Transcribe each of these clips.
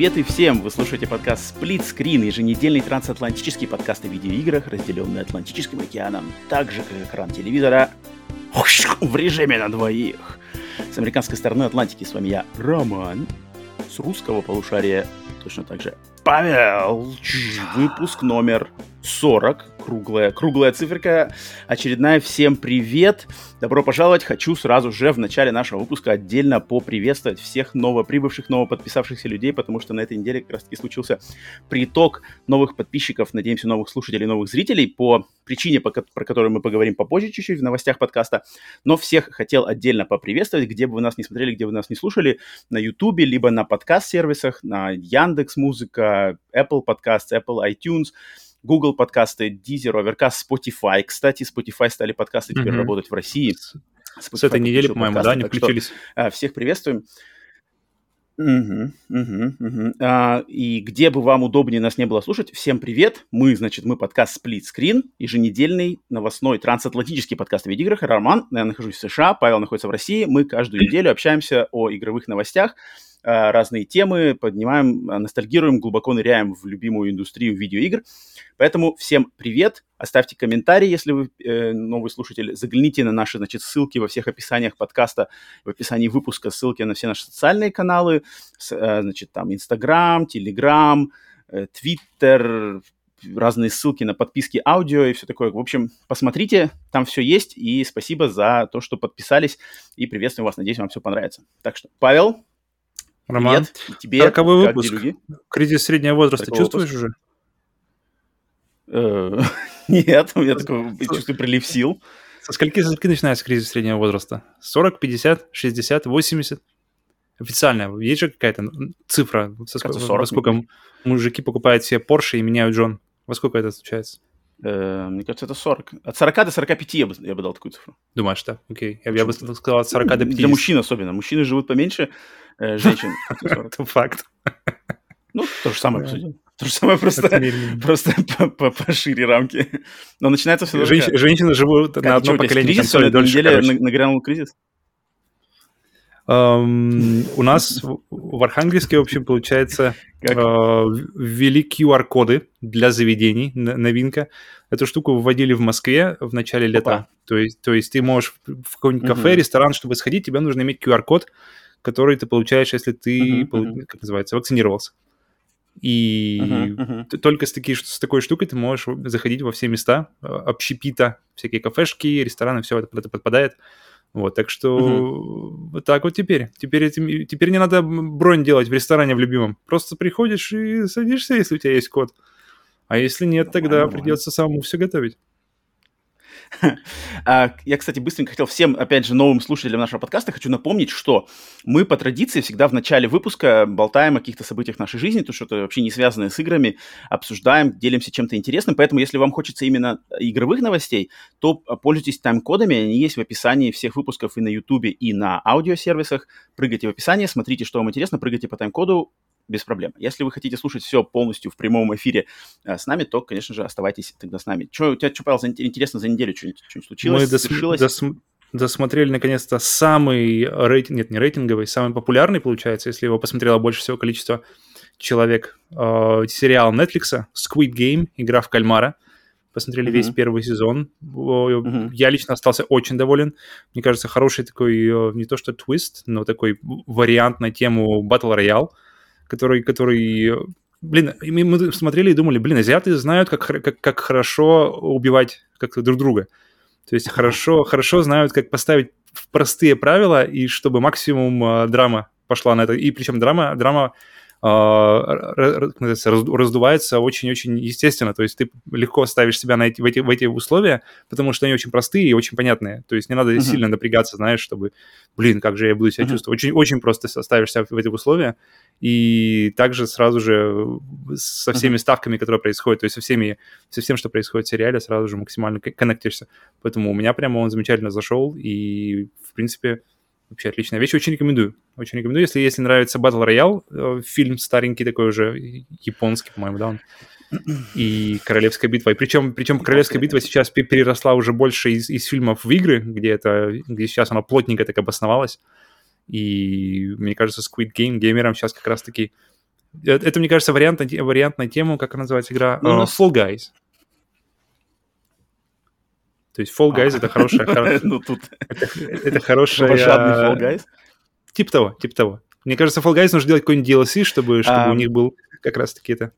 Привет и всем! Вы слушаете подкаст Split Screen, еженедельный трансатлантический подкаст о видеоиграх, разделенный Атлантическим океаном, так же, как экран телевизора в режиме на двоих. С американской стороны Атлантики с вами я, Роман. С русского полушария точно так же Павел. Выпуск номер 40 круглая, круглая циферка, очередная. Всем привет! Добро пожаловать! Хочу сразу же в начале нашего выпуска отдельно поприветствовать всех новоприбывших, новоподписавшихся людей, потому что на этой неделе как раз таки случился приток новых подписчиков, надеемся, новых слушателей, новых зрителей по причине, про которую мы поговорим попозже чуть-чуть в новостях подкаста. Но всех хотел отдельно поприветствовать, где бы вы нас не смотрели, где вы нас не слушали, на YouTube, либо на подкаст-сервисах, на Яндекс Музыка, Apple Podcasts, Apple iTunes – Google подкасты, Deezer, Overcast, Spotify. Кстати, Spotify стали подкасты теперь mm-hmm. работать в России. Spotify С этой недели, по-моему, да, они включились. Что, а, всех приветствуем. Угу, угу, угу. А, и где бы вам удобнее нас не было слушать, всем привет. Мы, значит, мы подкаст Split Screen, еженедельный новостной трансатлантический подкаст о видеоиграх. Роман, я нахожусь в США, Павел находится в России. Мы каждую неделю общаемся о игровых новостях, разные темы, поднимаем, а, ностальгируем, глубоко ныряем в любимую индустрию видеоигр. Поэтому всем привет, оставьте комментарий, если вы э, новый слушатель, загляните на наши, значит, ссылки во всех описаниях подкаста, в описании выпуска ссылки на все наши социальные каналы, с, э, значит, там Инстаграм, Телеграм, э, Твиттер, разные ссылки на подписки аудио и все такое. В общем, посмотрите, там все есть, и спасибо за то, что подписались, и приветствуем вас, надеюсь, вам все понравится. Так что, Павел, Роман, привет тебе, Роковой выпуск. Делюги? Кризис среднего возраста Роковой чувствуешь выпуск? уже? Э, нет, у меня такой чувство прилив сил. Со скольки, со скольки начинается кризис среднего возраста? 40, 50, 60, 80? Официальная. Есть же какая-то цифра? Со сколько, 40, во сколько мужики покупают себе Porsche и меняют Джон? Во сколько это случается? Э, мне кажется, это 40. От 40 до 45 я бы, я бы дал такую цифру. Думаешь, да? Окей. Я, я бы сказал от 40 до 50. Для мужчин особенно. Мужчины живут поменьше, э, женщин. Это факт. Ну, то же самое, по сути. То же самое, просто, просто пошире рамки. Но начинается все Женщ, Женщины живут на одно поколение кризис, консоли дольше, деле нагрянул кризис? Um, у нас в Архангельске, в общем, получается, uh, ввели QR-коды для заведений, новинка. Эту штуку вводили в Москве в начале лета. То есть, то есть ты можешь в какой-нибудь кафе, ресторан, чтобы сходить, тебе нужно иметь QR-код, который ты получаешь, если ты, uh-huh, как называется, вакцинировался. И uh-huh, uh-huh. только с, таки, с такой штукой ты можешь заходить во все места, а, общепита, всякие кафешки, рестораны, все это, это подпадает. Вот, так что uh-huh. вот так вот теперь. Теперь, теперь не надо бронь делать в ресторане в любимом. Просто приходишь и садишься, если у тебя есть код. А если нет, тогда придется самому все готовить. А, я, кстати, быстренько хотел всем, опять же, новым слушателям нашего подкаста хочу напомнить, что мы по традиции всегда в начале выпуска болтаем о каких-то событиях нашей жизни, то что-то вообще не связанное с играми, обсуждаем, делимся чем-то интересным. Поэтому, если вам хочется именно игровых новостей, то пользуйтесь тайм-кодами, они есть в описании всех выпусков и на YouTube, и на аудиосервисах. Прыгайте в описание, смотрите, что вам интересно, прыгайте по тайм-коду, без проблем. Если вы хотите слушать все полностью в прямом эфире э, с нами, то, конечно же, оставайтесь тогда с нами. Что у тебя, что, Павел, интересно за неделю что-нибудь, что случилось? Мы дос- дос- досмотрели, наконец-то, самый рейтинг, нет, не рейтинговый, самый популярный, получается, если его посмотрело больше всего количество человек, э, сериал Netflix Squid Game, игра в кальмара. Посмотрели uh-huh. весь первый сезон. Uh-huh. Я лично остался очень доволен. Мне кажется, хороший такой, э, не то что твист, но такой вариант на тему Battle Royale который, который блин, мы смотрели и думали, блин, азиаты знают, как, как, как хорошо убивать как-то друг друга. То есть хорошо, хорошо знают, как поставить простые правила, и чтобы максимум э, драма пошла на это. И причем драма, драма а, раздувается очень-очень естественно. То есть ты легко ставишь себя на эти, в, эти, в эти условия, потому что они очень простые и очень понятные. То есть не надо uh-huh. сильно напрягаться, знаешь, чтобы, блин, как же я буду себя uh-huh. чувствовать. Очень, очень просто ставишь себя в эти условия. И также сразу же со всеми uh-huh. ставками, которые происходят, то есть со, всеми, со всем, что происходит в сериале, сразу же максимально коннектишься. Поэтому у меня прямо он замечательно зашел, и, в принципе, Вообще отличная вещь, очень рекомендую. Очень рекомендую, если, если нравится Battle Royale, э, фильм старенький такой уже, японский, по-моему, да, он. И Королевская битва. И причем, причем Королевская битва сейчас переросла уже больше из, из фильмов в игры, где, это, где сейчас она плотненько так обосновалась. И мне кажется, Squid Game геймерам сейчас как раз-таки Это, это, мне кажется, вариант, вариант на тему, как называется игра, Ну, у uh, Fall Guys. То есть Fall Guys это хорошая, хоро- Ну, тут это хорошая... Fall Guys. Тип того, тип того. Мне кажется, Fall Guys нужно делать какой-нибудь DLC, чтобы, чтобы А. у них был как раз-таки это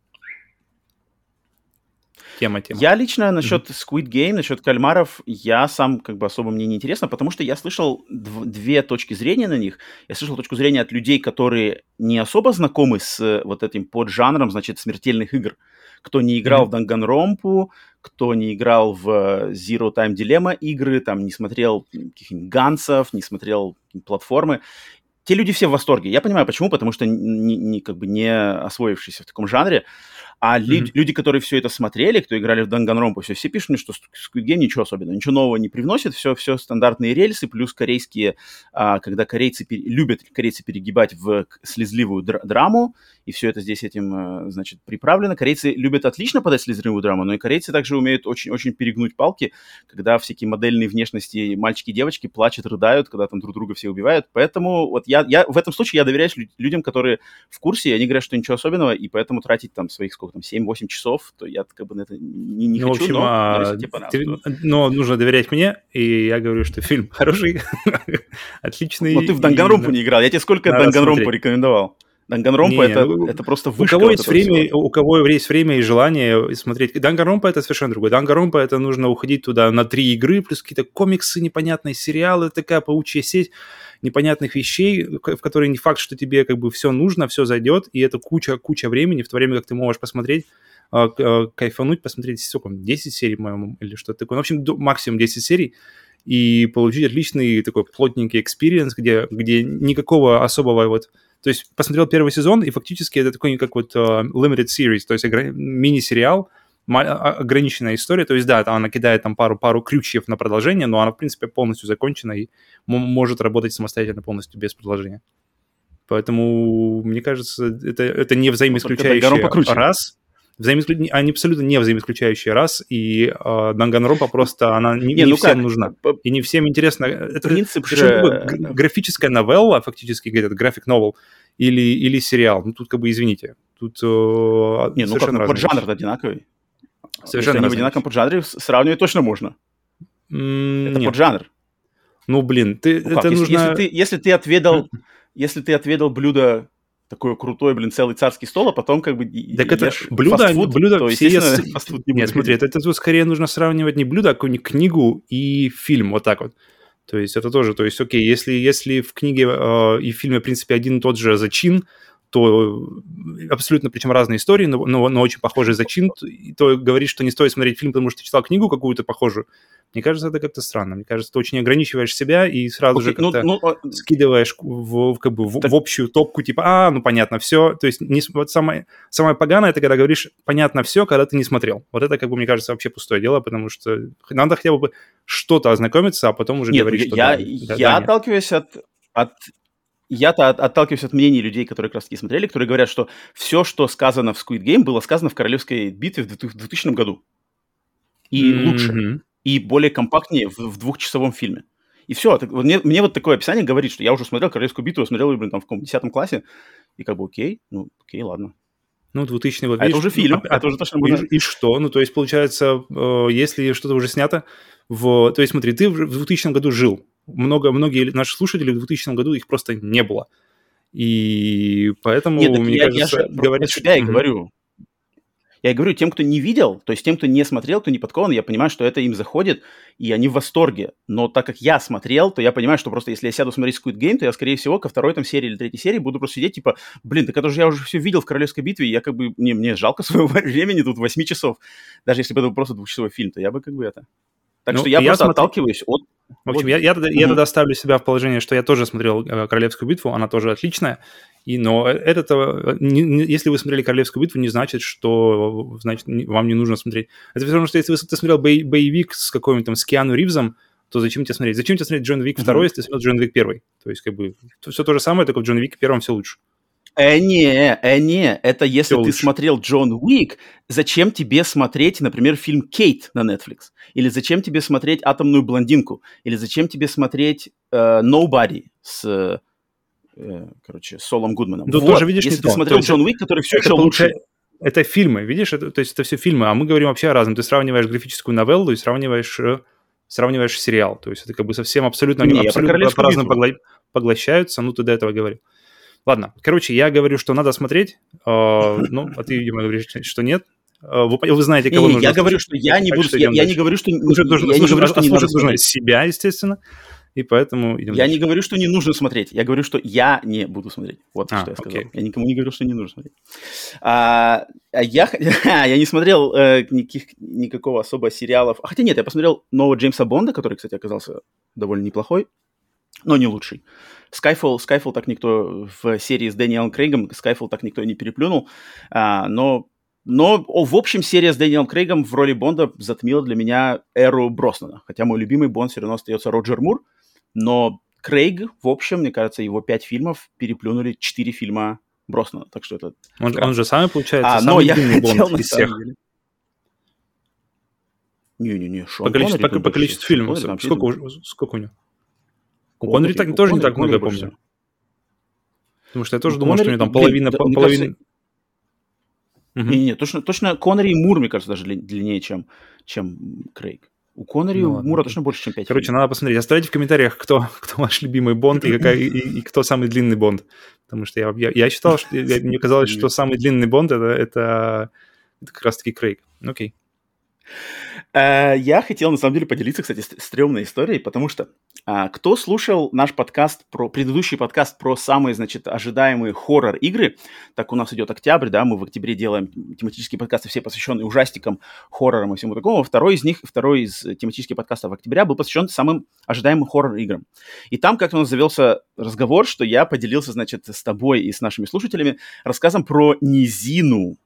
тема, тема. Я лично насчет Squid Game, насчет кальмаров, я сам как бы особо мне не интересно, потому что я слышал дв- две точки зрения на них. Я слышал точку зрения от людей, которые не особо знакомы с э, вот этим поджанром, значит, смертельных игр. Кто не играл в Данганромпу, кто не играл в э, Zero Time Dilemma игры, там не смотрел каких-нибудь гансов, не смотрел платформы. Те люди все в восторге. Я понимаю, почему, потому что не, не- как бы не освоившиеся в таком жанре. А лю- Мгм. люди, которые все это смотрели, кто играли в Данганромпу, все, все пишут мне, что Squid Game ничего особенного, ничего нового не привносит, все, все стандартные рельсы, плюс корейские, а, когда корейцы пере- любят корейцы перегибать в слезливую др- драму, и все это здесь этим, э, значит, приправлено. Корейцы любят отлично подать слезливую драму, но и корейцы также умеют очень-очень перегнуть палки, когда всякие модельные внешности мальчики и девочки плачут, рыдают, когда там друг друга все убивают. Поэтому вот я, я в этом случае я доверяю лю- людям, которые в курсе, и они говорят, что ничего особенного, и поэтому тратить там своих, сколько там, 7-8 часов, то я как бы на это не, не ну, хочу, в общем, но, но а, понравилось, ты- то- но нужно доверять мне, и я говорю, что фильм хороший, отличный. Но ты в и- Данганромпу не играл. Я тебе сколько смотреть. рекомендовал? Данганромпа это, ну, это просто У вышка кого вот есть время, всего. у кого есть время и желание смотреть. Дангаромпа это совершенно другое. Дангаромпа это нужно уходить туда на три игры, плюс какие-то комиксы непонятные, сериалы, такая паучья сеть непонятных вещей, в ко- в которые не факт, что тебе как бы все нужно, все зайдет, и это куча-куча времени, в то время как ты можешь посмотреть, а, а, кайфануть, посмотреть, сколько, там, 10 серий, по-моему, или что-то такое. Ну, в общем, максимум 10 серий, и получить отличный такой плотненький experience, где, где никакого особого вот... То есть посмотрел первый сезон, и фактически это такой как вот uh, limited series, то есть мини-сериал, ма- а- ограниченная история. То есть, да, там она кидает там пару, пару крючьев на продолжение, но она, в принципе, полностью закончена и может работать самостоятельно полностью без продолжения. Поэтому, мне кажется, это, это не Данганронпа круче. раз. Взаимоисклю- Они абсолютно не взаимоисключающие раз, и э, Данганронпа просто, она не, Не, не ну всем как, нужна. И не всем интересно. Это Принцип же... графическая новелла, фактически, где-то график новел, или, или сериал. Ну, тут как бы, извините, тут э, Не, ну как, ну, поджанр вещи. одинаковый. Совершенно Если они в одинаковом поджанре, сравнивать точно можно. М, Это нет. поджанр. Ну, блин, ты, Ну как, это если, нужно... если ты, если ты отведал, если ты отведал блюдо такое крутое, блин, целый царский стол, а потом как бы Так это блюдо, фастфуд, блюдо то, все ест- фастфуд не Нет, смотри, это, это тут скорее нужно сравнивать не блюдо, а какую-нибудь книгу и фильм, вот так вот. То есть это тоже, то есть, окей, если, если в книге э, и в фильме, в принципе, один и тот же зачин, то э, абсолютно, причем разные истории, но, но, но очень похожий зачин, то, говорить, что не стоит смотреть фильм, потому что ты читал книгу какую-то похожую, мне кажется, это как-то странно. Мне кажется, ты очень ограничиваешь себя и сразу Окей, же ну, как-то ну, а, скидываешь в, в- как бы в, Так- в общую топку, типа, а, ну понятно, все. То есть не, вот самое, самое поганое, это когда говоришь понятно все, когда ты не смотрел. Вот это, как бы, мне кажется, вообще пустое дело, потому что надо хотя бы что-то ознакомиться, а потом уже Нет, говорить, что я, да, я да, нет. отталкиваюсь от, от я-то от- отталкиваюсь от мнений людей, которые как раз таки смотрели, которые говорят, что все, что сказано в Squid Game, было сказано в Королевской битве в 2000 году. И лучше, Мгм. и более компактнее в, в двухчасовом фильме. И все. мне, мне вот такое описание говорит, что я уже смотрел Королевскую битву, я смотрел блин, там в каком 10 классе, и как бы окей, ну окей, ладно. Ну, 2000 год. А это уже фильм, а- а- это уже точно и, можно... и что? Ну, то есть, получается, э, если что-то уже снято, в... то есть, смотри, ты в 2000 году жил. Много, многие наши слушатели в 2000 году их просто не было. И поэтому, Нет, мне я, я кажется, же про- говорить, про себя и Мгм. говорю. Я и говорю, тем, кто не видел, то есть тем, кто не смотрел, кто не подкован, я понимаю, что это им заходит, и они в восторге. Но так как я смотрел, то я понимаю, что просто если я сяду смотреть Squid Game, то я, скорее всего, ко второй там серии или третьей серии буду просто сидеть, типа, блин, так это же я уже все видел в Королевской битве, и я как бы, мне, мне жалко своего времени тут 8 часов. Даже если бы это был просто двухчасовой фильм, то я бы как бы это... Так Ну, что я я просто смотрю- отталкиваюсь от... В общем, Вот. я, я, тогда, я Мгм. тогда ставлю себя в положение, что я тоже смотрел э, Королевскую битву, она тоже отличная. И, но это, э, не- не- если вы смотрели Королевскую битву, не значит, что значит, не- вам не нужно смотреть. Это потому что если вы ты смотрел бой- боевик с каким-нибудь там с Киану Ривзом, то зачем тебе смотреть? Зачем тебе смотреть Джон Вик Мгм. 2, если ты смотрел Джон Вик 1? То есть, как бы, все то же самое, только в Джон Вик 1 все лучше. Э, не, э, не, это если Всё ты лучше. смотрел Джон Уик, зачем тебе смотреть, например, фильм «Кейт» на Netflix? Или зачем тебе смотреть «Атомную блондинку»? Или зачем тебе смотреть э, «Nobody» с, э, короче, Солом Гудманом. Ну, вот, тоже видишь если ты то. смотрел То Джон Уик, который все это еще лучше. Это фильмы, видишь? Это, то есть это все фильмы, а мы говорим вообще о разном. Ты сравниваешь графическую новеллу и сравниваешь, э, сравниваешь сериал. То есть это как бы совсем абсолютно, Не, абсолютно «Королевскую по-разному битву». погла- поглощаются. Ну, ты до этого говорил. Ладно, короче, я говорю, что надо смотреть. э, ну, а ты, видимо, говоришь, что нет. Э, вы, вы знаете, кого Не-не, нужно я говорю, что я не буду, я, я не говорю, что Слушать нужно, я не говорю, что а не нужно смотреть. себя, естественно. И поэтому идем Я не говорю, что не нужно смотреть. Я говорю, что я не буду смотреть. Вот А, что я сказал. окей. Я никому не говорю, что не нужно смотреть. А, а я, я не смотрел э, никаких, никакого особо сериалов. А Хотя нет, я посмотрел нового Джеймса Бонда, который, кстати, оказался довольно неплохой, но не лучший. Skyfall, Skyfall так никто в серии с Дэниелом Крейгом, Skyfall так никто и не переплюнул. А, но, но о, в общем, серия с Дэниелом Крейгом в роли Бонда затмила для меня эру Броснана. Хотя мой любимый Бонд все равно остается Роджер Мур. Но Крейг, в общем, мне кажется, его пять фильмов переплюнули четыре фильма Броснана. Так что это... Он, он же самый, получается, А, но самый я длинный хотел Бонд из всех. Не-не-не, Шон По количеству, Коннери по, по количеству фильмов. Сколько, сколько у него? У Коннери так, тоже не так много, я помню. Потому что я тоже Ну, думал, что у него там половина... да, половина... кажется, Мгм. Не-не-не, точно, точно Коннери и Мур, мне кажется, даже дли- длиннее, чем, чем Крейг. У Коннери и Ну у ладно, Мура точно больше, чем 5 Короче, надо посмотреть. Оставляйте в комментариях, кто, кто ваш любимый Бонд и, какая, и, и- и кто самый длинный Бонд. Потому что я, я, я считал, что я- мне казалось, что самый длинный Бонд это, это, это как раз-таки Крейг. Ну, Окей. Э, Я хотел, на самом деле, поделиться, кстати, ст- стрёмной историей, потому что а, кто слушал наш подкаст, про предыдущий подкаст про самые, значит, ожидаемые хоррор-игры, так у нас идет октябрь, да, мы в октябре делаем тематические подкасты, все посвященные ужастикам, хоррорам и всему такому. Второй из них, второй из тематических подкастов октября был посвящен самым ожидаемым хоррор-играм. И там как-то у нас завелся разговор, что я поделился, значит, с тобой и с нашими слушателями рассказом про низину,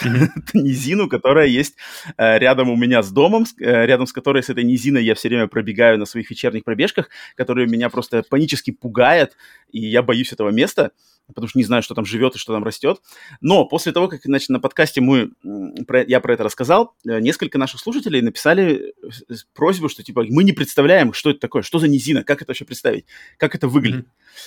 низину, которая есть э, рядом у меня с домом, э, рядом с которой, с этой низиной я все время пробегаю на своих вечерних пробежках, которая меня просто панически пугает, и я боюсь этого места, потому что не знаю, что там живет и что там растет. Но после того, как значит, на подкасте мы, про- я про это рассказал, э, несколько наших слушателей написали э, просьбу, что типа мы не представляем, что это такое, что за низина, как это вообще представить, как это выглядит.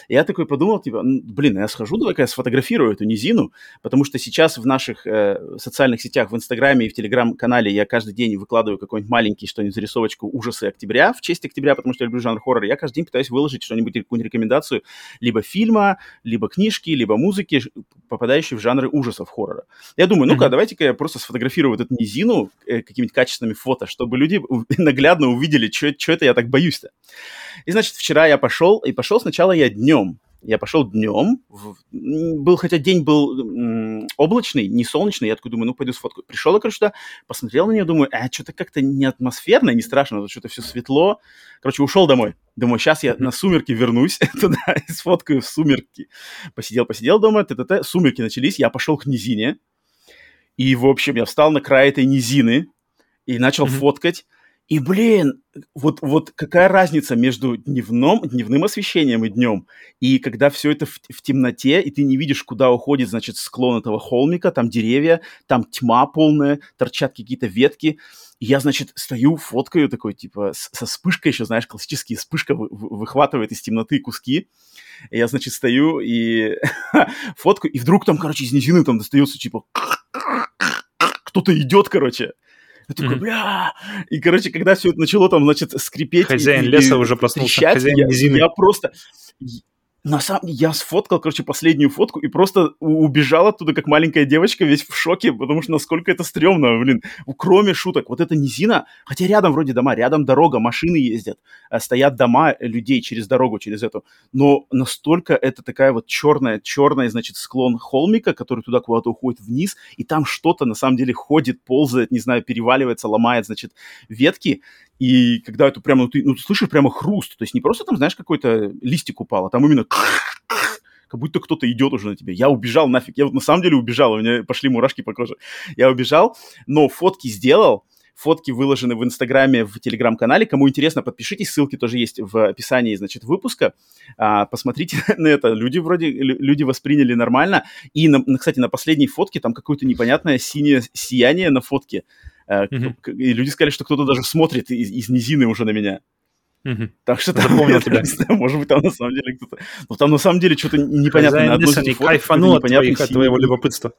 Я такой подумал, типа, «М, блин, я схожу, давай-ка я сфотографирую эту низину, потому что сейчас в наших э, социальных сетях, в Инстаграме и в Телеграм-канале я каждый день выкладываю какой-нибудь маленький что-нибудь зарисовочку ужасы октября, в честь октября, потому что я люблю жанр хоррор. Я каждый день пытаюсь выложить что-нибудь, какую-нибудь рекомендацию либо фильма, либо книжки, либо музыки, попадающие в жанры ужасов хоррора. Я думаю, ну-ка, Мгм. давайте-ка я просто сфотографирую вот эту низину э, какими-нибудь качественными фото, чтобы люди наглядно увидели, что это я так боюсь-то. И, значит, вчера я пошел, и пошел сначала я днем. Я пошел днем, в- был, хотя день был облачный, не солнечный, я такой думаю, ну, пойду сфоткаю. Пришел я, короче, туда, посмотрел на нее, думаю, а, что-то как-то не атмосферно, не страшно, тут что-то все светло. Короче, ушел домой. Думаю, сейчас я на сумерки вернусь туда и сфоткаю в сумерки. Посидел, посидел дома, т-т-т, сумерки начались, я пошел к низине. И, в общем, я встал на край этой низины и начал Мгм. фоткать. И, блин, вот, вот какая разница между дневном, дневным освещением и днем, и когда все это в, в темноте, и ты не видишь, куда уходит, значит, склон этого холмика, там деревья, там тьма полная, торчат какие-то ветки. И я, значит, стою, фоткаю такой, типа, с- со вспышкой еще, знаешь, классические вспышка вы- вы- выхватывает из темноты куски. И я, значит, стою и фоткаю, и вдруг там, короче, из низины там достается, типа, кто-то идет, короче. Я такой, бля! И, короче, когда все это начало там, значит, скрипеть... Хозяин и- леса и уже проснулся, трещать, хозяин я, низины. я просто... На самом я сфоткал, короче, последнюю фотку и просто убежал оттуда, как маленькая девочка, весь в шоке, потому что насколько это стрёмно, блин. Кроме шуток, вот эта низина, хотя рядом вроде дома, рядом дорога, машины ездят, а стоят дома э, людей через дорогу, через эту, но настолько это такая вот черная, черная, значит, склон холмика, который туда куда-то уходит вниз, и там что-то на самом деле ходит, ползает, не знаю, переваливается, ломает, значит, ветки, и когда это прямо, ну ты, ну, ты слышишь прямо хруст, то есть не просто там, знаешь, какой-то листик упал, а там именно как будто кто-то идет уже на тебя. Я убежал нафиг. Я вот на самом деле убежал, у меня пошли мурашки по коже. Я убежал, но фотки сделал, фотки выложены в Инстаграме, в Телеграм-канале. Кому интересно, подпишитесь, ссылки тоже есть в описании, значит, выпуска. А, посмотрите на это. Люди вроде, лю- люди восприняли нормально. И, на- кстати, на последней фотке там какое-то непонятное синее сияние на фотке. К- И люди сказали, что кто-то даже смотрит из, из низины уже на меня. Мгм. Так что там, Запомнил тебя. может быть, там на самом деле кто-то... Ну, там на самом деле что-то непонятно Хозяин фоток, кайфанул от, твоих- от твоего любопытства.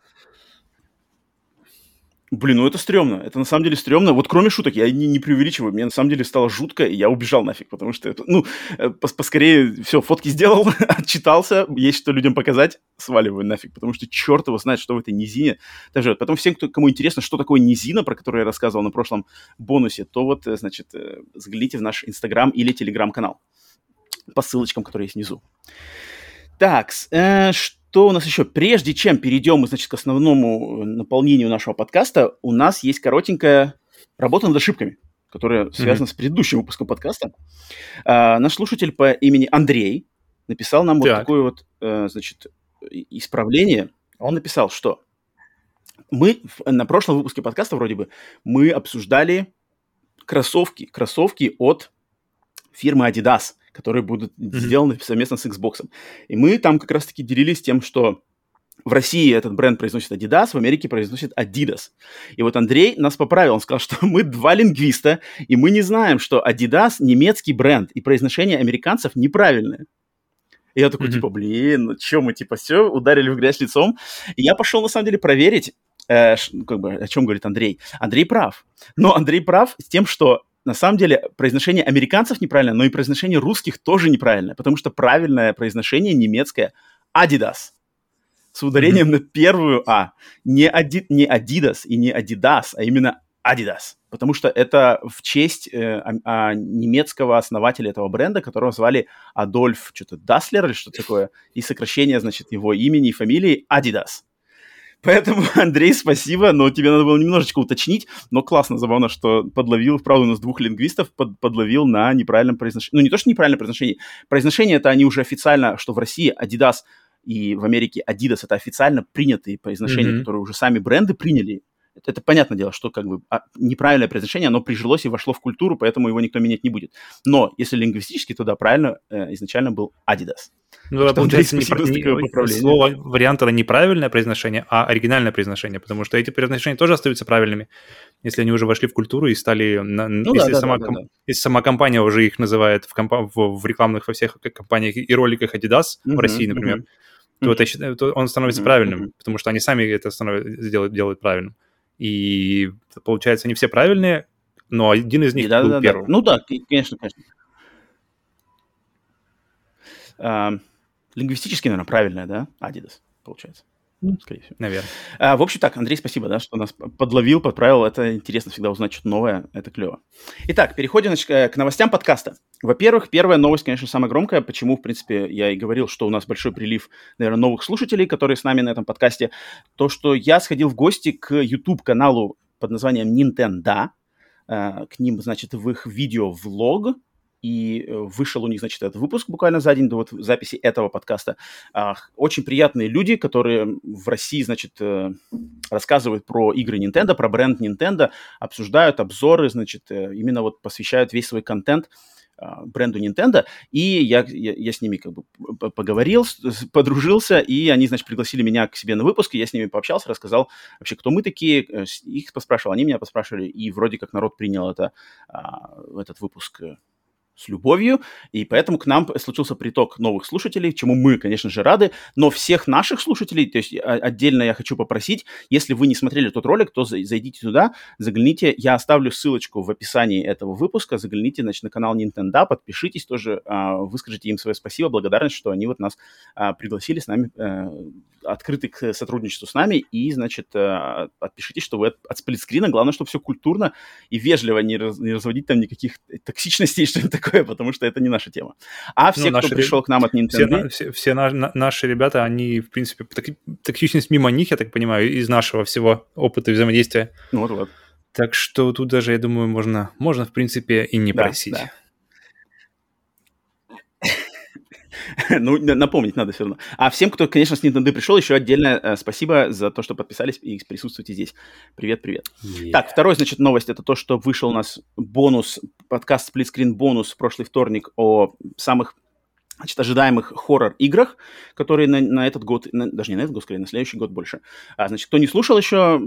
Блин, ну это стрёмно. Это на самом деле стрёмно. Вот кроме шуток, я не, не преувеличиваю. Мне на самом деле стало жутко, и я убежал нафиг, потому что это, ну, э, пос- поскорее все, фотки сделал, отчитался, есть что людям показать, сваливаю нафиг, потому что черт его знает, что в этой низине. Даже потом всем, кто, кому интересно, что такое низина, про которую я рассказывал на прошлом бонусе, то вот, э, значит, э, загляните в наш Инстаграм или Телеграм-канал по ссылочкам, которые есть внизу. Так, э, что у нас еще? Прежде чем перейдем, значит, к основному э, наполнению нашего подкаста, у нас есть коротенькая работа над ошибками, которая связана с предыдущим выпуском подкаста. А, наш слушатель по имени Андрей написал нам вот Так. такое вот, э, значит, исправление. Он написал, что мы в- на прошлом выпуске подкаста вроде бы мы обсуждали кроссовки, кроссовки от фирмы Adidas, которые будут сделаны совместно с Xbox. И мы там как раз-таки делились тем, что в России этот бренд произносит Adidas, в Америке произносит Adidas. И вот Андрей нас поправил, он сказал, что мы два лингвиста, и мы не знаем, что Adidas немецкий бренд, и произношение американцев неправильное. И я такой, Мгм. типа, блин, ну чё мы, типа, все, ударили в грязь лицом. И я пошел, на самом деле, проверить, э, как бы, о чем говорит Андрей. Андрей прав. Но Андрей прав с тем, что на самом деле произношение американцев неправильно, но и произношение русских тоже неправильное, потому что правильное произношение немецкое Adidas с ударением на первую А. Не, Ади, не Adidas и не Adidas, а именно Adidas. Потому что это в честь э, а- а, немецкого основателя этого бренда, которого звали Адольф что-то Даслер или что-то такое, и сокращение, значит, его имени и фамилии Adidas. Поэтому, Андрей, спасибо, но тебе надо было немножечко уточнить, но классно, забавно, что подловил, правда, у нас двух лингвистов под- подловил на неправильном произношении. Ну, не то, что неправильное произношение. Произношение это они уже официально, что в России Adidas и в Америке Adidas это официально принятые произношения, Мгм. которые уже сами бренды приняли. Это, это понятное дело, что как бы а, неправильное произношение, оно прижилось и вошло в культуру, поэтому его никто менять не будет. Но если лингвистически, то да, правильно э, изначально был Adidas. Ну, да, получается, не, не- слово, вариант это неправильное произношение, а оригинальное произношение, потому что эти произношения тоже остаются правильными, если они уже вошли в культуру и стали... Ну если, да, сама, да, да, ком- да. если сама компания уже их называет в, компа- в, в рекламных во всех компаниях и роликах Adidas в Мгм, России, например, мгм. то, это, то он становится Мгм, правильным, мгм. потому что они сами это становят, делают, делают правильным. И получается, они все правильные, но один из них Да, был да, да. первым. Ну да, конечно, конечно. А, лингвистически, наверное, правильное, да? Adidas, получается. Ну, Скорее всего. Наверное. А, в общем, так, Андрей, спасибо, да, что нас подловил, подправил. Это интересно всегда узнать что-то новое. Это клево. Итак, переходим значит, э, к новостям подкаста. Во-первых, первая новость, конечно, самая громкая. Почему, в принципе, я и говорил, что у нас большой прилив, наверное, новых слушателей, которые с нами на этом подкасте. То, что я сходил в гости к YouTube-каналу под названием Nintendo. Э, К ним, значит, в их видео-влог. И э, вышел у них, значит, этот выпуск буквально за день до вот записи этого подкаста. А, Очень приятные люди, которые в России, значит, э, рассказывают про игры Nintendo, про бренд Nintendo, обсуждают обзоры, значит, э, именно вот посвящают весь свой контент а, бренду Nintendo, и я, я, я с ними как бы поговорил, подружился, и они, значит, пригласили меня к себе на выпуск, и я с ними пообщался, рассказал вообще, кто мы такие, их поспрашивал, они меня поспрашивали, и вроде как народ принял это, а, этот выпуск с любовью, и поэтому к нам случился приток новых слушателей, чему мы, конечно же, рады, но всех наших слушателей, то есть а, отдельно я хочу попросить, если вы не смотрели тот ролик, то зай- зайдите туда, загляните, я оставлю ссылочку в описании этого выпуска, загляните, значит, на канал Nintendo, подпишитесь тоже, а, выскажите им свое спасибо, благодарность, что они вот нас а, пригласили с нами, э, открыты к сотрудничеству с нами, и, значит, э, подпишитесь, что вы от, сплитскрина, главное, чтобы все культурно и вежливо, не, раз- не разводить там никаких токсичностей, что-нибудь такое, потому что это не наша тема. А все, наши кто пришел к нам от Все, Nintendo... на- все, все на- на- наши ребята, они, в принципе, так- мимо них, я так понимаю, из нашего всего опыта и взаимодействия. Ну, вот, вот. Так что тут даже, я думаю, можно, можно в принципе, и не Да, просить. да. Ну, на- напомнить надо все равно. А всем, кто, конечно, с Nintendo пришел, еще отдельное э, спасибо за то, что подписались и присутствуете здесь. Привет, привет. Так, второй, значит, новость это то, что вышел у нас бонус, подкаст Split Screen бонус в прошлый вторник о самых значит, ожидаемых хоррор-играх, которые на, на этот год, на, даже не на этот год, скорее, на следующий год больше. А, значит, кто не слушал еще,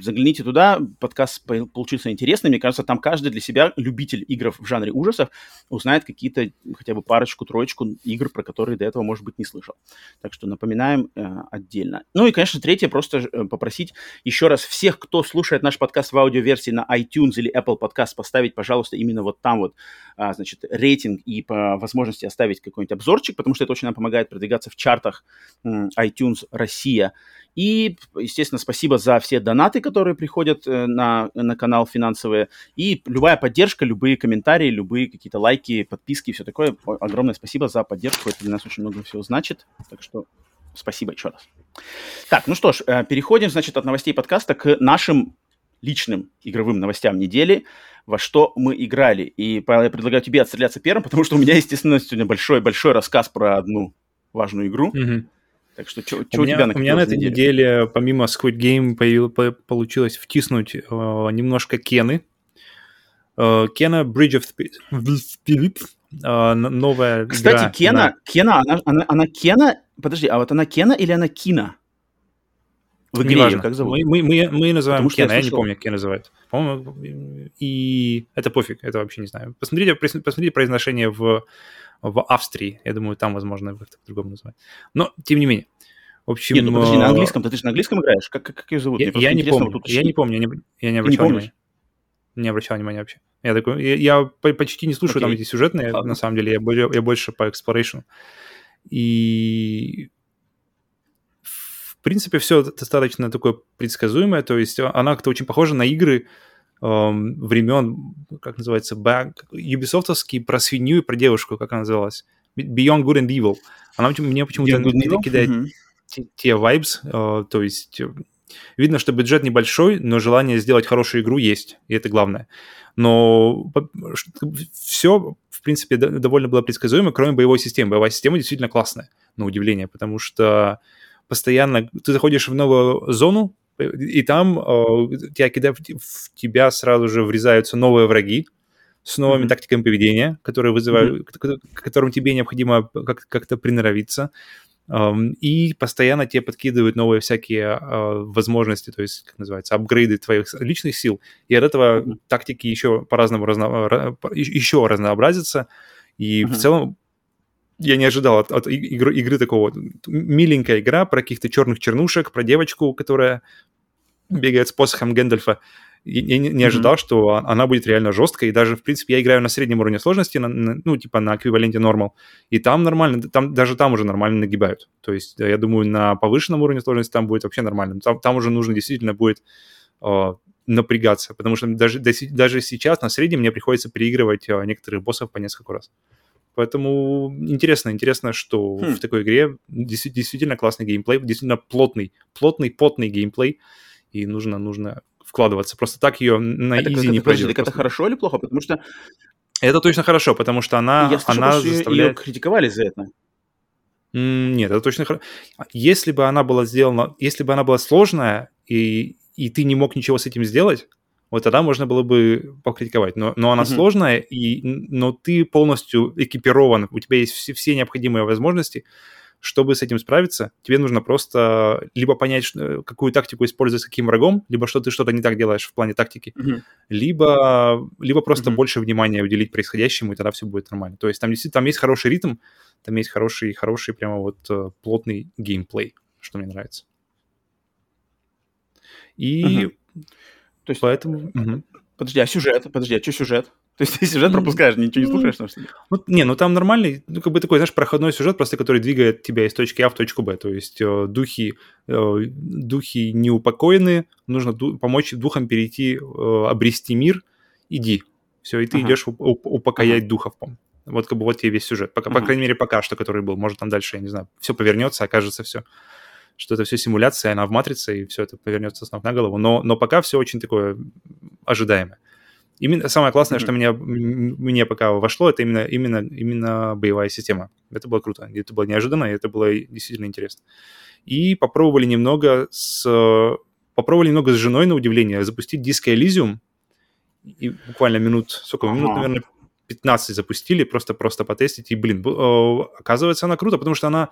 загляните туда, подкаст получился интересный. Мне кажется, там каждый для себя любитель игр в жанре ужасов узнает какие-то хотя бы парочку, троечку игр, про которые до этого, может быть, не слышал. Так что напоминаем э, отдельно. Ну и, конечно, третье, просто э, попросить еще раз всех, кто слушает наш подкаст в аудиоверсии на iTunes или Apple Podcast, поставить, пожалуйста, именно вот там вот, а, значит, рейтинг и по возможности оставить какой-нибудь обзорчик, потому что это очень нам помогает продвигаться в чартах iTunes Россия. И, естественно, спасибо за все донаты, которые приходят э, на, на канал финансовые. И любая поддержка, любые комментарии, любые какие-то лайки, подписки, все такое. Огромное спасибо за поддержку. Это для нас очень много всего значит. Так что спасибо еще раз. Так, ну что ж, э, переходим, значит, от новостей подкаста к нашим личным игровым новостям недели, во что мы играли. И, Павел, я предлагаю тебе отстреляться первым, потому что у меня, естественно, сегодня большой-большой рассказ про одну важную игру. Мгм. Так что что У у меня, тебя у меня на этой неделе? неделе, помимо Squid Game, появи- по- получилось втиснуть э, немножко Кены. Э, Кена Bridge of Spirits. э, новая Кстати, игра Кена, на- Кена, она, она, она Кена, подожди, а вот она Кена или она Кина? В игре Неважно. как зовут? Мы, мы, мы, мы называем Потому что я Кена, я, не помню, как Кен называют. По-моему, и это пофиг, это вообще не знаю. Посмотрите, посмотрите произношение в, в Австрии. Я думаю, там, возможно, как-то по-другому называют. Но, тем не менее. В общем, Нет, ну подожди, э, на английском, ты же на английском играешь? Как, как, как ее зовут? Я, я не помню, я не помню, я не, я не не обращал помнишь? внимания. Не обращал внимания вообще. Я такой, я, я по- почти не слушаю там Окей. эти сюжетные, Ладно. на самом деле, я, я больше по exploration. И принципе все достаточно такое предсказуемое, то есть она как-то очень похожа на игры эм, времен, как называется, back, юбисофтовские про свинью и про девушку, как она называлась, Beyond Good and Evil. Она мне почему-то кидает Мгм. те, те vibes, э, то есть э, видно, что бюджет небольшой, но желание сделать хорошую игру есть, и это главное. Но все, в принципе, до- довольно было предсказуемо, кроме боевой системы. Боевая система действительно классная, на удивление, потому что постоянно ты заходишь в новую зону, и там э, тебя, кидают- в тебя сразу же врезаются новые враги, с новыми Мгм. тактиками поведения, которые вызывают, к- к к которым тебе необходимо как- как-то приноровиться. Um, и постоянно тебе подкидывают новые всякие uh, возможности, то есть, как называется, апгрейды твоих личных сил, и от этого Мгм. тактики еще по-разному разно, еще разнообразятся, и Мгм. в целом я не ожидал от, от игры, игры такого. Миленькая игра про каких-то черных чернушек, про девочку, которая бегает с посохом Гэндальфа. Я не, не ожидал, что а- она будет реально жесткой. И даже, в принципе, я играю на среднем уровне сложности, на- на- ну, типа на эквиваленте нормал. И там нормально, там, даже там уже нормально нагибают. То есть, я думаю, на повышенном уровне сложности там будет вообще нормально. Там, там уже нужно действительно будет э, напрягаться, потому что даже, даже сейчас на среднем мне приходится переигрывать э, некоторых боссов по несколько раз. Поэтому интересно, интересно, что Хм. в такой игре действи- действительно классный геймплей, действительно плотный, плотный, потный геймплей, и нужно, нужно вкладываться. Просто так ее на Это, изи это- не пройдешь. так это хорошо или плохо? Потому что Это точно хорошо, потому что она, я слышал, она что заставляет... критиковали за это. Нет, это точно хорошо. Если бы она была сделана, если бы она была сложная, и, и ты не мог ничего с этим сделать, вот тогда можно было бы покритиковать. Но, но она Мгм. сложная, и, но ты полностью экипирован, у тебя есть все, все необходимые возможности, чтобы с этим справиться, тебе нужно просто либо понять, что- какую тактику использовать с каким врагом, либо что ты что-то не так делаешь в плане тактики, Мгм. либо, либо просто Мгм. больше внимания уделить происходящему, и тогда все будет нормально. То есть там действительно там есть хороший ритм, там есть хороший, хороший прямо вот э, плотный геймплей, что мне нравится. И Мгм. То есть, поэтому... подожди, а сюжет? Подожди, а что сюжет? То есть ты сюжет Ну, пропускаешь, ничего не ну, слушаешь? что ли? Ну, не, ну там нормальный, ну, как бы такой, знаешь, проходной сюжет, просто который двигает тебя из точки А в точку Б. То есть э, духи, э, духи неупокоены, нужно ду- помочь духам перейти, э, обрести мир, иди. Все, и ты Ага. идешь уп- уп- упокоять духов. по Вот как бы вот тебе весь сюжет. Пока, По Ага. крайней мере, пока что, который был. Может, там дальше, я не знаю, все повернется, окажется все что это все симуляция, она в матрице, и все это повернется с ног на голову. Но, но пока все очень такое ожидаемое. Именно самое классное, Мгм. что меня, мне пока вошло, это именно, именно, именно боевая система. Это было круто. Это было неожиданно, и это было действительно интересно. И попробовали немного с... Попробовали немного с женой, на удивление, запустить диско Elysium. И буквально минут, сколько, минут, Ага. наверное, 15 запустили, просто-просто потестить, и, блин, э, оказывается, она круто, потому что она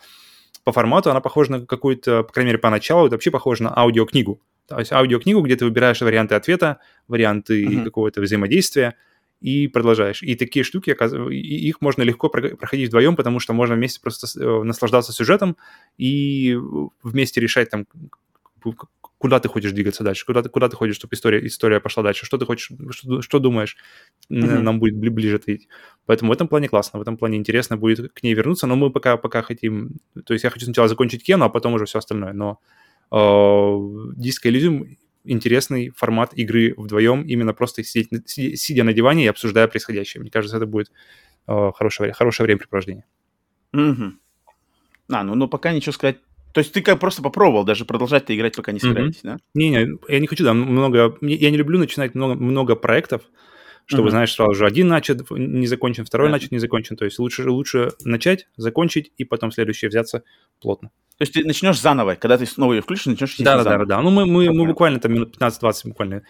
по формату, она похожа на какую-то, по крайней мере, поначалу, это вообще похоже на аудиокнигу. То есть аудиокнигу, где ты выбираешь варианты ответа, варианты mm-hmm. какого-то взаимодействия, и продолжаешь. И такие штуки, их можно легко проходить вдвоем, потому что можно вместе просто э, наслаждаться сюжетом и вместе решать там, куда ты хочешь двигаться дальше, куда ты, куда ты хочешь, чтобы история, история пошла дальше, что ты хочешь, что, что думаешь, mm-hmm. нам будет ближе ответить. Поэтому в этом плане классно, в этом плане интересно будет к ней вернуться, но мы пока, пока хотим, то есть я хочу сначала закончить Кену, а потом уже все остальное, но э, Disco Elysium интересный формат игры вдвоем, именно просто сидеть, сидя на диване и обсуждая происходящее. Мне кажется, это будет э, хорошее, хорошее времяпрепровождение. Угу. А, ну, ну пока ничего сказать. То есть ты как просто попробовал даже продолжать-то играть, пока не собираетесь, mm-hmm. да? Не-не, я не хочу, да, много... Я не люблю начинать много, много проектов, чтобы, mm-hmm. знаешь, сразу же один начат, не закончен, второй yeah. начат, не закончен. То есть лучше, лучше начать, закончить, и потом следующее взяться плотно. То есть ты начнешь заново, когда ты снова ее включишь, начнешь да, да, да, да. Ну, мы, мы, мы буквально там минут 15-20 буквально э,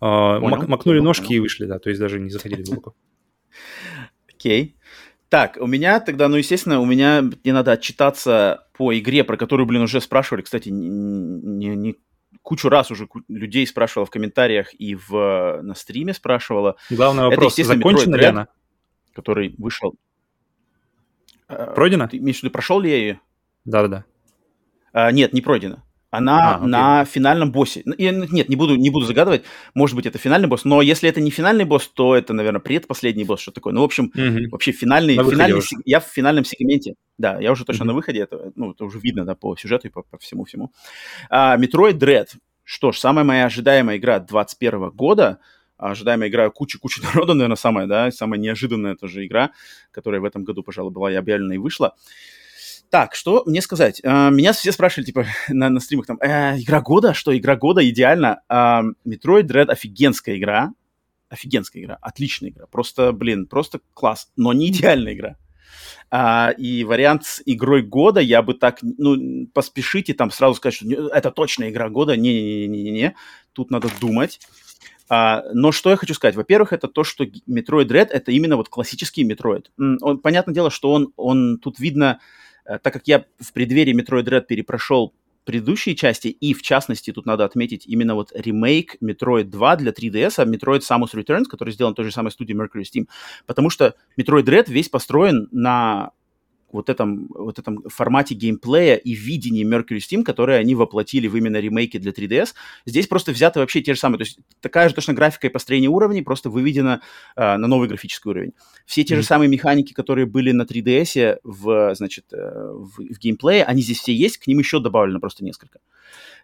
мак, макнули ножки понял. и вышли, да, то есть даже не заходили глубоко. Окей. Так, у меня тогда, ну, естественно, у меня мне надо отчитаться по игре, про которую, блин, уже спрашивали, кстати, не, не, не кучу раз уже людей спрашивала в комментариях и в, на стриме спрашивала. Главный вопрос, Это, закончена ли она? Который вышел. Пройдена? Ты имеешь в виду, прошел ли я ее? Да-да-да. А, нет, не пройдена. Она а, на финальном боссе. Я, нет, не буду, не буду загадывать. Может быть, это финальный босс. Но если это не финальный босс, то это, наверное, предпоследний босс, что такое. Ну, в общем, угу. вообще финальный... финальный я в финальном сегменте. Да, я уже точно угу. на выходе. Это, ну, это уже видно да, по сюжету и по, по всему-всему. А, Metroid Dread. Что ж, самая моя ожидаемая игра 2021 года. Ожидаемая игра куча-куча народа, наверное, самая, да, самая неожиданная тоже игра, которая в этом году, пожалуй, была и объявлена и вышла. Так, что мне сказать? Uh, меня все спрашивали, типа, на, на стримах, там, э, игра года? Что, игра года? Идеально. Uh, Metroid Dread офигенская игра. Офигенская игра, отличная игра. Просто, блин, просто класс, но не идеальная игра. Uh, и вариант с игрой года я бы так, ну, поспешите там сразу сказать, что это точно игра года. Не-не-не-не-не, тут надо думать. Uh, но что я хочу сказать? Во-первых, это то, что Metroid Dread это именно вот классический Metroid. Он, понятное дело, что он, он тут видно Э, так как я в преддверии Metroid Dread перепрошел предыдущие части, и в частности тут надо отметить именно вот ремейк Metroid 2 для 3DS, а Metroid Samus Returns, который сделан той же самой студией Mercury Steam, потому что Metroid Dread весь построен на вот этом, вот этом формате геймплея и видении Mercury Steam, которые они воплотили в именно ремейке для 3DS. Здесь просто взяты вообще те же самые, то есть такая же точно графика и построение уровней, просто выведена э, на новый графический уровень. Все те mm-hmm. же самые механики, которые были на 3DS в, значит, э, в, в геймплее, они здесь все есть, к ним еще добавлено просто несколько.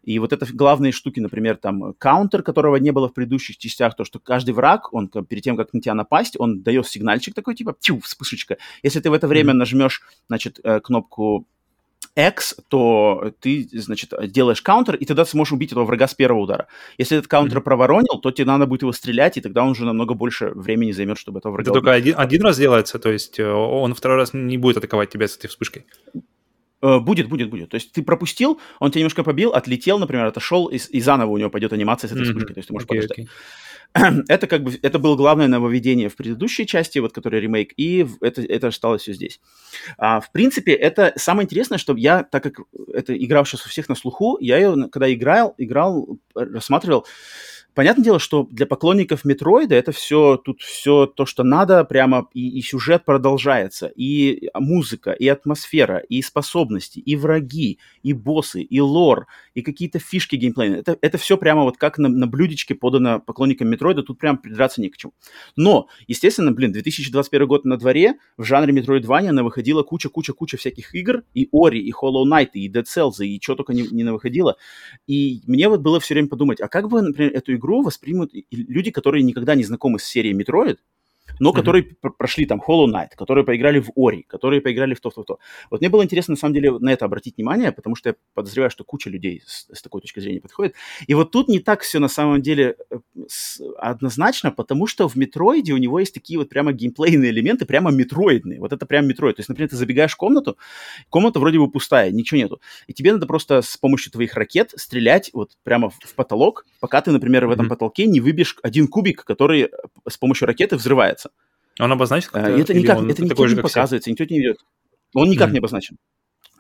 И вот это главные штуки, например, там каунтер, которого не было в предыдущих частях, то, что каждый враг, он перед тем, как на тебя напасть, он дает сигнальчик такой, типа, тю, вспышечка. Если ты в это время mm-hmm. нажмешь, значит, э, кнопку X, то ты, значит, делаешь каунтер, и тогда сможешь убить этого врага с первого удара. Если этот каунтер mm-hmm. проворонил, то тебе надо будет его стрелять, и тогда он уже намного больше времени займет, чтобы этого врага Это убить. только один, один раз делается, то есть э, он второй раз не будет атаковать тебя с этой вспышкой? Э, будет, будет, будет. То есть ты пропустил, он тебя немножко побил, отлетел, например, отошел, и, и заново у него пойдет анимация с этой вспышкой. Mm-hmm. То есть ты можешь okay, подождать. Okay. Это как бы это было главное нововведение в предыдущей части, вот который ремейк, и это, это осталось все здесь. А, в принципе, это самое интересное, что я, так как эта игра сейчас у всех на слуху, я ее, когда играл, играл, рассматривал, Понятное дело, что для поклонников Метроида это все, тут все то, что надо, прямо и, и сюжет продолжается, и музыка, и атмосфера, и способности, и враги, и боссы, и лор, и какие-то фишки геймплейные. Это, это все прямо вот как на, на блюдечке подано поклонникам Метроида, тут прям придраться не к чему. Но, естественно, блин, 2021 год на дворе, в жанре она выходила куча-куча-куча всяких игр, и Ori, и Hollow Knight, и Dead Cells, и что только не, не выходило. И мне вот было все время подумать, а как бы, например, эту игру воспримут люди, которые никогда не знакомы с серией Metroid, но mm-hmm. которые прошли там Hollow Knight, которые поиграли в Ori, которые поиграли в то-то-то. Вот мне было интересно, на самом деле, на это обратить внимание, потому что я подозреваю, что куча людей с, с такой точки зрения подходит. И вот тут не так все на самом деле э, однозначно, потому что в Метроиде у него есть такие вот прямо геймплейные элементы, прямо метроидные. Вот это прям метроид. То есть, например, ты забегаешь в комнату, комната вроде бы пустая, ничего нету. И тебе надо просто с помощью твоих ракет стрелять вот прямо в, в потолок, пока ты, например, в этом mm-hmm. потолке не выбьешь один кубик, который э, с помощью ракеты взрывается. Он обозначен как-то? Это никак, это никак не показывается, никто не ведет. Он никак mm-hmm. не обозначен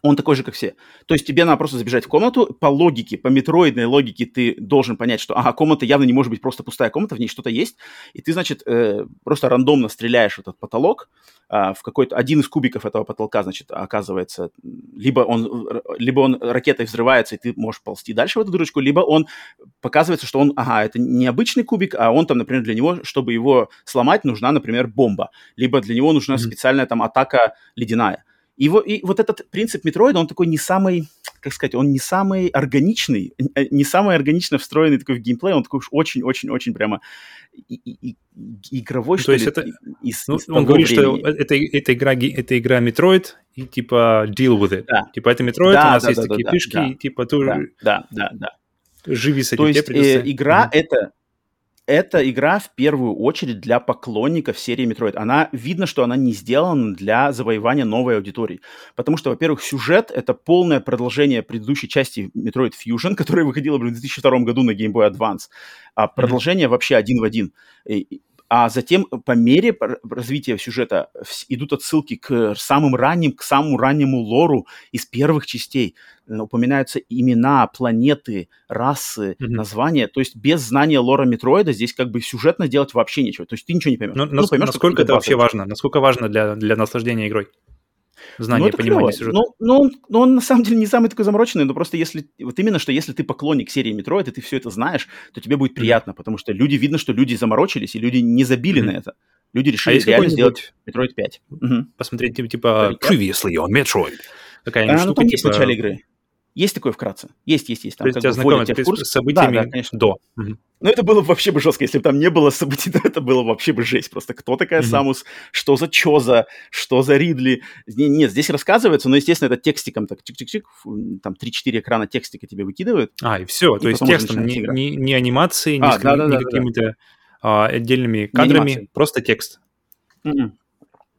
он такой же, как все. То есть тебе надо просто забежать в комнату, по логике, по метроидной логике ты должен понять, что, ага, комната явно не может быть просто пустая комната, в ней что-то есть, и ты, значит, э, просто рандомно стреляешь в этот потолок, э, в какой-то, один из кубиков этого потолка, значит, оказывается, либо он, либо он ракетой взрывается, и ты можешь ползти дальше в эту дырочку, либо он показывается, что он, ага, это не обычный кубик, а он там, например, для него, чтобы его сломать, нужна, например, бомба, либо для него нужна mm-hmm. специальная там атака ледяная. И, вот, и вот этот принцип метроида, он такой не самый, как сказать, он не самый органичный, э, не самый органично встроенный такой в геймплей, он такой уж очень-очень-очень прямо и, и, и, игровой, То что есть ли. Это, из, ну, из он говорит, времени. что это, это, игра, это игра Metroid, и типа deal with it. Да. Типа это Metroid, да, у нас да, есть да, такие да, фишки, да, и типа ты да, да, да, да. живи с этим. То есть э, игра mm-hmm. это эта игра в первую очередь для поклонников серии Metroid. Она видно, что она не сделана для завоевания новой аудитории. Потому что, во-первых, сюжет — это полное продолжение предыдущей части Metroid Fusion, которая выходила в 2002 году на Game Boy Advance. А продолжение mm-hmm. вообще один в один а затем по мере развития сюжета идут отсылки к самым ранним, к самому раннему лору из первых частей. Э, упоминаются имена, планеты, расы, mm-hmm. названия. То есть без знания лора Метроида здесь как бы сюжетно делать вообще ничего. То есть ты ничего не поймешь. Но, ну, поймешь, насколько это вообще важно? Насколько важно для, для наслаждения игрой? Знание, ну, понимание сюжета. Ну, ну, он, ну, он на самом деле не самый такой замороченный, но просто если, вот именно, что если ты поклонник серии Metroid, и ты все это знаешь, то тебе будет приятно, потому что люди, видно, что люди заморочились, и люди не забили mm-hmm. на это. Люди а решили а реально сделать Metroid 5. Угу. Посмотреть, типа, Previously on Metroid. Какая-нибудь а, ну, там типа... есть в начале игры. Есть такое вкратце? Есть, есть, есть. Там, То есть тебя знакомят в курс? с событиями да, да, конечно. до. Угу. Ну, это было вообще бы жестко. Если бы там не было событий, то это было вообще бы жесть. Просто кто такая mm-hmm. Самус, что за Чоза, что за Ридли. Нет, здесь рассказывается, но, естественно, это текстиком так чик-чик-чик, там 3-4 экрана текстика тебе выкидывают. А, и все. И то есть текстом, не, не, не анимации, не, а, с, да, да, не да, какими-то да. а, отдельными кадрами, просто текст. Mm-hmm.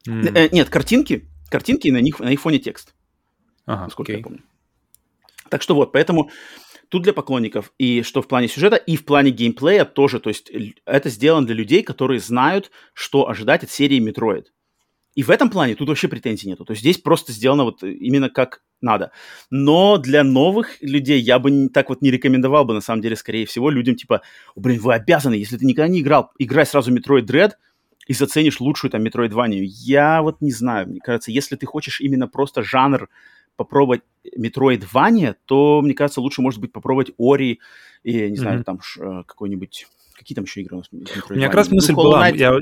Mm-hmm. Э, нет, картинки, картинки, и на них, на их фоне текст. Ага, насколько окей. я помню. Так что вот, поэтому тут для поклонников, и что в плане сюжета, и в плане геймплея тоже, то есть это сделано для людей, которые знают, что ожидать от серии Metroid. И в этом плане тут вообще претензий нету. То есть здесь просто сделано вот именно как надо. Но для новых людей я бы так вот не рекомендовал бы, на самом деле, скорее всего, людям типа, блин, вы обязаны, если ты никогда не играл, играй сразу Metroid Dread, и заценишь лучшую там Metroidvania. Я вот не знаю, мне кажется, если ты хочешь именно просто жанр попробовать Metroidvania, то, мне кажется, лучше, может быть, попробовать Ори и, не знаю, mm-hmm. там э, какой-нибудь Какие там еще игры у меня как раз мысль ну, была, Knight, я,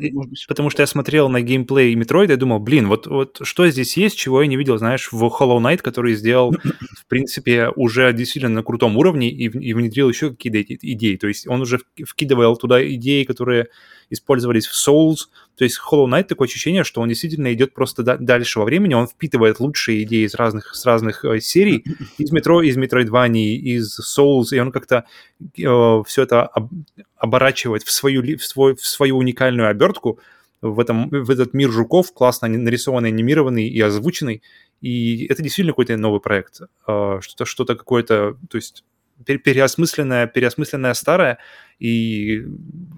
потому что я смотрел на геймплей Metroid и думал, блин, вот, вот что здесь есть, чего я не видел, знаешь, в Hollow Knight, который сделал, в принципе, уже действительно на крутом уровне и, и внедрил еще какие-то идеи. То есть он уже вкидывал туда идеи, которые использовались в Souls. То есть Hollow Knight такое ощущение, что он действительно идет просто дальше во времени, он впитывает лучшие идеи из разных, с разных э, серий, из Metro, из Metroidvania, из Souls, и он как-то э, все это об, оборачивает в свою, в, свой, в свою уникальную обертку, в, этом, в этот мир жуков, классно нарисованный, анимированный и озвученный. И это действительно какой-то новый проект. Э, что-то, что-то какое-то, то есть переосмысленное, переосмысленное старое и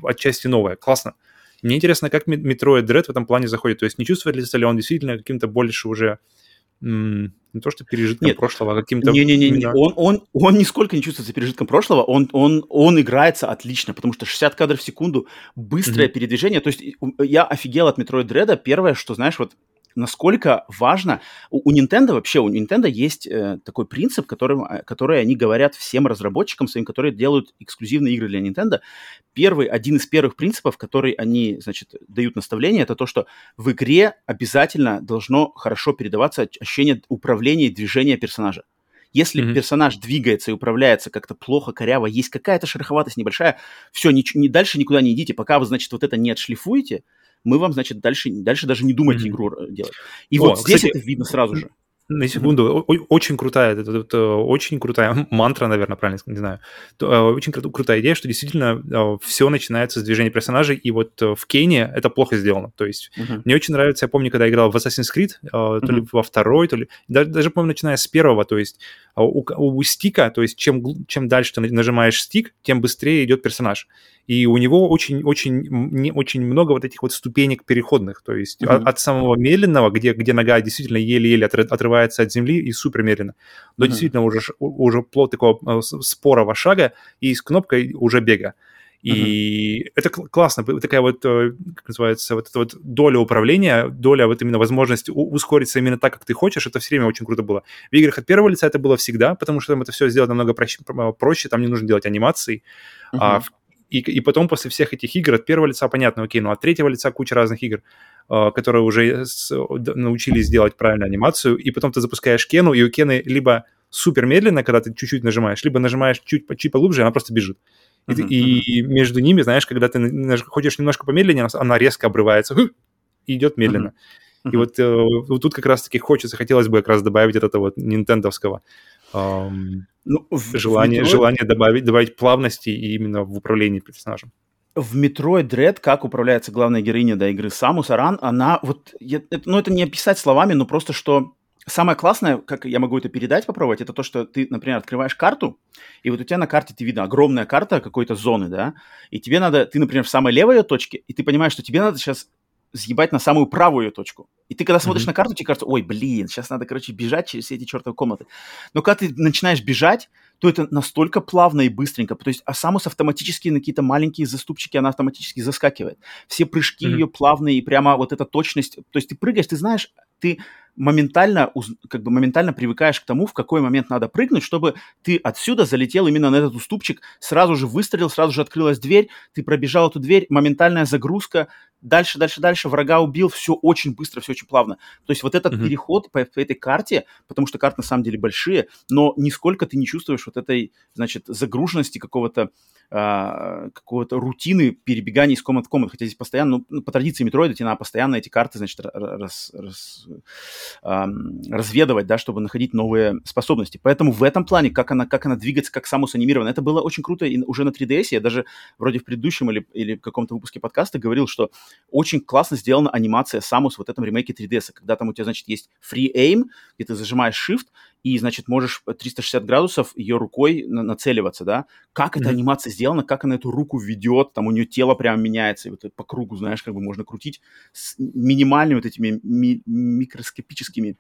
отчасти новое. Классно. Мне интересно, как Metroid Dread в этом плане заходит. То есть не чувствуется ли он действительно каким-то больше уже не то что пережитком Нет. прошлого, а каким-то... Не-не-не, именно... он, он, он нисколько не чувствуется пережитком прошлого, он, он, он играется отлично, потому что 60 кадров в секунду, быстрое mm-hmm. передвижение, то есть я офигел от Metroid Dread, первое, что, знаешь, вот насколько важно... У, у Nintendo вообще, у Nintendo есть э, такой принцип, которым, э, который они говорят всем разработчикам своим, которые делают эксклюзивные игры для Nintendo. Первый, один из первых принципов, который они, значит, дают наставление, это то, что в игре обязательно должно хорошо передаваться ощущение управления и движения персонажа. Если mm-hmm. персонаж двигается и управляется как-то плохо, коряво, есть какая-то шероховатость небольшая, все, ни, ни, дальше никуда не идите, пока вы, значит, вот это не отшлифуете, мы вам, значит, дальше, дальше даже не думайте mm-hmm. игру делать. И О, вот здесь кстати, это видно сразу же. На секунду, mm-hmm. очень крутая, это, это, очень крутая мантра, наверное, правильно не знаю. То, очень кру- крутая идея, что действительно все начинается с движения персонажей, и вот в Кейне это плохо сделано. То есть mm-hmm. мне очень нравится, я помню, когда я играл в Assassin's Creed, то mm-hmm. ли во второй, то ли даже, даже по-моему, начиная с первого, то есть у, у стика, то есть чем, чем дальше ты нажимаешь стик, тем быстрее идет персонаж и у него очень-очень не очень много вот этих вот ступенек переходных, то есть mm-hmm. от, от самого медленного, где, где нога действительно еле-еле отрывается от земли и супер медленно, до mm-hmm. действительно уже, уже плод такого э, спорого шага и с кнопкой уже бега. И uh-huh. это классно, такая вот, э, как называется, вот эта вот доля управления, доля вот именно возможность ускориться именно так, как ты хочешь, это все время очень круто было. В играх от первого лица это было всегда, потому что там это все сделано намного проще, проще там не нужно делать анимации. Uh-huh. А в и, и потом после всех этих игр от первого лица понятно, окей, ну от третьего лица куча разных игр, э, которые уже с, научились делать правильную анимацию, и потом ты запускаешь Кену, и у Кены либо супер медленно, когда ты чуть-чуть нажимаешь, либо нажимаешь чуть, чуть поглубже, она просто бежит. И, uh-huh, и uh-huh. между ними, знаешь, когда ты хочешь немножко помедленнее, она резко обрывается и идет медленно. Uh-huh. Uh-huh. И вот, э, вот тут как раз-таки хочется, хотелось бы как раз добавить это вот нинтендовского эм, ну, желание, в Metroid... желание добавить, добавить плавности именно в управлении персонажем. В Metroid Dread, как управляется главная героиня до игры Самус Аран, она вот, я, это, ну это не описать словами, но просто что самое классное, как я могу это передать, попробовать, это то, что ты, например, открываешь карту, и вот у тебя на карте ты видно огромная карта какой-то зоны, да, и тебе надо, ты, например, в самой левой ее точке, и ты понимаешь, что тебе надо сейчас съебать на самую правую точку. И ты когда смотришь mm-hmm. на карту, тебе кажется, ой, блин, сейчас надо, короче, бежать через все эти чертовы комнаты. Но когда ты начинаешь бежать, то это настолько плавно и быстренько. То есть а Самус автоматически на какие-то маленькие заступчики, она автоматически заскакивает. Все прыжки mm-hmm. ее плавные, и прямо вот эта точность. То есть ты прыгаешь, ты знаешь, ты моментально, как бы моментально привыкаешь к тому, в какой момент надо прыгнуть, чтобы ты отсюда залетел именно на этот уступчик, сразу же выстрелил, сразу же открылась дверь, ты пробежал эту дверь, моментальная загрузка, дальше, дальше, дальше, врага убил, все очень быстро, все очень плавно. То есть вот этот mm-hmm. переход по, по этой карте, потому что карты на самом деле большие, но нисколько ты не чувствуешь вот этой, значит, загруженности какого-то а, какого-то рутины перебегания из комнат в комнату. Хотя здесь постоянно, ну, по традиции метроида тебе надо постоянно эти карты, значит, раз, раз, разведывать, да, чтобы находить новые способности. Поэтому в этом плане, как она, как она двигается, как Самус анимирована, это было очень круто и уже на 3DS. Я даже вроде в предыдущем или, или каком-то выпуске подкаста говорил, что очень классно сделана анимация Самус в вот этом ремейке 3DS, когда там у тебя, значит, есть free aim, где ты зажимаешь shift, и, значит, можешь 360 градусов ее рукой на- нацеливаться, да? Как mm-hmm. эта анимация сделана, как она эту руку ведет, там у нее тело прям меняется, и вот по кругу, знаешь, как бы можно крутить с минимальными вот этими ми- микроскопическими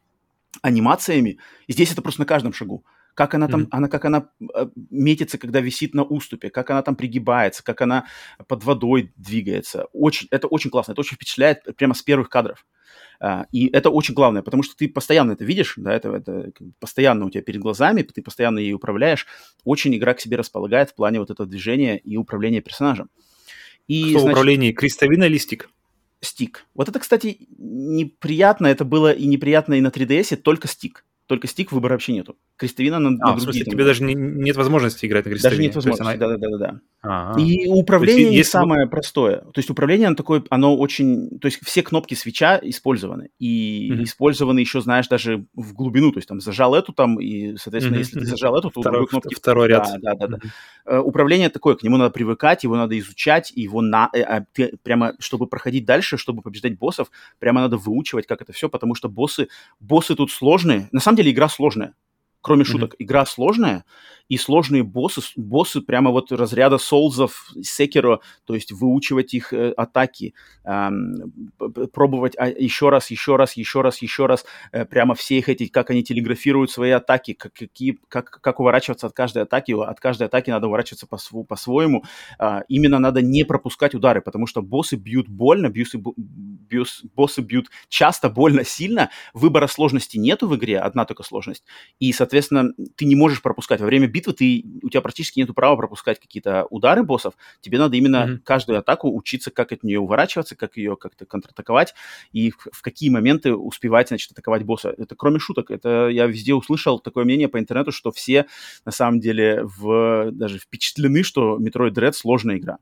анимациями. И здесь это просто на каждом шагу как она там, mm-hmm. она как она э, метится, когда висит на уступе, как она там пригибается, как она под водой двигается. Очень, это очень классно, это очень впечатляет прямо с первых кадров. А, и это очень главное, потому что ты постоянно это видишь, да, это, это постоянно у тебя перед глазами, ты постоянно ей управляешь. Очень игра к себе располагает в плане вот этого движения и управления персонажем. И, Кто значит, в управлении, крестовина или стик? Стик. Вот это, кстати, неприятно, это было и неприятно и на 3DS, только стик. Только стик выбора вообще нету. Крестовина на, а, на другие. В смысле, тебе даже не, нет возможности играть на крестовине? Даже нет возможности, да-да-да. А-а-а. И управление есть, не есть... самое простое. То есть управление, оно такое, оно очень... То есть все кнопки свеча использованы. И mm-hmm. использованы еще, знаешь, даже в глубину. То есть там зажал эту там, и, соответственно, mm-hmm. если ты зажал эту, то второй, кнопки... Второй ряд. Да, да, да. Mm-hmm. да. Управление такое, к нему надо привыкать, его надо изучать, его на... Э, а ты прямо, чтобы проходить дальше, чтобы побеждать боссов, прямо надо выучивать, как это все, потому что боссы, боссы тут сложные. На самом деле игра сложная кроме шуток, mm-hmm. игра сложная, и сложные боссы, боссы прямо вот разряда солзов, секеро, то есть выучивать их э, атаки, э, пробовать а, еще раз, еще раз, еще раз, еще раз, э, прямо все их эти, как они телеграфируют свои атаки, как, какие, как, как уворачиваться от каждой атаки, от каждой атаки надо уворачиваться по, по-своему, э, именно надо не пропускать удары, потому что боссы бьют больно, бьюсы, бьюс, боссы бьют часто, больно, сильно, выбора сложности нету в игре, одна только сложность, и, соответственно, ты не можешь пропускать. Во время битвы ты, у тебя практически нет права пропускать какие-то удары боссов. Тебе надо именно mm-hmm. каждую атаку учиться, как от нее уворачиваться, как ее как-то контратаковать и в, в какие моменты успевать, значит, атаковать босса. Это кроме шуток. Это я везде услышал такое мнение по интернету, что все на самом деле в, даже впечатлены, что Metroid Dread сложная игра.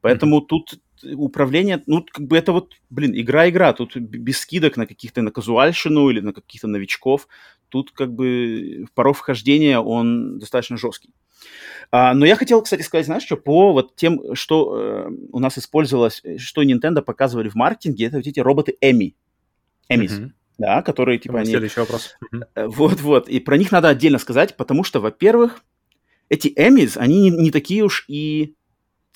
Поэтому mm-hmm. тут управление, ну, как бы это вот, блин, игра-игра, тут без скидок на каких-то, на казуальщину или на каких-то новичков, тут как бы порог вхождения, он достаточно жесткий. А, но я хотел, кстати, сказать, знаешь что, по вот тем, что э, у нас использовалось, что Nintendo показывали в маркетинге, это вот эти роботы Эми. Эмис. Mm-hmm. Да, которые типа они... Следующий вопрос. Вот-вот. И про них надо отдельно сказать, потому что, во-первых, эти Эмис, они не, не такие уж и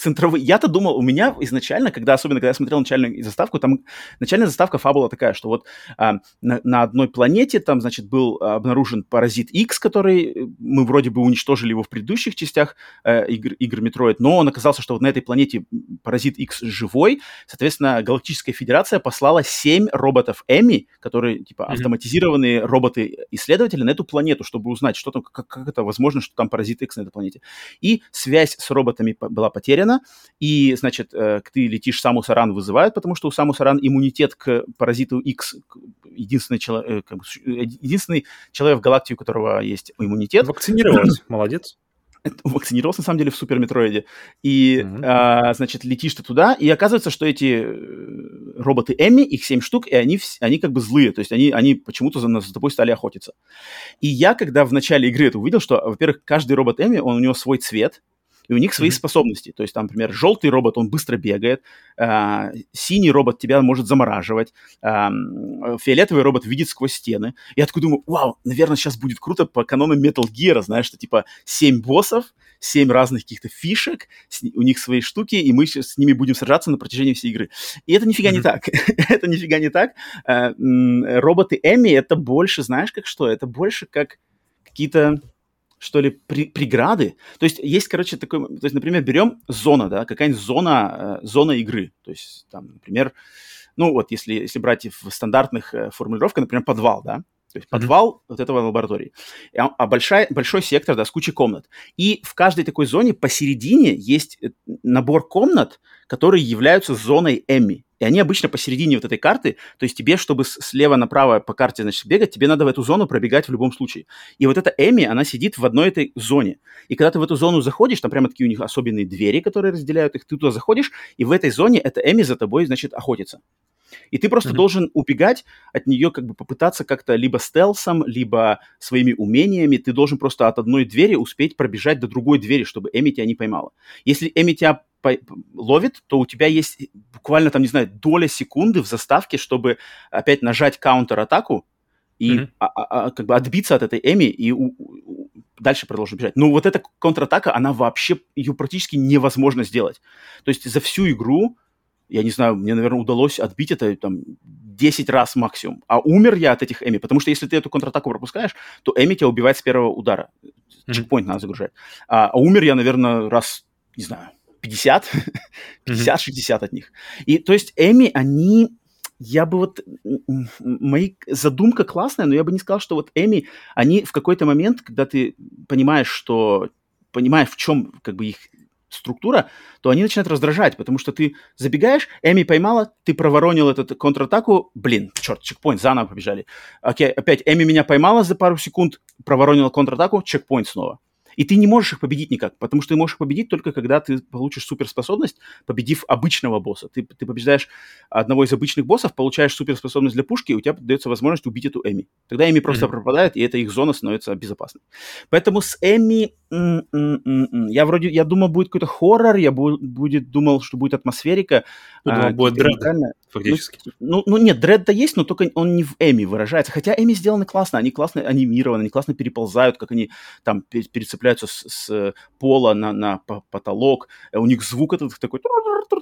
центровые. Я-то думал, у меня изначально, когда, особенно когда я смотрел начальную заставку, там начальная заставка фабула такая, что вот а, на, на одной планете там, значит, был обнаружен паразит X, который э, мы вроде бы уничтожили его в предыдущих частях э, игр, игр Metroid, но он оказался, что вот на этой планете паразит X живой, соответственно, Галактическая Федерация послала 7 роботов Эми, которые, типа, mm-hmm. автоматизированные роботы-исследователи на эту планету, чтобы узнать, что там, как, как это возможно, что там паразит X на этой планете. И связь с роботами была потеряна, Сарана, и, значит, э, ты летишь, Саму Саран вызывают, потому что у Саму Саран иммунитет к паразиту X, единственный, чело, э, бы, единственный человек в галактике, у которого есть иммунитет. Вакцинировался, молодец вакцинировался, на самом деле, в Супер Метроиде. И, mm-hmm. а, значит, летишь ты туда, и оказывается, что эти э, роботы Эмми, их семь штук, и они, они как бы злые, то есть они, они почему-то за, за тобой стали охотиться. И я, когда в начале игры это увидел, что, во-первых, каждый робот Эмми, он у него свой цвет, и у них свои mm-hmm. способности. То есть там, например, желтый робот, он быстро бегает, э, синий робот тебя может замораживать, э, фиолетовый робот видит сквозь стены. Я такой думаю, вау, наверное, сейчас будет круто по канонам Metal Gear, знаешь, что типа 7 боссов, 7 разных каких-то фишек, с, у них свои штуки, и мы с ними будем сражаться на протяжении всей игры. И это нифига mm-hmm. не так. это нифига не так. Э, роботы Эми это больше, знаешь, как что? Это больше как какие-то что ли, при, преграды. То есть есть, короче, такой, то есть, например, берем зона, да, какая-нибудь зона, э, зона игры. То есть, там, например, ну вот, если, если брать в стандартных э, формулировках, например, подвал, да, то есть подвал mm-hmm. вот этого лаборатории. А, а большая, большой сектор, да, с кучей комнат. И в каждой такой зоне посередине есть э, набор комнат, которые являются зоной Эмми. И они обычно посередине вот этой карты, то есть тебе, чтобы слева направо по карте, значит, бегать, тебе надо в эту зону пробегать в любом случае. И вот эта Эми, она сидит в одной этой зоне. И когда ты в эту зону заходишь, там прямо такие у них особенные двери, которые разделяют их, ты туда заходишь, и в этой зоне эта Эми за тобой, значит, охотится. И ты просто mm-hmm. должен убегать от нее, как бы попытаться как-то либо стелсом, либо своими умениями. Ты должен просто от одной двери успеть пробежать до другой двери, чтобы Эми тебя не поймала. Если Эми тебя ловит, то у тебя есть буквально там, не знаю, доля секунды в заставке, чтобы опять нажать каунтер-атаку и mm-hmm. а, а, как бы отбиться от этой Эми и у, у, дальше продолжить бежать. Но вот эта контратака, она вообще, ее практически невозможно сделать. То есть за всю игру, я не знаю, мне, наверное, удалось отбить это там 10 раз максимум. А умер я от этих Эми, потому что если ты эту контратаку пропускаешь, то Эми тебя убивает с первого удара. Mm-hmm. Чекпоинт надо загружать. А, а умер я, наверное, раз, не знаю, 50, 50-60 от них. И то есть Эми, они, я бы вот, мои задумка классная, но я бы не сказал, что вот Эми, они в какой-то момент, когда ты понимаешь, что, понимаешь, в чем как бы их структура, то они начинают раздражать, потому что ты забегаешь, Эми поймала, ты проворонил эту контратаку, блин, черт, чекпоинт, заново побежали. Окей, опять Эми меня поймала за пару секунд, проворонила контратаку, чекпоинт снова. И ты не можешь их победить никак, потому что ты можешь победить только когда ты получишь суперспособность, победив обычного босса. Ты, ты побеждаешь одного из обычных боссов, получаешь суперспособность для пушки, и у тебя дается возможность убить эту Эми. Тогда Эми просто mm-hmm. пропадает, и эта их зона становится безопасной. Поэтому с Эми я вроде, я думал, будет какой-то хоррор, я бу- будет, думал, что будет атмосферика. думал, а, будет дред, фактически. Ну, ну, ну, нет, дред-то есть, но только он не в Эми выражается. Хотя Эми сделаны классно, они классно анимированы, они классно переползают, как они там перецепляются с, с пола на, на потолок. У них звук этот такой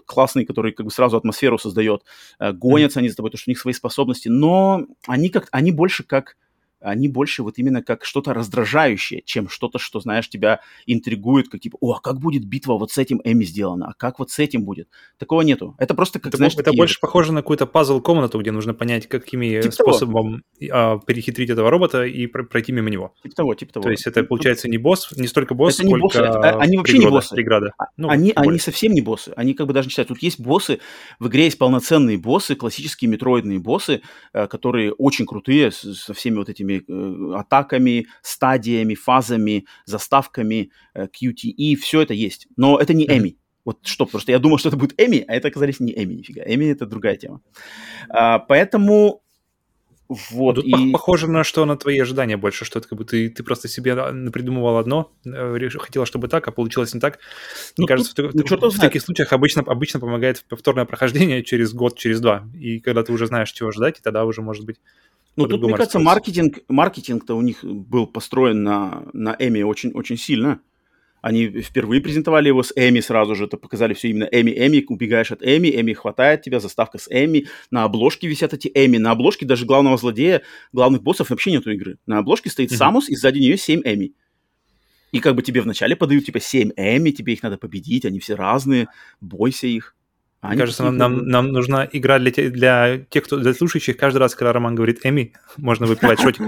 классный, который как бы сразу атмосферу создает. Э, гонятся они за тобой, потому что у них свои способности, но они как, они больше как они больше вот именно как что-то раздражающее, чем что-то, что, знаешь, тебя интригует, как типа, о, а как будет битва вот с этим Эми сделана, а как вот с этим будет? Такого нету. Это просто как, это, знаешь, Это больше вот... похоже на какую-то пазл-комнату, где нужно понять, какими типа способом а, перехитрить этого робота и пройти мимо него. Типа того, типа того. То есть это, получается, не босс, не столько босс, это сколько не боссы. Это, они вообще преграда, не боссы. Преграда. А, ну, они, они совсем не боссы. Они как бы даже не считают. Тут есть боссы, в игре есть полноценные боссы, классические метроидные боссы, э, которые очень крутые, со всеми вот этими э, атаками, стадиями, фазами, заставками, QTE, э, все это есть. Но это не Эми. Вот что, потому что я думал, что это будет Эми, а это оказались не Эми, нифига. Эми — это другая тема. А, поэтому вот, Тут и... похоже на что на твои ожидания больше, что это как бы ты, ты просто себе придумывал одно, э, хотела, чтобы так, а получилось не так. Мне ну, кажется, тут, в, ну, в, в таких случаях обычно, обычно помогает повторное прохождение через год, через два. И когда ты уже знаешь, чего ждать, и тогда уже, может быть, ну, тут, мне кажется, маркетинг, маркетинг-то у них был построен на, на Эми очень, очень сильно. Они впервые презентовали его с Эми сразу же, это показали все именно Эми, Эми, убегаешь от Эми, Эми хватает тебя, заставка с Эми, на обложке висят эти Эми, на обложке даже главного злодея, главных боссов вообще нету игры. На обложке стоит mm-hmm. Самус, и сзади нее 7 Эми. И как бы тебе вначале подают, типа, 7 Эми, тебе их надо победить, они все разные, бойся их. А Мне кажется, нам, нам, нам нужна игра для, те, для тех, кто для слушающих. Каждый раз, когда Роман говорит Эми, можно выпивать шотик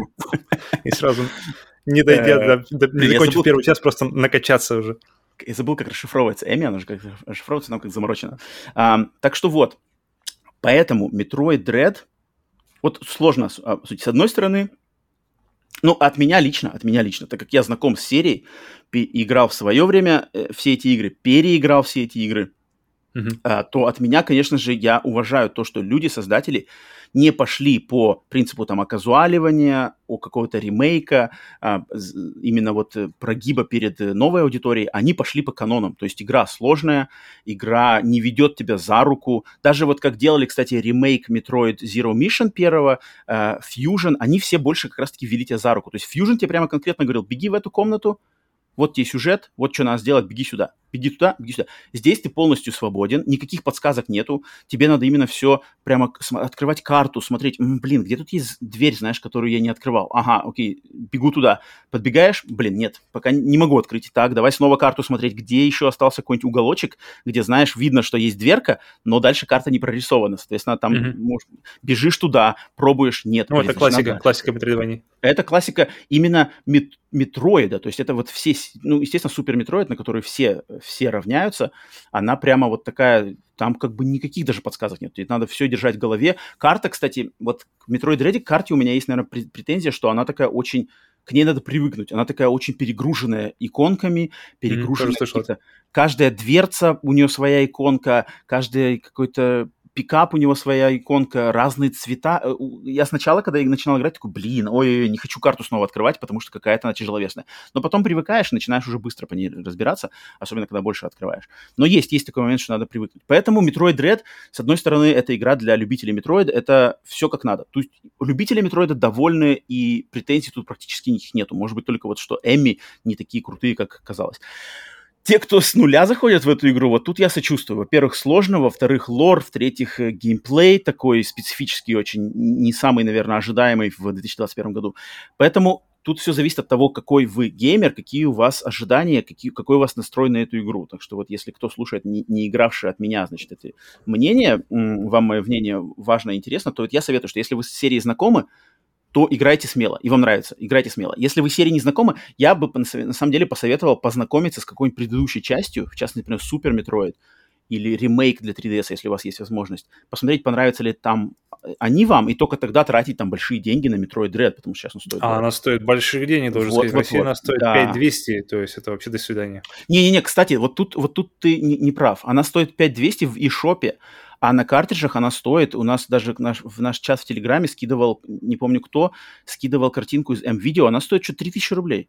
и сразу не дойдя до, до не закончив первый час, просто накачаться уже. Я забыл, как расшифровывается Эми, оно же как расшифровывается, нам как заморочено. А, так что вот, поэтому Metroid Dread, вот сложно, а, суть, с одной стороны, ну, от меня лично, от меня лично, так как я знаком с серией, играл в свое время э, все эти игры, переиграл все эти игры, uh-huh. то от меня, конечно же, я уважаю то, что люди, создатели, не пошли по принципу там оказуаливания, о какого-то ремейка, а, именно вот э, прогиба перед э, новой аудиторией, они пошли по канонам. То есть игра сложная, игра не ведет тебя за руку. Даже вот как делали, кстати, ремейк Metroid Zero Mission первого, Fusion, они все больше как раз-таки вели тебя за руку. То есть Fusion тебе прямо конкретно говорил, беги в эту комнату, вот тебе сюжет, вот что надо сделать, беги сюда, беги туда, беги сюда. Здесь ты полностью свободен, никаких подсказок нету, тебе надо именно все прямо открывать карту, смотреть, М, блин, где тут есть дверь, знаешь, которую я не открывал. Ага, окей, бегу туда. Подбегаешь, блин, нет, пока не могу открыть. Так, давай снова карту смотреть, где еще остался какой-нибудь уголочек, где, знаешь, видно, что есть дверка, но дальше карта не прорисована, соответственно, там mm-hmm. бежишь туда, пробуешь, нет. Ну, блин, это классика, надо... классика Metroidvania. Это классика именно мет- метроида, то есть это вот все, ну, естественно, супер метроид, на который все, все равняются, она прямо вот такая, там как бы никаких даже подсказок нет, надо все держать в голове. Карта, кстати, вот к Metroid Dread карте у меня есть, наверное, претензия, что она такая очень к ней надо привыкнуть. Она такая очень перегруженная иконками, перегруженная mm, Каждая дверца, у нее своя иконка, каждая какой-то пикап у него своя иконка, разные цвета. Э, я сначала, когда я начинал играть, такой, блин, ой, не хочу карту снова открывать, потому что какая-то она тяжеловесная. Но потом привыкаешь, начинаешь уже быстро по ней разбираться, особенно когда больше открываешь. Но есть, есть такой момент, что надо привыкнуть. Поэтому Metroid Dread, с одной стороны, это игра для любителей Metroid, это все как надо. То есть любители Metroid довольны, и претензий тут практически них нету. Может быть, только вот что Эмми не такие крутые, как казалось те, кто с нуля заходят в эту игру, вот тут я сочувствую. Во-первых, сложно, во-вторых, лор, в-третьих, э, геймплей такой специфический, очень не самый, наверное, ожидаемый в 2021 году. Поэтому тут все зависит от того, какой вы геймер, какие у вас ожидания, какие, какой у вас настрой на эту игру. Так что вот если кто слушает, не, не игравший от меня, значит, это мнение, вам мое мнение важно и интересно, то вот я советую, что если вы с серией знакомы, то играйте смело, и вам нравится, играйте смело. Если вы серии не знакомы, я бы на самом деле посоветовал познакомиться с какой-нибудь предыдущей частью, в частности, например, Super Metroid или ремейк для 3DS, если у вас есть возможность. Посмотреть, понравится ли там э, они вам, и только тогда тратить там большие деньги на Metroid Dread, потому что сейчас он стоит... А, она стоит больших денег, тоже вот, сказать. Вот, в России вот, она стоит да. 5200, то есть это вообще до свидания. Не-не-не, кстати, вот тут, вот тут ты не, не прав. Она стоит 5200 в eShop, а на картриджах она стоит, у нас даже наш, в наш чат в Телеграме скидывал, не помню кто, скидывал картинку из M-Video, она стоит что-то 3000 рублей.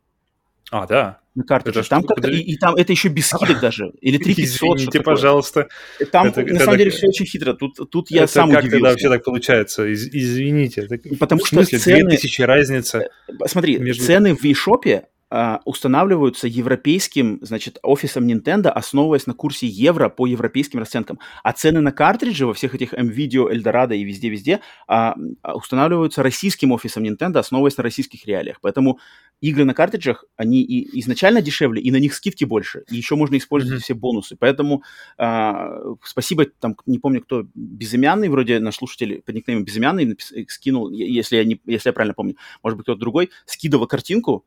А, да. На картридже. Там штука, как и, и там это еще без скидок даже. Или 3500. Извините, пожалуйста. Там это, на это, самом это, деле все очень хитро. Тут, тут я сам как удивился. Это вообще так получается? Из, извините. Это, Потому в смысле, что цены... 2000 разница. Э, смотри, между... цены в eShop а, устанавливаются европейским, значит, офисом Nintendo, основываясь на курсе евро по европейским расценкам. А цены на картриджи во всех этих M-Video, Eldorado и везде-везде а, устанавливаются российским офисом Nintendo, основываясь на российских реалиях. Поэтому игры на картриджах, они и изначально дешевле, и на них скидки больше, и еще можно использовать mm-hmm. все бонусы. Поэтому а, спасибо, там, не помню, кто, Безымянный, вроде наш слушатель под никнеймом Безымянный скинул, если я, не, если я правильно помню, может быть, кто-то другой, скидывал картинку,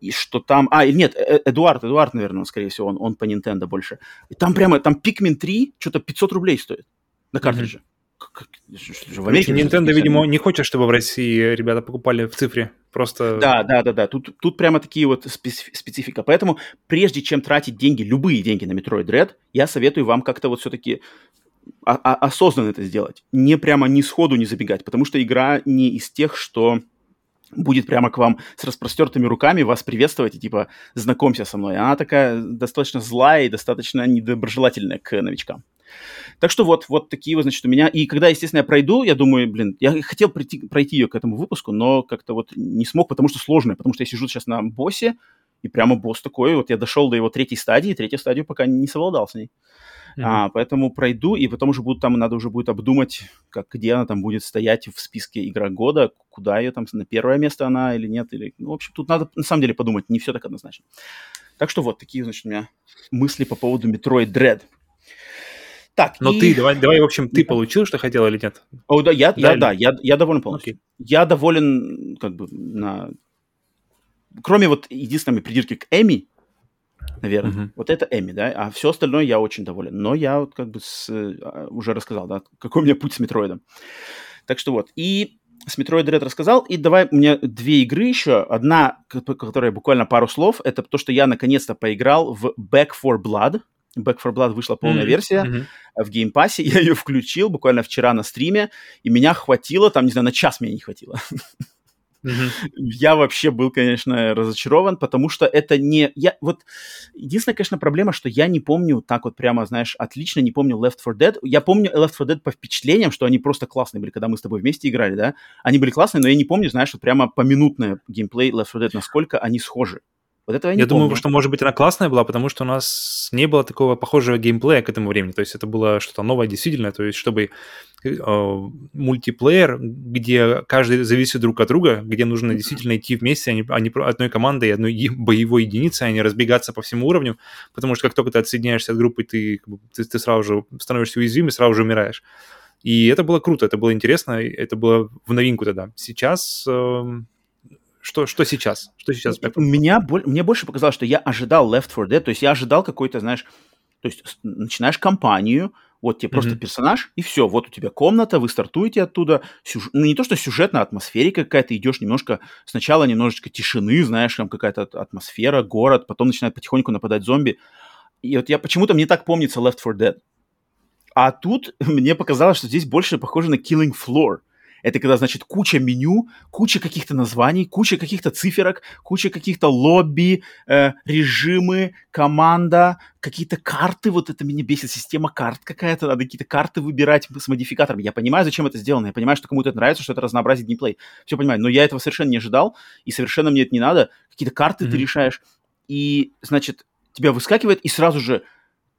и что там... А, нет, э, Эдуард, Эдуард, наверное, скорее всего, он, он по Nintendo больше. И там прямо, там Pikmin 3 что-то 500 рублей стоит на картридже. Mm-hmm. в Америке... Nintendo, видимо, не хочет, чтобы в России ребята покупали в цифре. Просто... Да, да, да, да. Тут, тут прямо такие вот специфика. Поэтому прежде чем тратить деньги, любые деньги на Metroid Dread, я советую вам как-то вот все-таки осознанно это сделать. Не прямо ни сходу не забегать, потому что игра не из тех, что будет прямо к вам с распростертыми руками вас приветствовать и типа знакомься со мной. Она такая достаточно злая и достаточно недоброжелательная к новичкам. Так что вот, вот такие вот, значит, у меня. И когда, естественно, я пройду, я думаю, блин, я хотел пройти, пройти ее к этому выпуску, но как-то вот не смог, потому что сложно, потому что я сижу сейчас на боссе, и прямо босс такой, вот я дошел до его третьей стадии, третью стадию пока не совладал с ней. Mm-hmm. А, поэтому пройду, и потом уже будут там, надо уже будет обдумать, как, где она там будет стоять в списке игра года, куда ее там, на первое место она или нет, или, ну, в общем, тут надо на самом деле подумать, не все так однозначно. Так что вот такие, значит, у меня мысли по поводу Metroid Dread. Так, Но и... ты, давай, давай, в общем, ты получил, что хотел или нет? О, да, я, я, да, я, я доволен полностью. Okay. Я доволен, как бы, на... Кроме вот единственной придирки к Эми, наверное. Uh-huh. Вот это Эми, да, а все остальное я очень доволен. Но я вот как бы с, а, уже рассказал, да, какой у меня путь с Метроидом. Так что вот. И с Metroid Dread рассказал, и давай у меня две игры еще. Одна, которая буквально пару слов, это то, что я наконец-то поиграл в Back for Blood. Back for Blood вышла полная mm-hmm. версия mm-hmm. в Pass, я ее включил буквально вчера на стриме, и меня хватило, там, не знаю, на час меня не хватило. Mm-hmm. Я вообще был, конечно, разочарован, потому что это не... Я, вот, единственная, конечно, проблема, что я не помню так вот прямо, знаешь, отлично не помню Left 4 Dead. Я помню Left 4 Dead по впечатлениям, что они просто классные были, когда мы с тобой вместе играли, да? Они были классные, но я не помню, знаешь, вот прямо поминутное геймплей Left 4 Dead, насколько они схожи. Вот этого я не Я помню. думаю, что, может быть, она классная была, потому что у нас не было такого похожего геймплея к этому времени. То есть это было что-то новое действительно. То есть чтобы э, мультиплеер, где каждый зависит друг от друга, где нужно действительно идти вместе, а не, а не одной командой, одной боевой единицей, а не разбегаться по всему уровню. Потому что как только ты отсоединяешься от группы, ты, ты, ты сразу же становишься уязвим и сразу же умираешь. И это было круто, это было интересно, это было в новинку тогда. Сейчас э, что, что сейчас? Что сейчас? Меня, мне больше показалось, что я ожидал Left 4 Dead, то есть я ожидал какой-то, знаешь, то есть начинаешь кампанию, вот тебе mm-hmm. просто персонаж, и все, вот у тебя комната, вы стартуете оттуда, сюж... ну не то, что сюжетная атмосфера какая-то, идешь немножко, сначала немножечко тишины, знаешь, там какая-то атмосфера, город, потом начинает потихоньку нападать зомби. И вот я почему-то мне так помнится Left 4 Dead. А тут мне показалось, что здесь больше похоже на Killing Floor. Это когда, значит, куча меню, куча каких-то названий, куча каких-то циферок, куча каких-то лобби, э, режимы, команда, какие-то карты. Вот это меня бесит, система карт какая-то. Надо какие-то карты выбирать с модификаторами. Я понимаю, зачем это сделано. Я понимаю, что кому-то это нравится, что это разнообразит геймплей. Все понимаю. Но я этого совершенно не ожидал, и совершенно мне это не надо. Какие-то карты mm-hmm. ты решаешь, и, значит, тебя выскакивает, и сразу же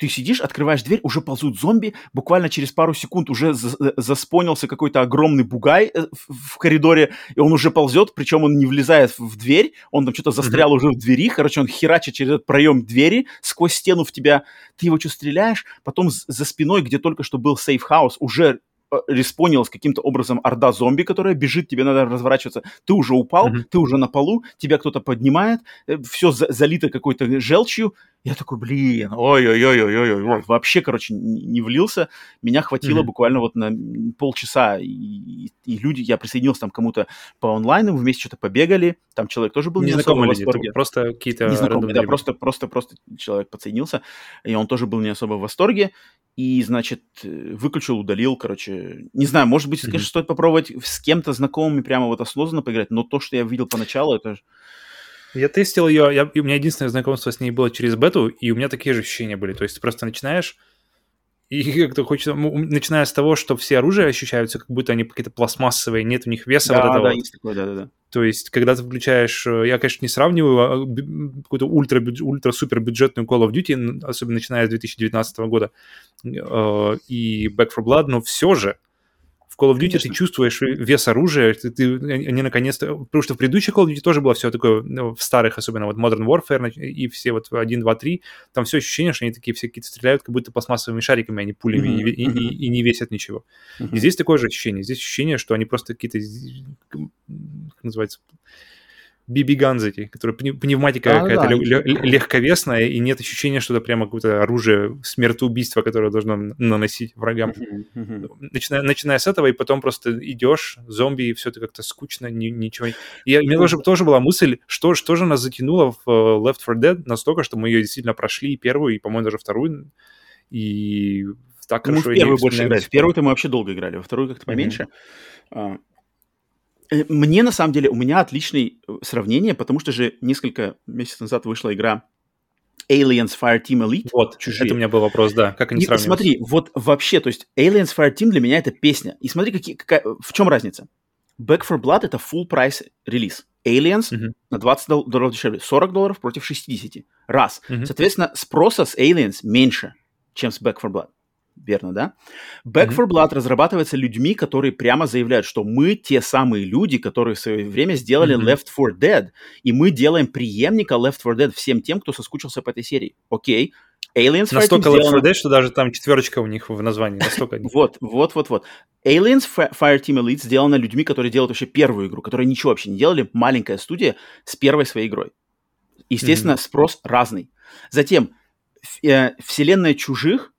ты сидишь, открываешь дверь, уже ползут зомби, буквально через пару секунд уже э, заспонился какой-то огромный бугай э, в, коридоре, и он уже ползет, причем он не влезает в дверь, он там что-то застрял mm-hmm. уже в двери, короче, он херачит через этот проем двери сквозь стену в тебя, ты его что стреляешь, потом за спиной, где только что был safe house, уже респонилась каким-то образом орда зомби, которая бежит, тебе надо разворачиваться. Ты уже упал, mm-hmm. ты уже на полу, тебя кто-то поднимает, все за- залито какой-то желчью, я такой, блин, ой-ой-ой-ой-ой, вообще, короче, не влился. Меня хватило mm-hmm. буквально вот на полчаса, и, и люди, я присоединился там кому-то по онлайну, вместе что-то побегали, там человек тоже был не особо в восторге. Просто какие-то... Незнакомые, да, просто, просто, просто человек подсоединился, и он тоже был не особо в восторге, и, значит, выключил, удалил, короче, не знаю, может быть, mm-hmm. конечно, стоит попробовать с кем-то знакомыми прямо вот осознанно поиграть, но то, что я видел поначалу, это я тестил ее, я, у меня единственное знакомство с ней было через бету, и у меня такие же ощущения были. То есть ты просто начинаешь, и как-то хочется, начиная с того, что все оружия ощущаются, как будто они какие-то пластмассовые, нет у них веса да, вот этого. Да, есть такое, да, да, да. То есть, когда ты включаешь, э, я, конечно, не сравниваю а, какую-то ультра, ультра-супер бюджетную Call of Duty, особенно начиная с 2019 года, э, и Back 4 Blood, но все же Call of Duty Конечно. ты чувствуешь вес оружия, ты, ты, они наконец-то... Потому что в предыдущих Call of Duty тоже было все такое, ну, в старых, особенно вот Modern Warfare и все вот 1, 2, 3, там все ощущение, что они такие все какие-то стреляют как будто пластмассовыми шариками, а не пулями, mm-hmm. и, и, и, не весят ничего. Mm-hmm. И здесь такое же ощущение. Здесь ощущение, что они просто какие-то, как называется, BB-ганз эти, которые пневматика Да, какая-то да, легковесная, и нет ощущения, что это прямо какое-то оружие смертоубийства, которое должно наносить врагам. Мгм. Начиная, начиная с этого, и потом просто идешь, зомби, и все это как-то скучно, ни- ничего. И я- у меня тоже, тоже была мысль, что, что же нас затянуло в э, Left 4 Dead настолько, что мы ее действительно прошли, и первую, и, по-моему, даже вторую, и так Ну, мы в хорошо её первую больше играли. В первую-то мы вообще долго играли, во вторую как-то поменьше. А, э, Мне, на самом деле, у меня отличное сравнение, потому что же несколько месяцев назад вышла игра Aliens Fireteam Elite. Вот, Чужие. это у меня был вопрос, да, как они И сравниваются. смотри, вот вообще, то есть Aliens Fireteam для меня это песня. И смотри, какие, какая, в чем разница. Back for Blood это full прайс релиз. Aliens Мгм. на 20 дол- долларов дешевле. 40 долларов против 60. Раз. Мгм. Соответственно, спроса с Aliens меньше, чем с Back for Blood. Верно, да? Back Мгм. for Blood разрабатывается людьми, которые прямо заявляют, что мы те самые люди, которые в свое время сделали Мгм. Left 4 Dead, и мы делаем преемника Left 4 Dead всем тем, кто соскучился по этой серии. Окей. Aliens Fireteam Настолько Left сделано- 4 Dead, что даже там четверочка у них в названии. Настолько вот, вот, вот, вот. Aliens Fi- Fireteam Elite сделана людьми, которые делают вообще первую игру, которые ничего вообще не делали. Маленькая студия с первой своей игрой. Естественно, спрос разный. Затем, э, вселенная чужих,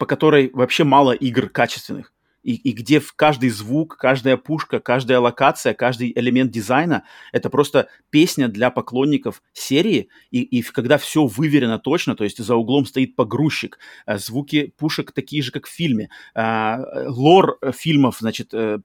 по которой вообще мало игр качественных, и, и где в каждый звук, каждая пушка, каждая локация, каждый элемент дизайна это просто песня для поклонников серии, и, и когда все выверено точно, то есть за углом стоит погрузчик, э, звуки пушек такие же, как в фильме, а, э, лор фильмов, значит, э,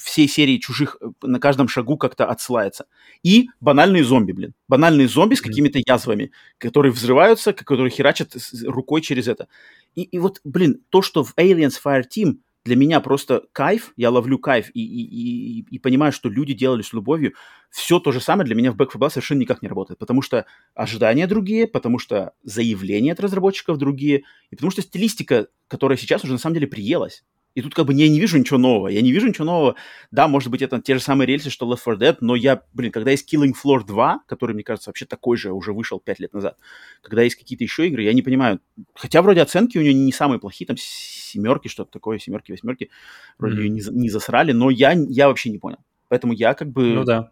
всей серии чужих э, на каждом шагу как-то отсылается. И банальные зомби, блин. Банальные зомби с какими-то язвами, которые взрываются, которые херачат рукой через это. И, и вот, блин, то, что в Aliens Fireteam для меня просто кайф, я ловлю кайф и, и, и, и понимаю, что люди делали с любовью, все то же самое для меня в Back 4 Blood совершенно никак не работает, потому что ожидания другие, потому что заявления от разработчиков другие, и потому что стилистика, которая сейчас уже на самом деле приелась. И тут как бы я не вижу ничего нового. Я не вижу ничего нового. Да, может быть, это те же самые рельсы, что Left 4 Dead, но я, блин, когда есть Killing Floor 2, который, мне кажется, вообще такой же, уже вышел 5 лет назад, когда есть какие-то еще игры, я не понимаю. Хотя вроде оценки у нее не самые плохие, там семерки, что-то такое, семерки, восьмерки, вроде Мгм. ее не, не засрали, но я, я вообще не понял. Поэтому я как бы... Ну да.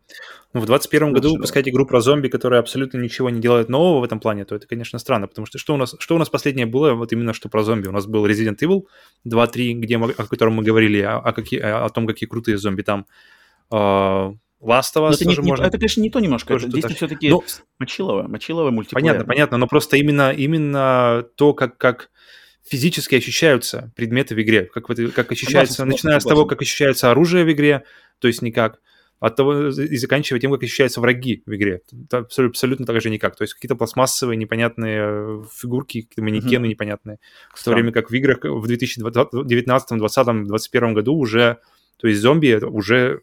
Ну, в 21 году выпускать игру про зомби, которая абсолютно ничего не делает нового в этом плане, то это, конечно, странно, потому что что у нас, что у нас последнее было, вот именно что про зомби? У нас был Resident Evil 2-3, где мы, о котором мы говорили, о, о, какие, о том, какие крутые зомби там. А, Last of Но Us это, тоже не- можно... это, конечно, не то немножко. тоже Это, здесь так- все-таки Ну, мочилово, мочилово мультиплеер. Понятно, понятно, но просто именно, именно то, как, как физически ощущаются предметы в игре, как, как ощущается, согласен, начиная с согласен. того, как ощущается оружие в игре, то есть никак, от того и заканчивая тем, как ощущаются враги в игре. Это абсолютно, так же никак. То есть какие-то пластмассовые непонятные э, фигурки, какие-то манекены непонятные. В то время как в играх в 2019, 2020, 2021 году уже, то есть зомби уже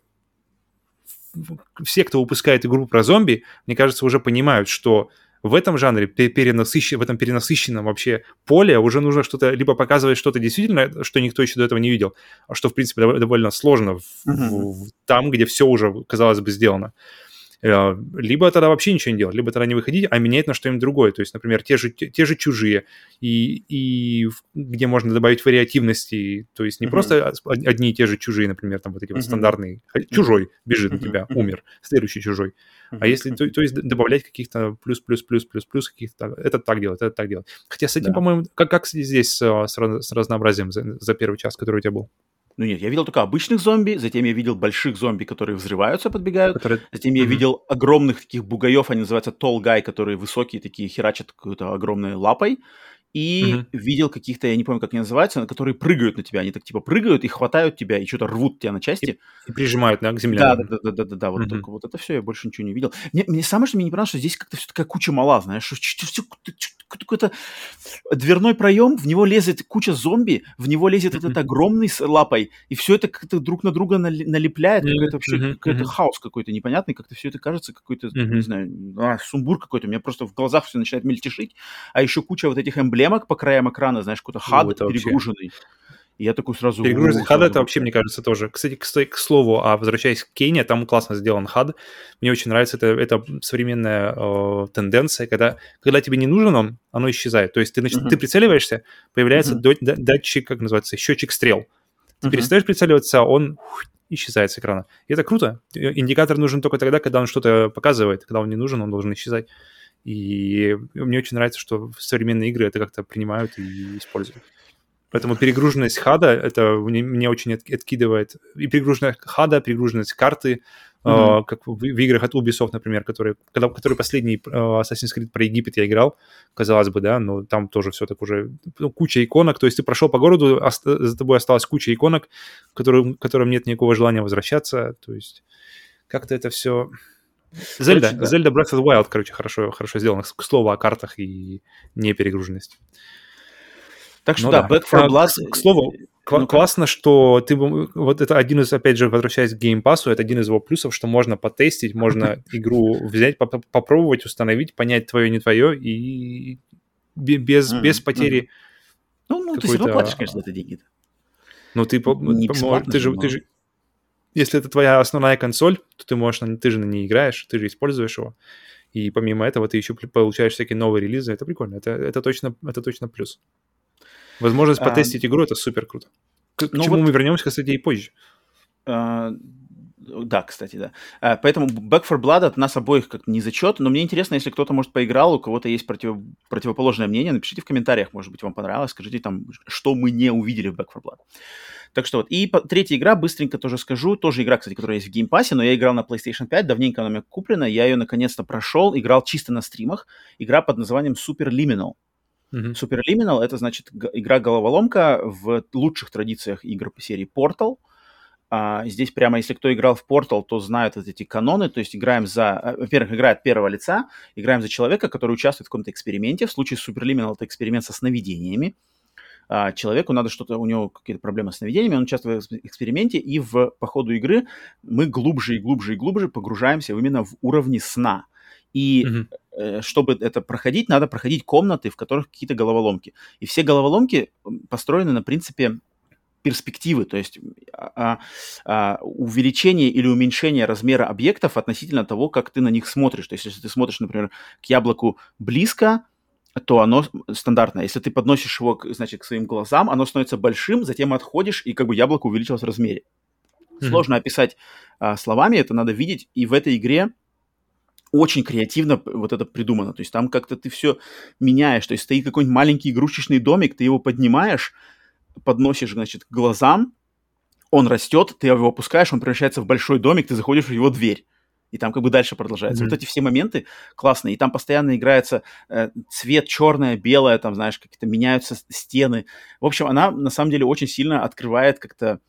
все, кто выпускает игру про зомби, мне кажется, уже понимают, что в этом жанре, пе- перенасыщен, в этом перенасыщенном вообще поле уже нужно что-то, либо показывать что-то действительно, что никто еще до этого не видел, а что, в принципе, дов- довольно сложно в- Мгм. в- там, где все уже, казалось бы, сделано. Э, Либо тогда вообще ничего не делать, либо тогда не выходить, а менять на что-нибудь другое. То есть, например, те же, те, те же чужие, и, и где можно добавить вариативности, то есть не Мгм. просто од- одни и те же чужие, например, там вот эти вот Мгм. стандартные. Чужой бежит на Мгм. тебя, умер, следующий чужой. Мгм. А если, то, то есть добавлять каких-то плюс-плюс-плюс-плюс-плюс каких-то, это так делать, это так делать. Хотя с этим, Да. по-моему, как, как здесь а, с, с разнообразием за, за первый час, который у тебя был? Ну нет, я видел только обычных зомби, затем я видел больших зомби, которые взрываются, подбегают, Который... затем я Мгм. видел огромных таких бугаев, они называются tall guy, которые высокие такие, херачат какой-то огромной лапой, и Мгм. видел каких-то, я не помню, как они называются, которые прыгают на тебя, они так типа прыгают и хватают тебя, и что-то рвут тебя на части. И прижимают на, к земле. Да, да, да, да, да, да, да, вот, Мгм. только вот это все, я больше ничего не видел. Мне, мне самое, что мне не понравилось, что здесь как-то все такая куча мала, знаешь, что какой-то дверной проем, в него лезет куча зомби, в него лезет этот огромный с лапой, и все это как-то друг на друга налепляет, Мгм, какой-то вообще какой-то хаос какой-то непонятный, как-то все это кажется какой-то, не знаю, а, сумбур какой-то, у меня просто в глазах все начинает мельтешить, а еще куча вот этих эмблемок по краям экрана, знаешь, какой-то хад это вообще- перегруженный. И я такой сразу... Перегруженный «О, хад сразу это вообще, мне кажется, тоже. Кстати, кстати, к слову, а возвращаясь к Кене, там классно сделан хад. Мне очень нравится это, это современная э, тенденция, когда, когда тебе не нужен он, оно исчезает. То есть ты, значит, Мгм. ты прицеливаешься, появляется Мгм. до- да- датчик, как называется, счетчик стрел. Ты Мгм. перестаешь прицеливаться, он исчезает с экрана. И это круто. Индикатор нужен только тогда, когда он что-то показывает. Когда он не нужен, он должен исчезать. И мне очень нравится, что современные игры это как-то принимают и используют. Поэтому перегруженность хада, это мне, очень откидывает. И перегруженность хада, перегруженность карты, mm-hmm. э, как в, в играх от Ubisoft, например, которые, когда, который последний э, Assassin's Creed про Египет я играл, казалось бы, да, но там тоже все так уже, ну, куча иконок, то есть ты прошел по городу, оста- за тобой осталась куча иконок, которым, которым нет никакого желания возвращаться, то есть как-то это все... Зельда, да. Зельда Breath of the Wild, короче, хорошо, хорошо сделано, к слову о картах и не перегруженности. Так что ну, да, Back 4 а, Blood... К, к слову, ну, классно, что ты... Вот это один из, опять же, возвращаясь к Game Pass, это один из его плюсов, что можно потестить, можно игру взять, поп попробовать, установить, понять твое, не твое, и без, mm-hmm. без потери... Ну, ну ты все равно платишь, конечно, за это деньги. Ну, ты, не ты, же, ты же... Если это твоя основная консоль, то ты можешь, ты же на ней играешь, ты же используешь его. И помимо этого ты еще получаешь всякие новые релизы. Это прикольно. Это, это, точно, это точно плюс. Возможность потестить а, игру это супер круто. К, ну к чему вот, мы вернемся, кстати, и позже. А, да, кстати, да. А, поэтому Back for Blood от нас обоих как не зачет, но мне интересно, если кто-то, может, поиграл, у кого-то есть против, противоположное мнение, напишите в комментариях, может быть, вам понравилось, скажите там, что мы не увидели в Back for Blood. Так что вот. И по, третья игра, быстренько тоже скажу. Тоже игра, кстати, которая есть в Game Pass'е, но я играл на PlayStation 5, давненько она у меня куплена. Я ее наконец-то прошел, играл чисто на стримах. Игра под названием Superliminal. Mm-hmm. Это, значит, игра-головоломка в лучших традициях игр по серии Portal. А, здесь прямо, если кто играл в Portal, то знают вот эти каноны, то есть играем за... А, во-первых, играет первого лица, играем за человека, который участвует в каком-то эксперименте. В случае Superliminal это эксперимент со сновидениями. А, человеку надо что-то, у него какие-то проблемы с сновидениями, он участвует в эксперименте, и в, по ходу игры мы глубже и глубже и глубже погружаемся именно в уровни сна. И mm-hmm. чтобы это проходить, надо проходить комнаты, в которых какие-то головоломки. И все головоломки построены на принципе перспективы, то есть а, а, увеличение или уменьшение размера объектов относительно того, как ты на них смотришь. То есть если ты смотришь, например, к яблоку близко, то оно стандартное. Если ты подносишь его, значит, к своим глазам, оно становится большим, затем отходишь, и как бы яблоко увеличилось в размере. Mm-hmm. Сложно описать а, словами, это надо видеть. И в этой игре очень креативно вот это придумано. То есть там как-то ты все меняешь. То есть стоит какой-нибудь маленький игрушечный домик, ты его поднимаешь, подносишь, значит, к глазам, он растет, ты его опускаешь, он превращается в большой домик, ты заходишь в его дверь. И там как бы дальше продолжается. Mm-hmm. Вот эти все моменты классные. И там постоянно играется э, цвет черное, белое, там, знаешь, какие-то меняются стены. В общем, она на самом деле очень сильно открывает как-то э,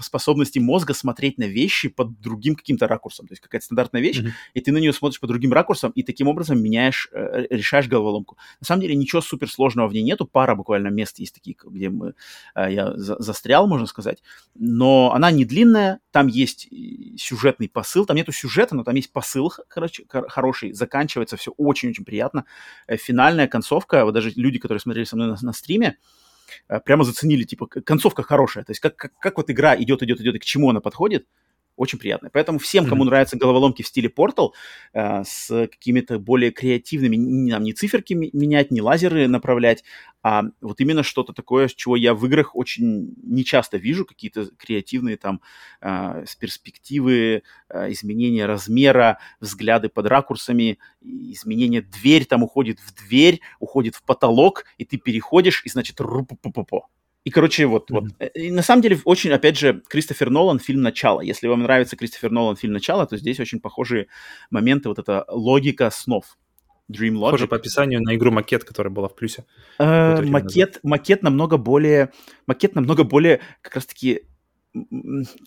способности мозга смотреть на вещи под другим каким-то ракурсом. То есть какая-то стандартная вещь, mm-hmm. и ты на нее смотришь под другим ракурсом, и таким образом меняешь, э, решаешь головоломку. На самом деле ничего суперсложного в ней нету, пара буквально мест есть такие, где мы, э, я за- застрял, можно сказать, но она не длинная, там есть сюжетный посыл, там нету сюжета, но там есть посыл, короче, хороший, заканчивается все очень-очень приятно. Э, финальная концовка, вот даже люди, которые смотрели со мной на, на стриме, Э, прямо заценили, типа, концовка хорошая. То есть как, как, как вот игра идет, идет, идет, и к чему она подходит, очень приятная. Поэтому всем, кому mm-hmm. нравятся головоломки в стиле Portal, э, с какими-то более креативными, не, нам не циферки менять, не лазеры направлять, а вот именно что-то такое, чего я в играх очень нечасто вижу, какие-то креативные там э, с перспективы, э, изменения размера, взгляды под ракурсами, изменение дверь там уходит в дверь, уходит в потолок, и ты переходишь, и значит. И, короче, вот, mm-hmm. вот. И на самом деле, очень, опять же, Кристофер Нолан, фильм «Начало». Если вам нравится Кристофер Нолан, фильм «Начало», то здесь очень похожие моменты, вот эта логика снов. Dream Logic. Похоже по описанию на игру макет, которая была в плюсе. Э, макет, макет намного более, макет намного более, как раз-таки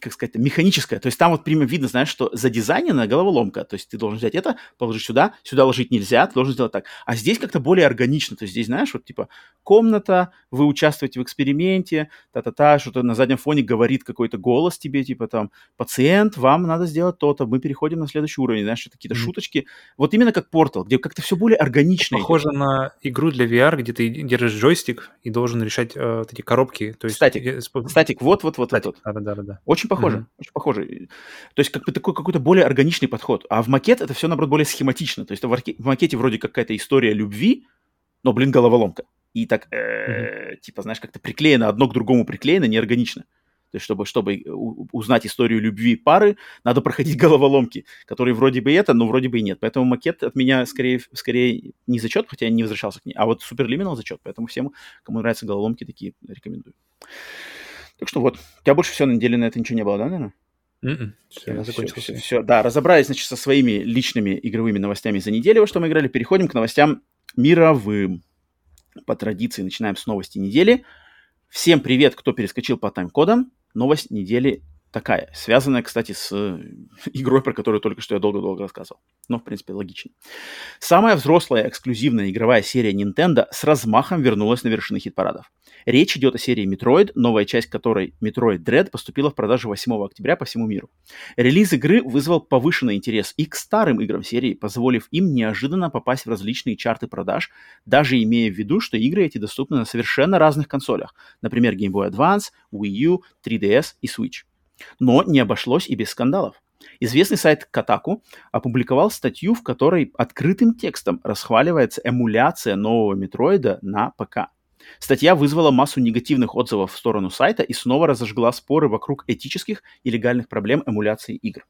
как сказать, механическая. То есть там вот прямо видно, знаешь, что задизайнена головоломка. То есть ты должен взять это, положить сюда, сюда ложить нельзя, ты должен сделать так. А здесь как-то более органично. То есть здесь, знаешь, вот типа комната, вы участвуете в эксперименте, та-та-та, что-то на заднем фоне говорит какой-то голос тебе, типа там, пациент, вам надо сделать то-то, мы переходим на следующий уровень, знаешь, какие-то mm-hmm. шуточки. Вот именно как Portal, где как-то все более органично. Похоже идет. на игру для VR, где ты держишь джойстик и должен решать э, вот эти коробки. То есть, кстати, кстати, вот-вот-вот. Да, да, да. Очень похоже, mm-hmm. очень похоже. То есть как бы такой какой-то более органичный подход. А в макет это все, наоборот, более схематично. То есть в, арке... в макете вроде какая-то история любви, но, блин, головоломка. И так, mm-hmm. типа, знаешь, как-то приклеено, одно к другому приклеено, неорганично. То есть, чтобы, чтобы узнать историю любви пары, надо проходить головоломки, которые вроде бы это, но вроде бы и нет. Поэтому макет от меня скорее, скорее не зачет, хотя я не возвращался к ней, а вот Суперлиминал зачет. Поэтому всем, кому нравятся головоломки, такие рекомендую. Так что вот, у тебя больше всего на неделе на это ничего не было, да, наверное? Mm-mm. Все, закончил. Все, все, все, да, разобрались, значит, со своими личными игровыми новостями за неделю, во что мы играли. Переходим к новостям мировым. По традиции начинаем с новости недели. Всем привет, кто перескочил по тайм-кодам. Новость недели такая, связанная, кстати, с э, игрой, про которую только что я долго-долго рассказывал. Но, в принципе, логично. Самая взрослая эксклюзивная игровая серия Nintendo с размахом вернулась на вершины хит-парадов. Речь идет о серии Metroid, новая часть которой, Metroid Dread, поступила в продажу 8 октября по всему миру. Релиз игры вызвал повышенный интерес и к старым играм серии, позволив им неожиданно попасть в различные чарты продаж, даже имея в виду, что игры эти доступны на совершенно разных консолях, например, Game Boy Advance, Wii U, 3DS и Switch. Но не обошлось и без скандалов. Известный сайт Kotaku опубликовал статью, в которой открытым текстом расхваливается эмуляция нового Метроида на ПК. Статья вызвала массу негативных отзывов в сторону сайта и снова разожгла споры вокруг этических и легальных проблем эмуляции игр.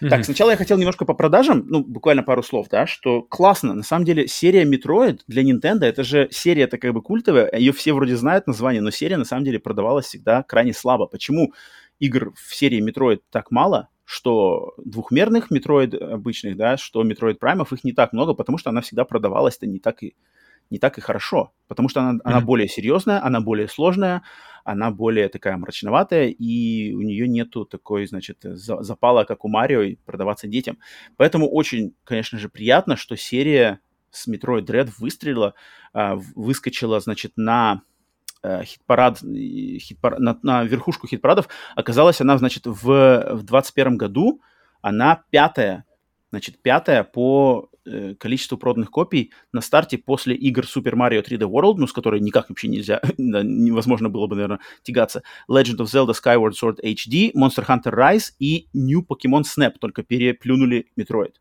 Mm-hmm. Так, сначала я хотел немножко по продажам, ну, буквально пару слов, да, что классно. На самом деле, серия Metroid для Nintendo, это же серия это как бы культовая, ее все вроде знают название, но серия на самом деле продавалась всегда крайне слабо. Почему игр в серии Metroid так мало? что двухмерных Metroid обычных, да, что Metroid Prime, их не так много, потому что она всегда продавалась-то не так и не так и хорошо, потому что она, mm-hmm. она более серьезная, она более сложная, она более такая мрачноватая, и у нее нету такой, значит, запала, как у Марио, и продаваться детям. Поэтому очень, конечно же, приятно, что серия с Metroid Dread выстрелила, а, выскочила, значит, на э, хит-парад, хит-парад на, на верхушку хит-парадов. Оказалась она, значит, в, в 2021 году, она пятая, значит, пятая по э, количеству проданных копий на старте после игр Super Mario 3D World, ну, с которой никак вообще нельзя, невозможно было бы, наверное, тягаться, Legend of Zelda Skyward Sword HD, Monster Hunter Rise и New Pokemon Snap, только переплюнули Metroid.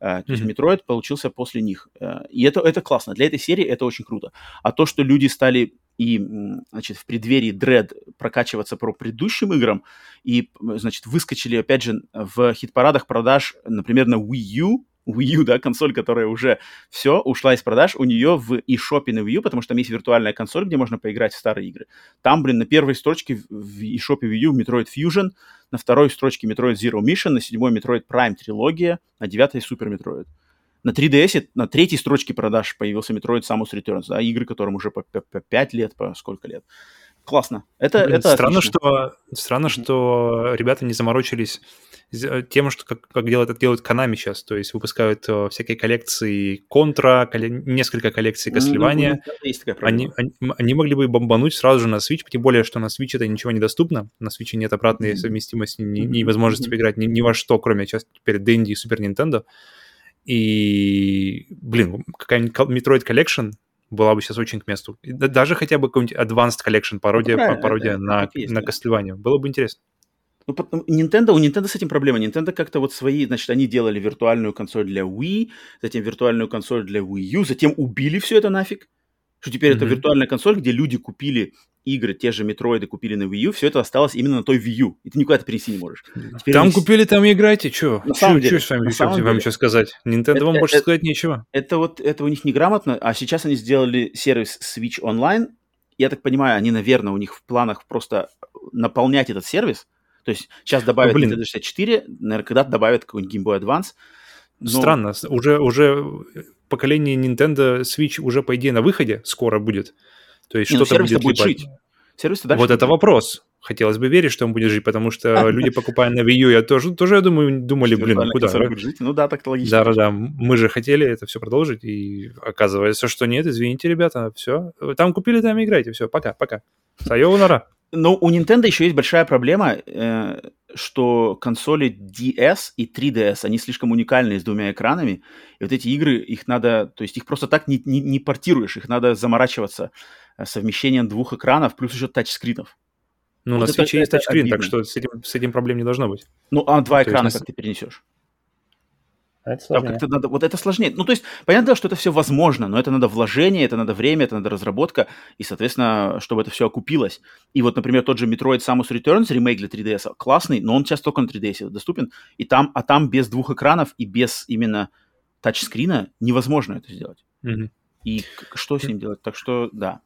Uh, то mm-hmm. есть Metroid получился после них. Uh, и это, это классно. Для этой серии это очень круто. А то, что люди стали и, значит, в преддверии Dread прокачиваться по предыдущим играм и, значит, выскочили, опять же, в хит-парадах продаж, например, на Wii U, Wii U, да, консоль, которая уже все, ушла из продаж, у нее в eShop на Wii U, потому что там есть виртуальная консоль, где можно поиграть в старые игры. Там, блин, на первой строчке в eShop Wii U Metroid Fusion, на второй строчке Metroid Zero Mission, на седьмой Metroid Prime трилогия, на девятой Super Metroid. На 3DS на третьей строчке продаж появился Metroid Samus Returns, да, игры, которым уже по, по, по 5 лет, по сколько лет. Классно. Это, Блин, это странно, что, странно, что ребята не заморочились Э, тем, что как, как делают, это делают Konami сейчас, то есть выпускают э, всякие коллекции Контра, колле... несколько коллекций Кослевания. Ну, ну, они, они, они могли бы бомбануть сразу же на Switch, тем более, что на Switch это ничего не доступно, на Switch нет обратной mm-hmm. совместимости, ни, ни возможности mm-hmm. поиграть ни, ни во что, кроме сейчас теперь Dendy и Super Nintendo. И, блин, какая-нибудь Metroid Collection была бы сейчас очень к месту. Даже хотя бы какой-нибудь Advanced Collection, пародия, ну, пародия это, на, это есть, на да. Было бы интересно. Ну, потом, Nintendo, у Nintendo с этим проблема. Nintendo как-то вот свои, значит, они делали виртуальную консоль для Wii, затем виртуальную консоль для Wii U, затем убили все это нафиг. Что теперь mm-hmm. это виртуальная консоль, где люди купили игры, те же метроиды купили на Wii U, все это осталось именно на той Wii U. И ты никуда это перенести не можешь. Теперь там они... купили, там и играйте, что? На самом деле. Что с вами, что вам еще сказать? Nintendo это, вам больше это, сказать нечего. Это вот, это у них неграмотно, а сейчас они сделали сервис Switch Online. Я так понимаю, они, наверное, у них в планах просто наполнять этот сервис, то есть сейчас добавят ну, Nintendo 64, наверное, когда-то добавят какой-нибудь Game Boy Advance. Но... Странно, уже, уже поколение Nintendo Switch уже, по идее, на выходе скоро будет. То есть что-то будет, будет жить. Сервис вот будет. это вопрос. Хотелось бы верить, что он будет жить, потому что люди, покупая на Wii U, я тоже, тоже я думаю, думали, блин, куда? Жить? Ну да, так логично. Да-да-да, мы же хотели это все продолжить, и оказывается, что нет, извините, ребята, все. Там купили, там играйте, все, пока, пока. Сайонара. Но у Nintendo еще есть большая проблема, э, что консоли DS и 3DS, они слишком уникальные с двумя экранами, и вот эти игры, их надо, то есть их просто так не, не, не портируешь, их надо заморачиваться совмещением двух экранов, плюс еще тачскринов. Ну, вот на это, свече есть тачскрин, так что с этим, с этим проблем не должно быть. Ну, а два то экрана есть... как ты перенесешь? Это Там как-то надо, вот это сложнее. Ну, то есть, понятно, что это все возможно, но это надо вложение, это надо время, это надо разработка, и, соответственно, чтобы это все окупилось. И вот, например, тот же Metroid Samus Returns, ремейк для 3DS, классный, но он сейчас только на 3DS доступен, и там, а там без двух экранов и без именно тачскрина невозможно это сделать. Мгм. И что с ним делать? Так что, да.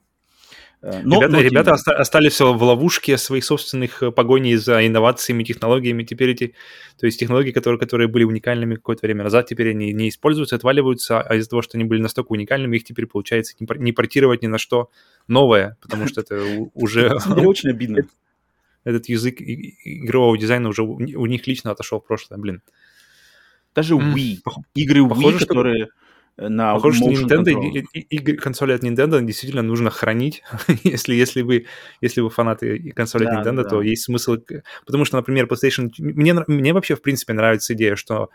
Э, Но, ребята но ребята оста- остались в ловушке своих собственных э, погоней за инновациями, технологиями. Теперь эти, то есть технологии, которые, которые были уникальными какое-то время назад, теперь они не используются, отваливаются, а из-за того, что они были настолько уникальными, их теперь получается не пор- не портировать ни на что новое, потому что это уже очень обидно. этот язык игрового дизайна уже у них лично отошел в прошлое, блин. Даже Wii. Игры Wii, которые на Похоже, что Nintendo, и- и- игры- консоли от Nintendo действительно нужно хранить. если, если, вы, если вы фанаты и консоли Да, от Nintendo, да. то есть смысл... Потому что, например, PlayStation... Мне, мне вообще, в принципе, нравится идея, что э,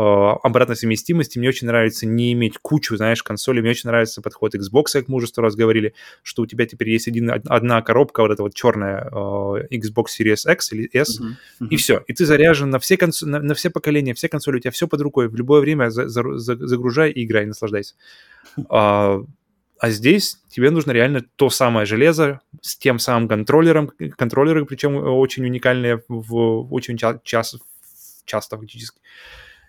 обратной совместимости. Мне очень нравится не иметь кучу, знаешь, консолей. Мне очень нравится подход Xbox, как мы уже сто раз говорили, что у тебя теперь есть один, од- одна коробка, вот эта вот черная э, Xbox Series X или S, Мгм, мгм. и все. И ты заряжен на все, конс... на, на все поколения, все консоли, у тебя все под рукой. В любое время за- за- за- загружай и играй, наслаждайся. А, а здесь тебе нужно реально то самое железо с тем самым контроллером, контроллеры, причем очень уникальные, в, очень ча- час- часто фактически.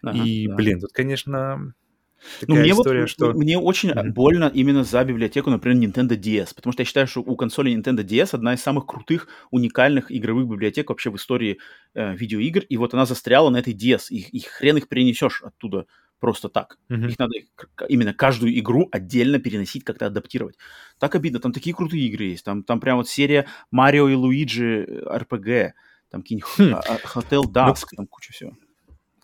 Ага, и, да. блин, тут, конечно, Ну, такая мне, история, вот, что... мне очень Мгм. больно именно за библиотеку, например, Nintendo DS, потому что я считаю, что у консоли Nintendo DS одна из самых крутых, уникальных игровых библиотек вообще в истории э, видеоигр, и вот она застряла на этой DS, и, и хрен их перенесешь оттуда просто так. Мгм. Их надо именно каждую игру отдельно переносить, как-то адаптировать. Так обидно, там такие крутые игры есть, там, там прям вот серия Марио и Луиджи э, RPG, там какие-нибудь Хм. а- а- Hotel Dusk, там куча всего.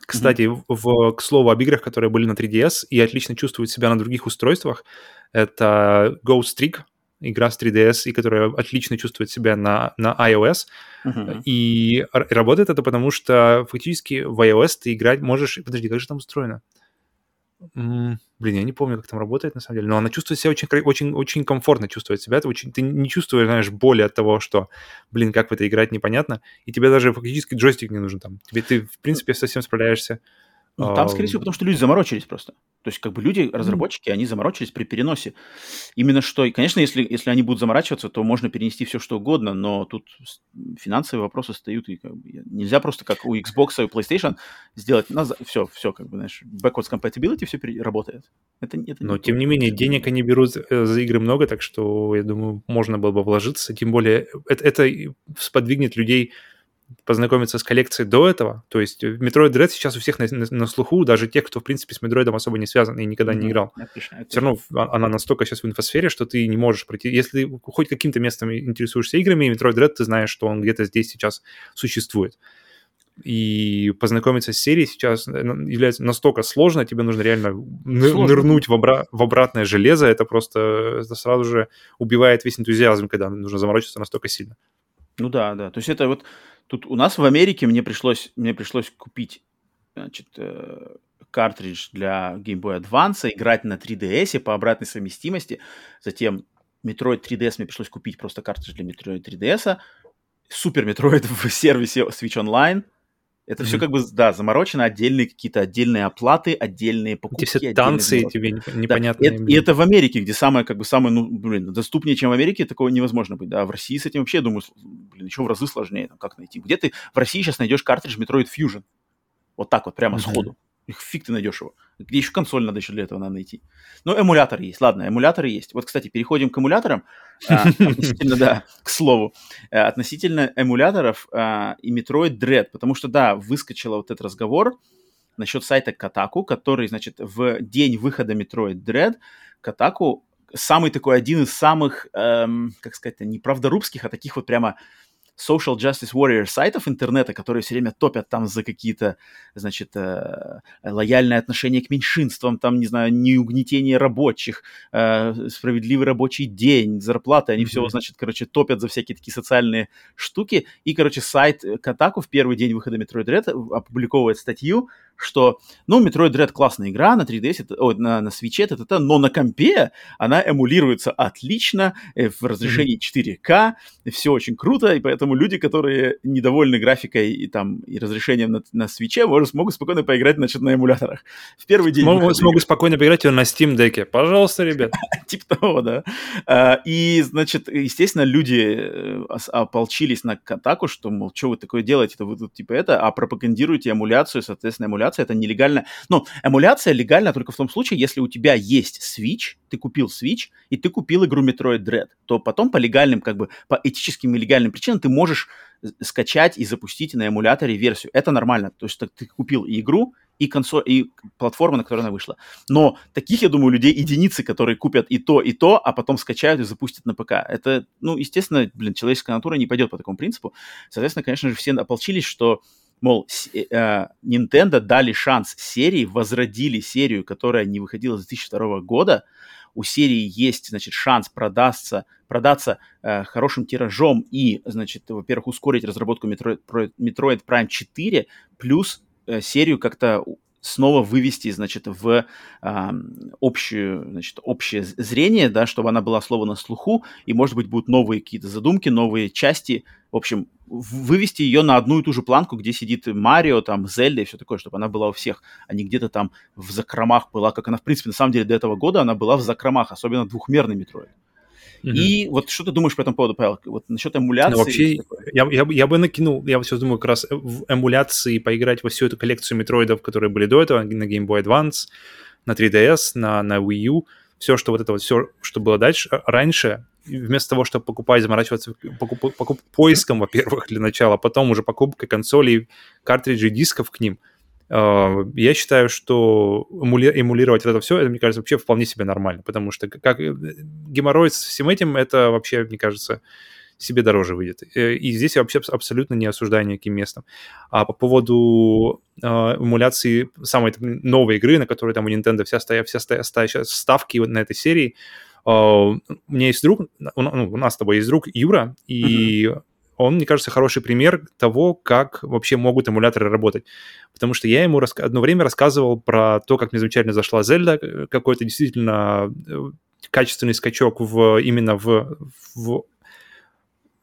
Кстати, в, в- к слову об играх, которые были на 3DS и отлично чувствуют себя на других устройствах, это Ghost Trick, игра с 3DS, и которая отлично чувствует себя на, на iOS. Мгм. И р- работает это потому, что фактически в iOS ты играть можешь... Подожди, как же там устроено? М, Блин, я не помню, как там работает на самом деле, но она чувствует себя очень, очень, очень комфортно чувствует себя. Ты, очень, ты не чувствуешь, знаешь, боли от того, что, блин, как в это играть непонятно, и тебе даже фактически джойстик не нужен там. Тебе ты, в принципе, совсем справляешься. Ну, там, скорее всего, потому что люди заморочились просто. То есть, как бы люди, разработчики, они заморочились при переносе. Именно что, и, конечно, если, если они будут заморачиваться, то можно перенести все, что угодно, но тут финансовые вопросы встают, и как бы, нельзя просто, как у Xbox и PlayStation, сделать все, все, как бы, знаешь, backwards compatibility все работает. Это, это Но, не тем не менее, денег они берут э, за игры много, так что, я думаю, можно было бы вложиться. Тем более, это, это и сподвигнет людей познакомиться с коллекцией до этого. То есть э, Metroid Dread сейчас у всех на, на- на слуху, даже тех, кто, в принципе, с Metroid особо не связан и никогда не Мгм. играл. Точно, это Все равно она настолько сейчас в инфосфере, что ты не можешь пройти. Если ты хоть каким-то местом интересуешься играми, Metroid Dread, ты знаешь, что он где-то здесь сейчас существует. И познакомиться с серией сейчас э, является настолько сложно, тебе нужно реально Сложно. нырнуть в, обра- в обратное железо. Это просто это сразу же убивает весь энтузиазм, когда нужно заморочиться настолько сильно. Ну да, да. То есть это вот тут у нас в Америке мне пришлось, мне пришлось купить значит, э, картридж для Game Boy Advance, играть на 3DS по обратной совместимости. Затем Metroid 3DS мне пришлось купить просто картридж для Metroid 3DS. Супер Metroid в сервисе Switch Online. Это все Мгм. как бы, да, заморочено, отдельные какие-то отдельные оплаты, отдельные покупки. Эти все танцы тебе неп- Да, непонятные. и, это, и это в Америке, где самое, как бы, самое, ну, блин, доступнее, чем в Америке, такого невозможно быть. Да, а в России с этим вообще, я думаю, блин, еще в разы сложнее, там, как найти. Где ты в России сейчас найдешь картридж Metroid Fusion? Вот так вот, прямо Мгм. сходу. Их фиг ты найдешь его. Где еще консоль надо еще для этого надо найти. Ну, эмулятор есть. Ладно, эмуляторы есть. Вот, кстати, переходим к эмуляторам. А, Относительно, да, к слову. Э, Относительно эмуляторов а, и Metroid Dread. Потому что, да, выскочил вот этот разговор насчет сайта Kotaku, который, значит, в день выхода Metroid Dread Kotaku самый такой, один из самых, эм, как сказать, неправдорубских, а таких вот прямо social justice warrior сайтов интернета, которые все время топят там за какие-то, значит, э, лояльное отношение к меньшинствам, там, не знаю, неугнетение рабочих, э, справедливый рабочий день, зарплаты, они все, Мгм. значит, короче, топят за всякие такие социальные штуки. И, короче, сайт Kotaku в первый день выхода Metroid Dread опубликовывает статью, что, ну, Metroid Dread классная игра на 3DS, это, о, на, на Switch, это, это, но на компе она эмулируется отлично, э, в разрешении 4К, все очень круто, и поэтому люди, которые недовольны графикой и там и разрешением на, на Switch, может, смогут спокойно поиграть, значит, на эмуляторах. В первый день... Смогут, смогут спокойно поиграть на Steam Deck. Пожалуйста, ребят. Типа того, да. А, и, значит, естественно, люди э, ополчились на атаку, что, мол, что вы такое делаете, это вы тут типа это, а пропагандируете эмуляцию, соответственно, эмуляция это нелегально. Ну, эмуляция легальна только в том случае, если у тебя есть Switch, ты купил Switch, и ты купил игру Metroid Dread, то потом по легальным, как бы, по этическим и легальным причинам ты можешь скачать и запустить на эмуляторе версию. Это нормально. То есть ты купил и игру, и консоль, и платформа, на которой она вышла. Но таких, я думаю, людей единицы, которые купят и то, и то, а потом скачают и запустят на ПК. Это, ну, естественно, блин, человеческая натура не пойдет по такому принципу. Соответственно, конечно же, все ополчились, что мол, э, Nintendo дали шанс серии, возродили серию, которая не выходила с 2002 года. У серии есть, значит, шанс продаться, продаться э, хорошим тиражом и, значит, во-первых, ускорить разработку Metroid, Metroid Prime 4, плюс э, серию как-то снова вывести, значит, в э, общую, значит, общее зрение, да, чтобы она была слово на слуху, и, может быть, будут новые какие-то задумки, новые части, в общем, вывести ее на одну и ту же планку, где сидит Марио, там, Зельда и все такое, чтобы она была у всех, а не где-то там в закромах была, как она, в принципе, на самом деле до этого года она была в закромах, особенно двухмерный Metroid. Mm-hmm. И вот что ты думаешь по этому поводу, Павел? Вот насчет эмуляции? Ну, вообще, я, я, я бы накинул, я сейчас думаю, как раз в эмуляции поиграть во всю эту коллекцию метроидов, которые были до этого, на Game Boy Advance, на 3DS, на, на Wii U, все, что вот это вот, все, что было дальше, раньше, вместо того, чтобы покупать, заморачиваться покуп, покуп, поиском, во-первых, для начала, потом уже покупкой консолей, картриджей, дисков к ним – я считаю, что эмули... эмулировать это все, это, мне кажется, вообще вполне себе нормально, потому что как э, геморрой с всем этим, это вообще, мне кажется, себе дороже выйдет. Э, и здесь я вообще абсолютно не осуждаю никаким местом. А по поводу э, эмуляции самой новой игры, на которой там у Nintendo вся, стоя, вся стоя, стоя, ставки на этой серии, э, у меня есть друг, ну, у нас с тобой есть друг Юра, и uh-huh он, мне кажется, хороший пример того, как вообще могут эмуляторы работать. Потому что я ему раска... одно время рассказывал про то, как мне замечательно зашла Зельда, э, какой-то действительно э, качественный скачок в, именно в, в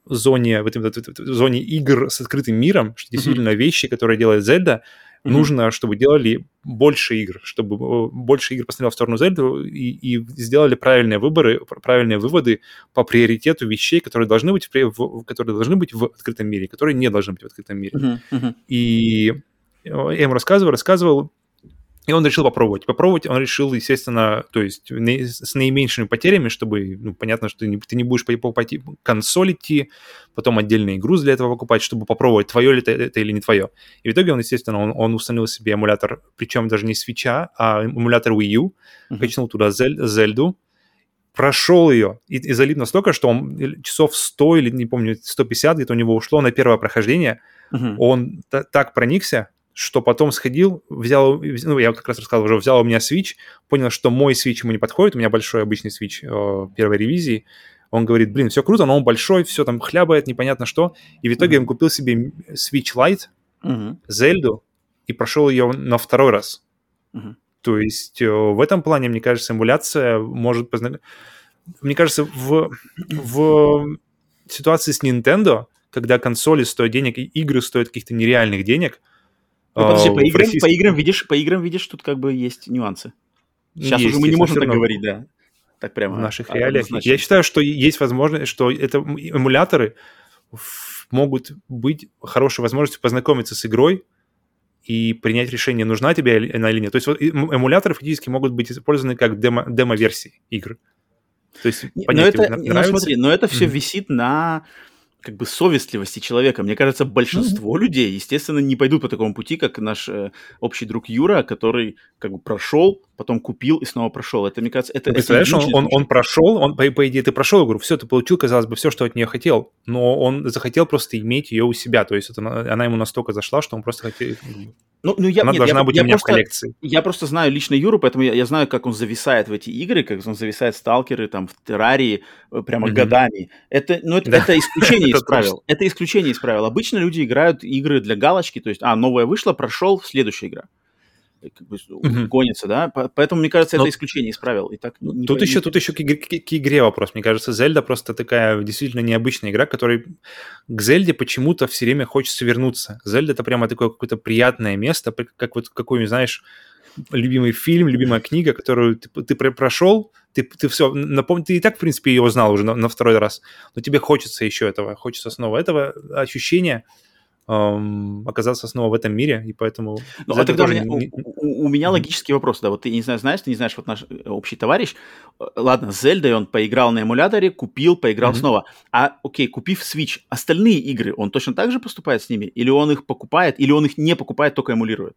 зоне, в, этом, в зоне игр с открытым миром, что действительно mm-hmm. вещи, которые делает Зельда, Mm-hmm. Нужно, чтобы делали больше игр, чтобы э, больше игр посмотрел в сторону Зельды и, и сделали правильные выборы, правильные выводы по приоритету вещей, которые должны быть в, в, которые должны быть в открытом мире, которые не должны быть в открытом мире. Mm-hmm. Mm-hmm. И э, я ему рассказывал, рассказывал, и он решил попробовать. Попробовать он решил, естественно, то есть с наименьшими потерями, чтобы, ну, понятно, что ты не, будешь покупать консоль идти, потом отдельный груз для этого покупать, чтобы попробовать, твое ли это, это или не твое. И в итоге он, естественно, он, он установил себе эмулятор, причем даже не свеча, а эмулятор Wii U, uh-huh. качнул туда Зель, Зельду, прошел ее и, и залип настолько, что он часов 100 или, не помню, 150 где-то у него ушло на первое прохождение. Uh-huh. Он так проникся, что потом сходил, взял, ну, я как раз рассказывал уже, взял у меня Switch, понял, что мой Switch ему не подходит, у меня большой обычный Switch э, первой ревизии, он говорит, блин, все круто, но он большой, все там хлябает, непонятно что, и в итоге mm-hmm. он купил себе Switch Lite, mm-hmm. Зельду, и прошел ее на второй раз. Mm-hmm. То есть э, в этом плане, мне кажется, эмуляция может познакомить... Мне кажется, в, в ситуации с Nintendo, когда консоли стоят денег и игры стоят каких-то нереальных денег, ну, подожди, по играм, российском... по, играм видишь, по играм видишь, тут как бы есть нюансы. Сейчас есть, уже мы не можем так говорить, да. Так прямо. В наших а, реалиях. Однозначно. Я считаю, что есть возможность, что это эмуляторы могут быть хорошей возможностью познакомиться с игрой и принять решение, нужна тебе она или нет. То есть вот эмуляторы фактически могут быть использованы как демо, демо-версии игр. То есть, понять, но это, ну, смотри, но это все mm-hmm. висит на как бы совестливости человека. Мне кажется, большинство mm-hmm. людей, естественно, не пойдут по такому пути, как наш э, общий друг Юра, который как бы прошел, потом купил и снова прошел. Это, мне кажется, это... Представляешь, он, он, он прошел, он, по, по идее, ты прошел игру, все, ты получил, казалось бы, все, что от нее хотел, но он захотел просто иметь ее у себя, то есть это, она ему настолько зашла, что он просто хотел... Ну, ну я, Она нет, должна я, быть я у меня просто, в коллекции. Я просто знаю лично Юру, поэтому я, я знаю, как он зависает в эти игры, как он зависает в сталкеры, там, в террарии э, прямо mm-hmm. годами. Это, ну, это, да. это исключение из правил. Это исключение из правил. Обычно люди играют игры для галочки, то есть, а, новая вышла, прошел, следующая игра. Как бы mm-hmm. гонится, да, поэтому, мне кажется, Но... это исключение из правил. И так не, тут, не, еще, тут еще к, игре, к, игре вопрос. Мне кажется, Зельда просто такая действительно необычная игра, которой к Зельде почему-то все время хочется вернуться. Зельда — это прямо такое какое-то приятное место, как вот какой, знаешь, любимый фильм, любимая книга, которую ты, ты прошел, ты, ты все, напомни, ты и так, в принципе, его знал уже на, на второй раз, но тебе хочется еще этого, хочется снова этого ощущения, эм, оказаться снова в этом мире, и поэтому... Ну, а тогда у меня, не... у, у меня логический вопрос, да, вот ты не знаешь, знаешь, ты не знаешь, вот наш э, общий товарищ, э, ладно, с Зельдой он поиграл на эмуляторе, купил, поиграл mm-hmm. снова, а, окей, купив Switch, остальные игры, он точно так же поступает с ними? Или он их покупает, или он их не покупает, только эмулирует?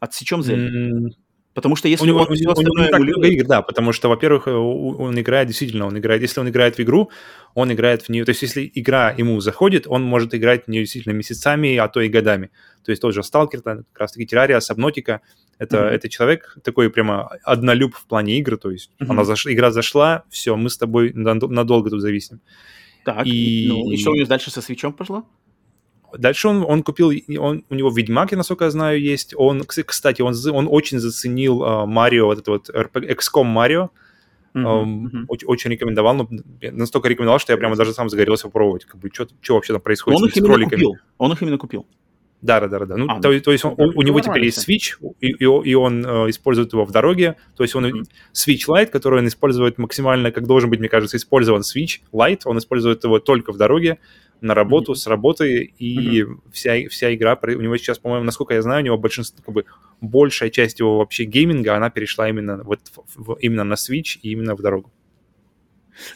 Отсечем Зельду. Mm-hmm. Потому что если у него, он, у него, у него не так много игр, да, потому что, во-первых, э, он играет, действительно, он играет, если он играет в игру, он играет в нее, то есть если игра ему заходит, он может играть в нее действительно месяцами, а то и годами. То есть тот же Сталкер, как раз-таки Террария, Сабнотика, это, mm-hmm. это человек такой прямо однолюб в плане игры, то есть mm-hmm. она заш... игра зашла, все, мы с тобой надолго тут зависим. Так, и, ну, и что у него дальше со свечом пошло? Дальше он, он купил, он, у него Ведьмак, я насколько я знаю, есть. Он, кстати, он, он очень заценил uh, Марио, вот это вот XCOM Марио. Mm-hmm. Очень, очень рекомендовал, но настолько рекомендовал, что я прямо даже сам загорелся попробовать, как бы, что, вообще там происходит он их с кроликами. Купил. Он их именно купил. Да, да, да, да. Ну, а, то, то есть он, у, у него теперь есть Switch, и, и, и он э, использует его в дороге. То есть он mm-hmm. Switch Lite, который он использует максимально, как должен быть, мне кажется, использован Switch Lite, он использует его только в дороге на работу, mm-hmm. с работы, и mm-hmm. вся, вся игра, у него сейчас, по-моему, насколько я знаю, у него большинство, как бы, большая часть его вообще гейминга, она перешла именно, вот, в, именно на Switch и именно в дорогу.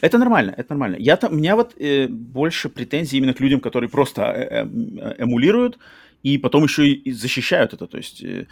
Это нормально, это нормально. Я там, у меня вот э, больше претензий именно к людям, которые просто э, э, эмулируют и потом еще и защищают это. То есть, э,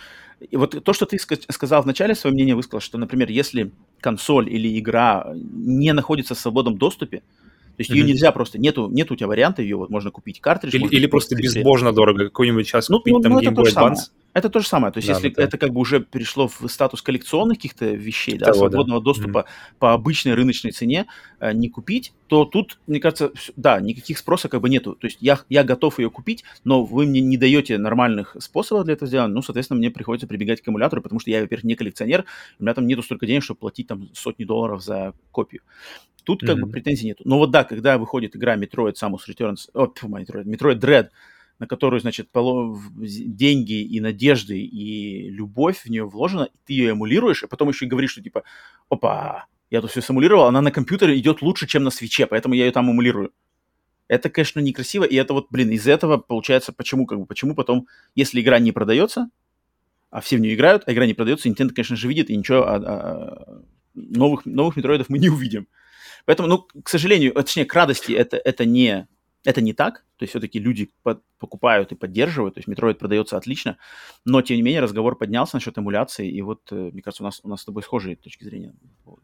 и вот то, что ты сказал в начале, свое мнение высказал, что, например, если консоль или игра не находится в свободном доступе, то есть mm-hmm. ее нельзя просто, нету, нету у тебя варианта, ее вот можно купить картридж. Или, или просто безбожно дорого, какой-нибудь сейчас ну, купить ну, там ну, Game Boy Advance. Это то же самое. То есть, да, если да. это как бы уже перешло в статус коллекционных каких-то вещей, да, Того, свободного да. доступа mm-hmm. по обычной рыночной цене э, не купить, то тут, мне кажется, да, никаких спроса как бы нету. То есть я, я готов ее купить, но вы мне не даете нормальных способов для этого сделать, ну, соответственно, мне приходится прибегать к аккумулятору, потому что я, во-первых, не коллекционер, у меня там нету столько денег, чтобы платить там сотни долларов за копию. Тут как mm-hmm. бы претензий нету. Но вот да, когда выходит игра Metroid Samus Returns, о, фу, Metroid, Metroid Dread, на которую, значит, деньги и надежды и любовь в нее вложена, и ты ее эмулируешь, а потом еще и говоришь, что типа, опа, я тут все симулировал, она на компьютере идет лучше, чем на свече, поэтому я ее там эмулирую. Это, конечно, некрасиво, и это вот, блин, из этого получается, почему, как бы, почему потом, если игра не продается, а все в нее играют, а игра не продается, Nintendo, конечно же, видит, и ничего, а, а, новых, новых метроидов мы не увидим. Поэтому, ну, к сожалению, точнее, к радости это, это не это не так, то есть все-таки люди под, покупают и поддерживают, то есть Metroid продается отлично, но тем не менее разговор поднялся насчет эмуляции, и вот, э, мне кажется, у нас, у нас с тобой схожие точки зрения.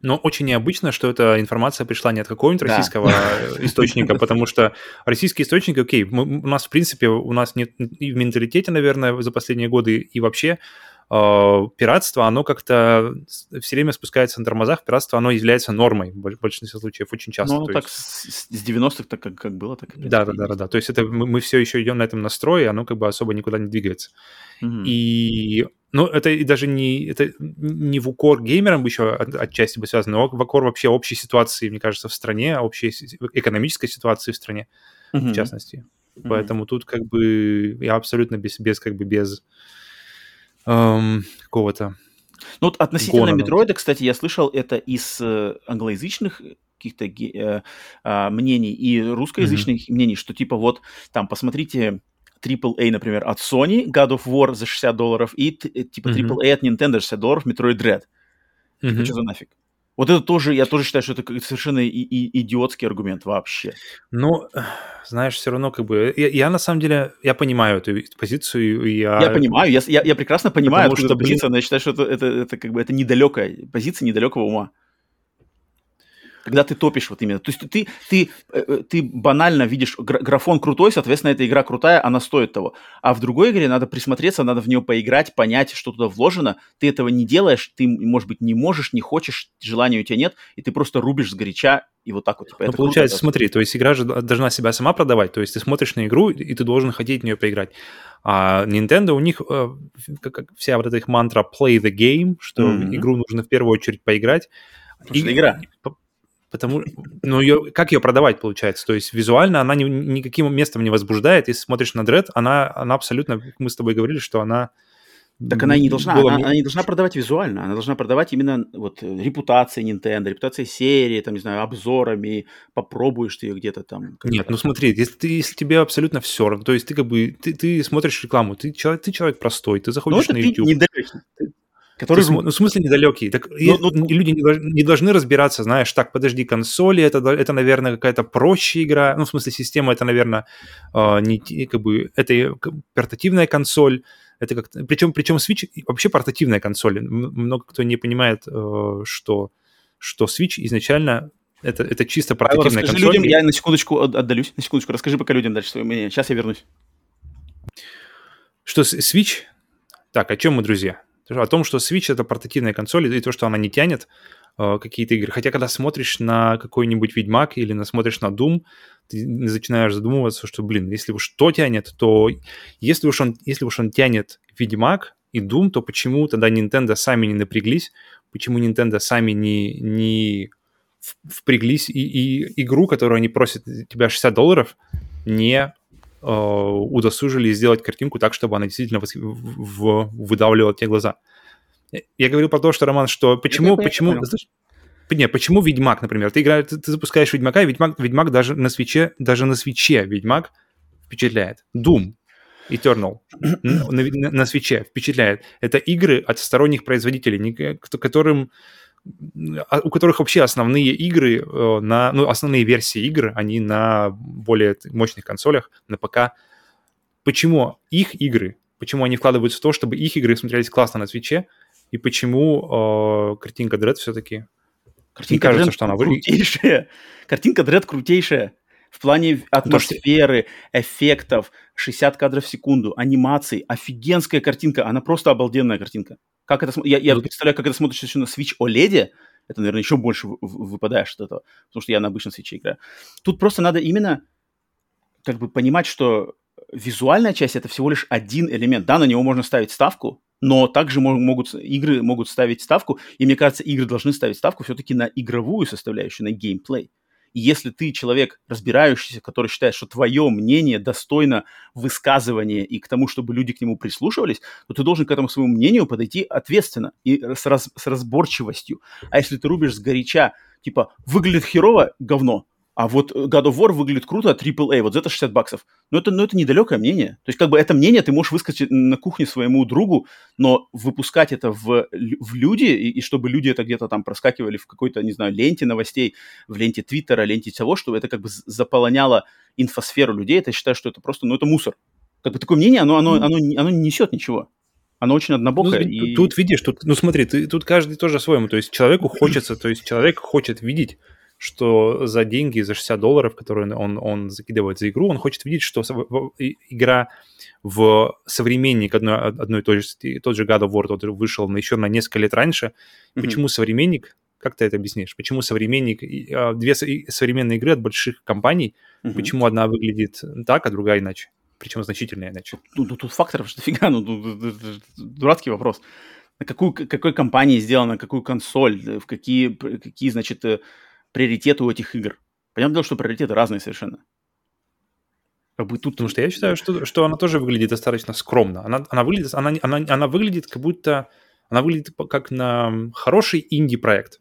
Но очень необычно, что эта информация пришла не от какого-нибудь да. российского источника, потому что российские источники, окей, у нас, в принципе, у нас нет и в менталитете, наверное, за последние годы, и вообще пиратство, оно как-то все время спускается на тормозах, пиратство, оно является нормой в большинстве случаев, очень часто. Ну, так есть... с, с 90-х так как, как было, так и Да, да, да, да, да. То есть это мы, мы все еще идем на этом настрое, оно как бы особо никуда не двигается. Mm-hmm. И ну, это и даже не, это не в укор геймерам еще от, отчасти бы связано, но в укор вообще общей ситуации, мне кажется, в стране, общей экономической ситуации в стране, mm-hmm. в частности. Mm-hmm. Поэтому тут как бы я абсолютно без, без как бы без эм, какого-то ну вот относительно гона, Метроида, кстати, я слышал это из э, англоязычных каких-то э, э, мнений и русскоязычных mm-hmm. мнений, что типа вот там посмотрите AAA, например, от Sony, God of War за 60 долларов, и э, типа AAA mm-hmm. от Nintendo 60 долларов, Metroid Dread. Mm-hmm. Типа, что за нафиг? Вот это тоже, я тоже считаю, что это совершенно и, и идиотский аргумент вообще. Ну, знаешь, все равно как бы... Я, я на самом деле, я понимаю эту позицию. Я, я понимаю, я, я, я прекрасно понимаю, Потому что, позиция, но я считаю, что это, это, это как бы это недалекая позиция недалекого ума. Когда ты топишь вот именно. То есть ты, ты, ты, ты банально видишь, графон крутой, соответственно, эта игра крутая, она стоит того. А в другой игре надо присмотреться, надо в нее поиграть, понять, что туда вложено. Ты этого не делаешь, ты, может быть, не можешь, не хочешь, желания у тебя нет, и ты просто рубишь сгоряча и вот так вот. Типа, ну, получается, круто, смотри, то есть игра же должна себя сама продавать, то есть ты смотришь на игру, и ты должен хотеть в нее поиграть. А Nintendo, у них э, как, вся вот эта их мантра play the game, что mm-hmm. игру нужно в первую очередь поиграть. Потому и, игра. Потому, ну, ее, как ее продавать, получается? То есть визуально она ни, никаким местом не возбуждает. Если смотришь на Dread, она, она абсолютно, мы с тобой говорили, что она так она и не должна, было... она, она не должна продавать визуально, она должна продавать именно вот репутацией Nintendo, репутацией серии, там, не знаю, обзорами, попробуешь ты ее где-то там. Нет, ну смотри, если, ты, если тебе абсолютно все равно, то есть ты как бы, ты, ты смотришь рекламу, ты человек, ты человек простой, ты заходишь ну, на YouTube. Недалекий. Который... Ты, ну, в смысле недалекий. Так ну, ну, люди не должны, не должны разбираться, знаешь, так, подожди, консоли, это, это наверное, какая-то проще игра, ну, в смысле, система, это, наверное, э, не, как бы, это портативная консоль, это как причем, причем Switch вообще портативная консоль. Много кто не понимает, э, что, что Switch изначально это, это чисто портативная Расскажи консоль. людям, я на секундочку отдалюсь, на секундочку, расскажи пока людям дальше свое мнение. Сейчас я вернусь. Что Switch? Так, о чем мы, друзья? О том, что Switch это портативная консоль, и то, что она не тянет э, какие-то игры. Хотя, когда смотришь на какой-нибудь Ведьмак или на, смотришь на Doom, ты начинаешь задумываться, что, блин, если уж что тянет, то если уж он, если уж он тянет Ведьмак и Doom, то почему тогда Nintendo сами не напряглись, почему Nintendo сами не, не впряглись и, и игру, которую они просят тебя 60 долларов, не э, удосужились сделать картинку так, чтобы она действительно в, в, выдавливала те глаза. Я говорил про то, что, Роман, что почему, почему, нет, почему Ведьмак, например? Ты играешь, ты, ты запускаешь Ведьмака, и Ведьмак, Ведьмак даже на свече, даже на свече Ведьмак впечатляет. Doom, Eternal на, на, на свече впечатляет. Это игры от сторонних производителей, которым а, у которых вообще основные игры э, на, ну, основные версии игр, они на более мощных консолях, на ПК. Почему их игры, почему они вкладываются в то, чтобы их игры смотрелись классно на свече, и почему э, картинка Dread все-таки Картинка кажется, что она крутейшая. Картинка Дред крутейшая. В плане атмосферы, эффектов, 60 кадров в секунду, анимаций, офигенская картинка, она просто обалденная картинка. Как это, я, я представляю, как это смотришь еще на Switch OLED, это, наверное, еще больше выпадаешь от этого, потому что я на обычном свече играю. Тут просто надо именно как бы понимать, что визуальная часть это всего лишь один элемент. Да, на него можно ставить ставку, но также могут, игры могут ставить ставку, и мне кажется, игры должны ставить ставку все-таки на игровую составляющую, на геймплей. И если ты человек, разбирающийся, который считает, что твое мнение достойно высказывания и к тому, чтобы люди к нему прислушивались, то ты должен к этому своему мнению подойти ответственно и с, раз, с разборчивостью. А если ты рубишь с горяча, типа, выглядит херово, говно, а вот э, God of War выглядит круто, AAA, вот за это 60 баксов. Но это, но это недалекое мнение. То есть как бы это мнение ты можешь высказать на кухне своему другу, но выпускать это в, в люди, и, и чтобы люди это где-то там проскакивали в какой-то, не знаю, ленте новостей, в ленте Твиттера, ленте того, чтобы это как бы заполоняло инфосферу людей, это я считаю, что это просто, ну это мусор. Как бы такое мнение, оно, оно, оно, оно не несет ничего. Оно очень однобокое. Ну, и... Тут видишь, тут, ну смотри, ты, тут каждый тоже своему. То есть человеку хочется, то есть человек хочет видеть что за деньги, за 60 долларов, которые он, он закидывает за игру, он хочет видеть, что игра в современник одной, одной и той же, тот же God of War тот вышел еще на несколько лет раньше. Mm-hmm. Почему современник, как ты это объяснишь, почему современник, а, две современные игры от больших компаний, mm-hmm. почему одна выглядит так, а другая иначе? Причем значительно иначе. Ну, тут, тут факторов что фига, ну, тут, дурацкий вопрос. На какую, какой компании сделана, какую консоль, в какие, какие, значит, э, приоритеты у этих игр. Понятное дело, что приоритеты разные совершенно. Как бы тут... Потому что я считаю, что, что она тоже выглядит достаточно скромно. Она, она, выглядит, она, она, она выглядит как будто... Она выглядит как на хороший инди-проект.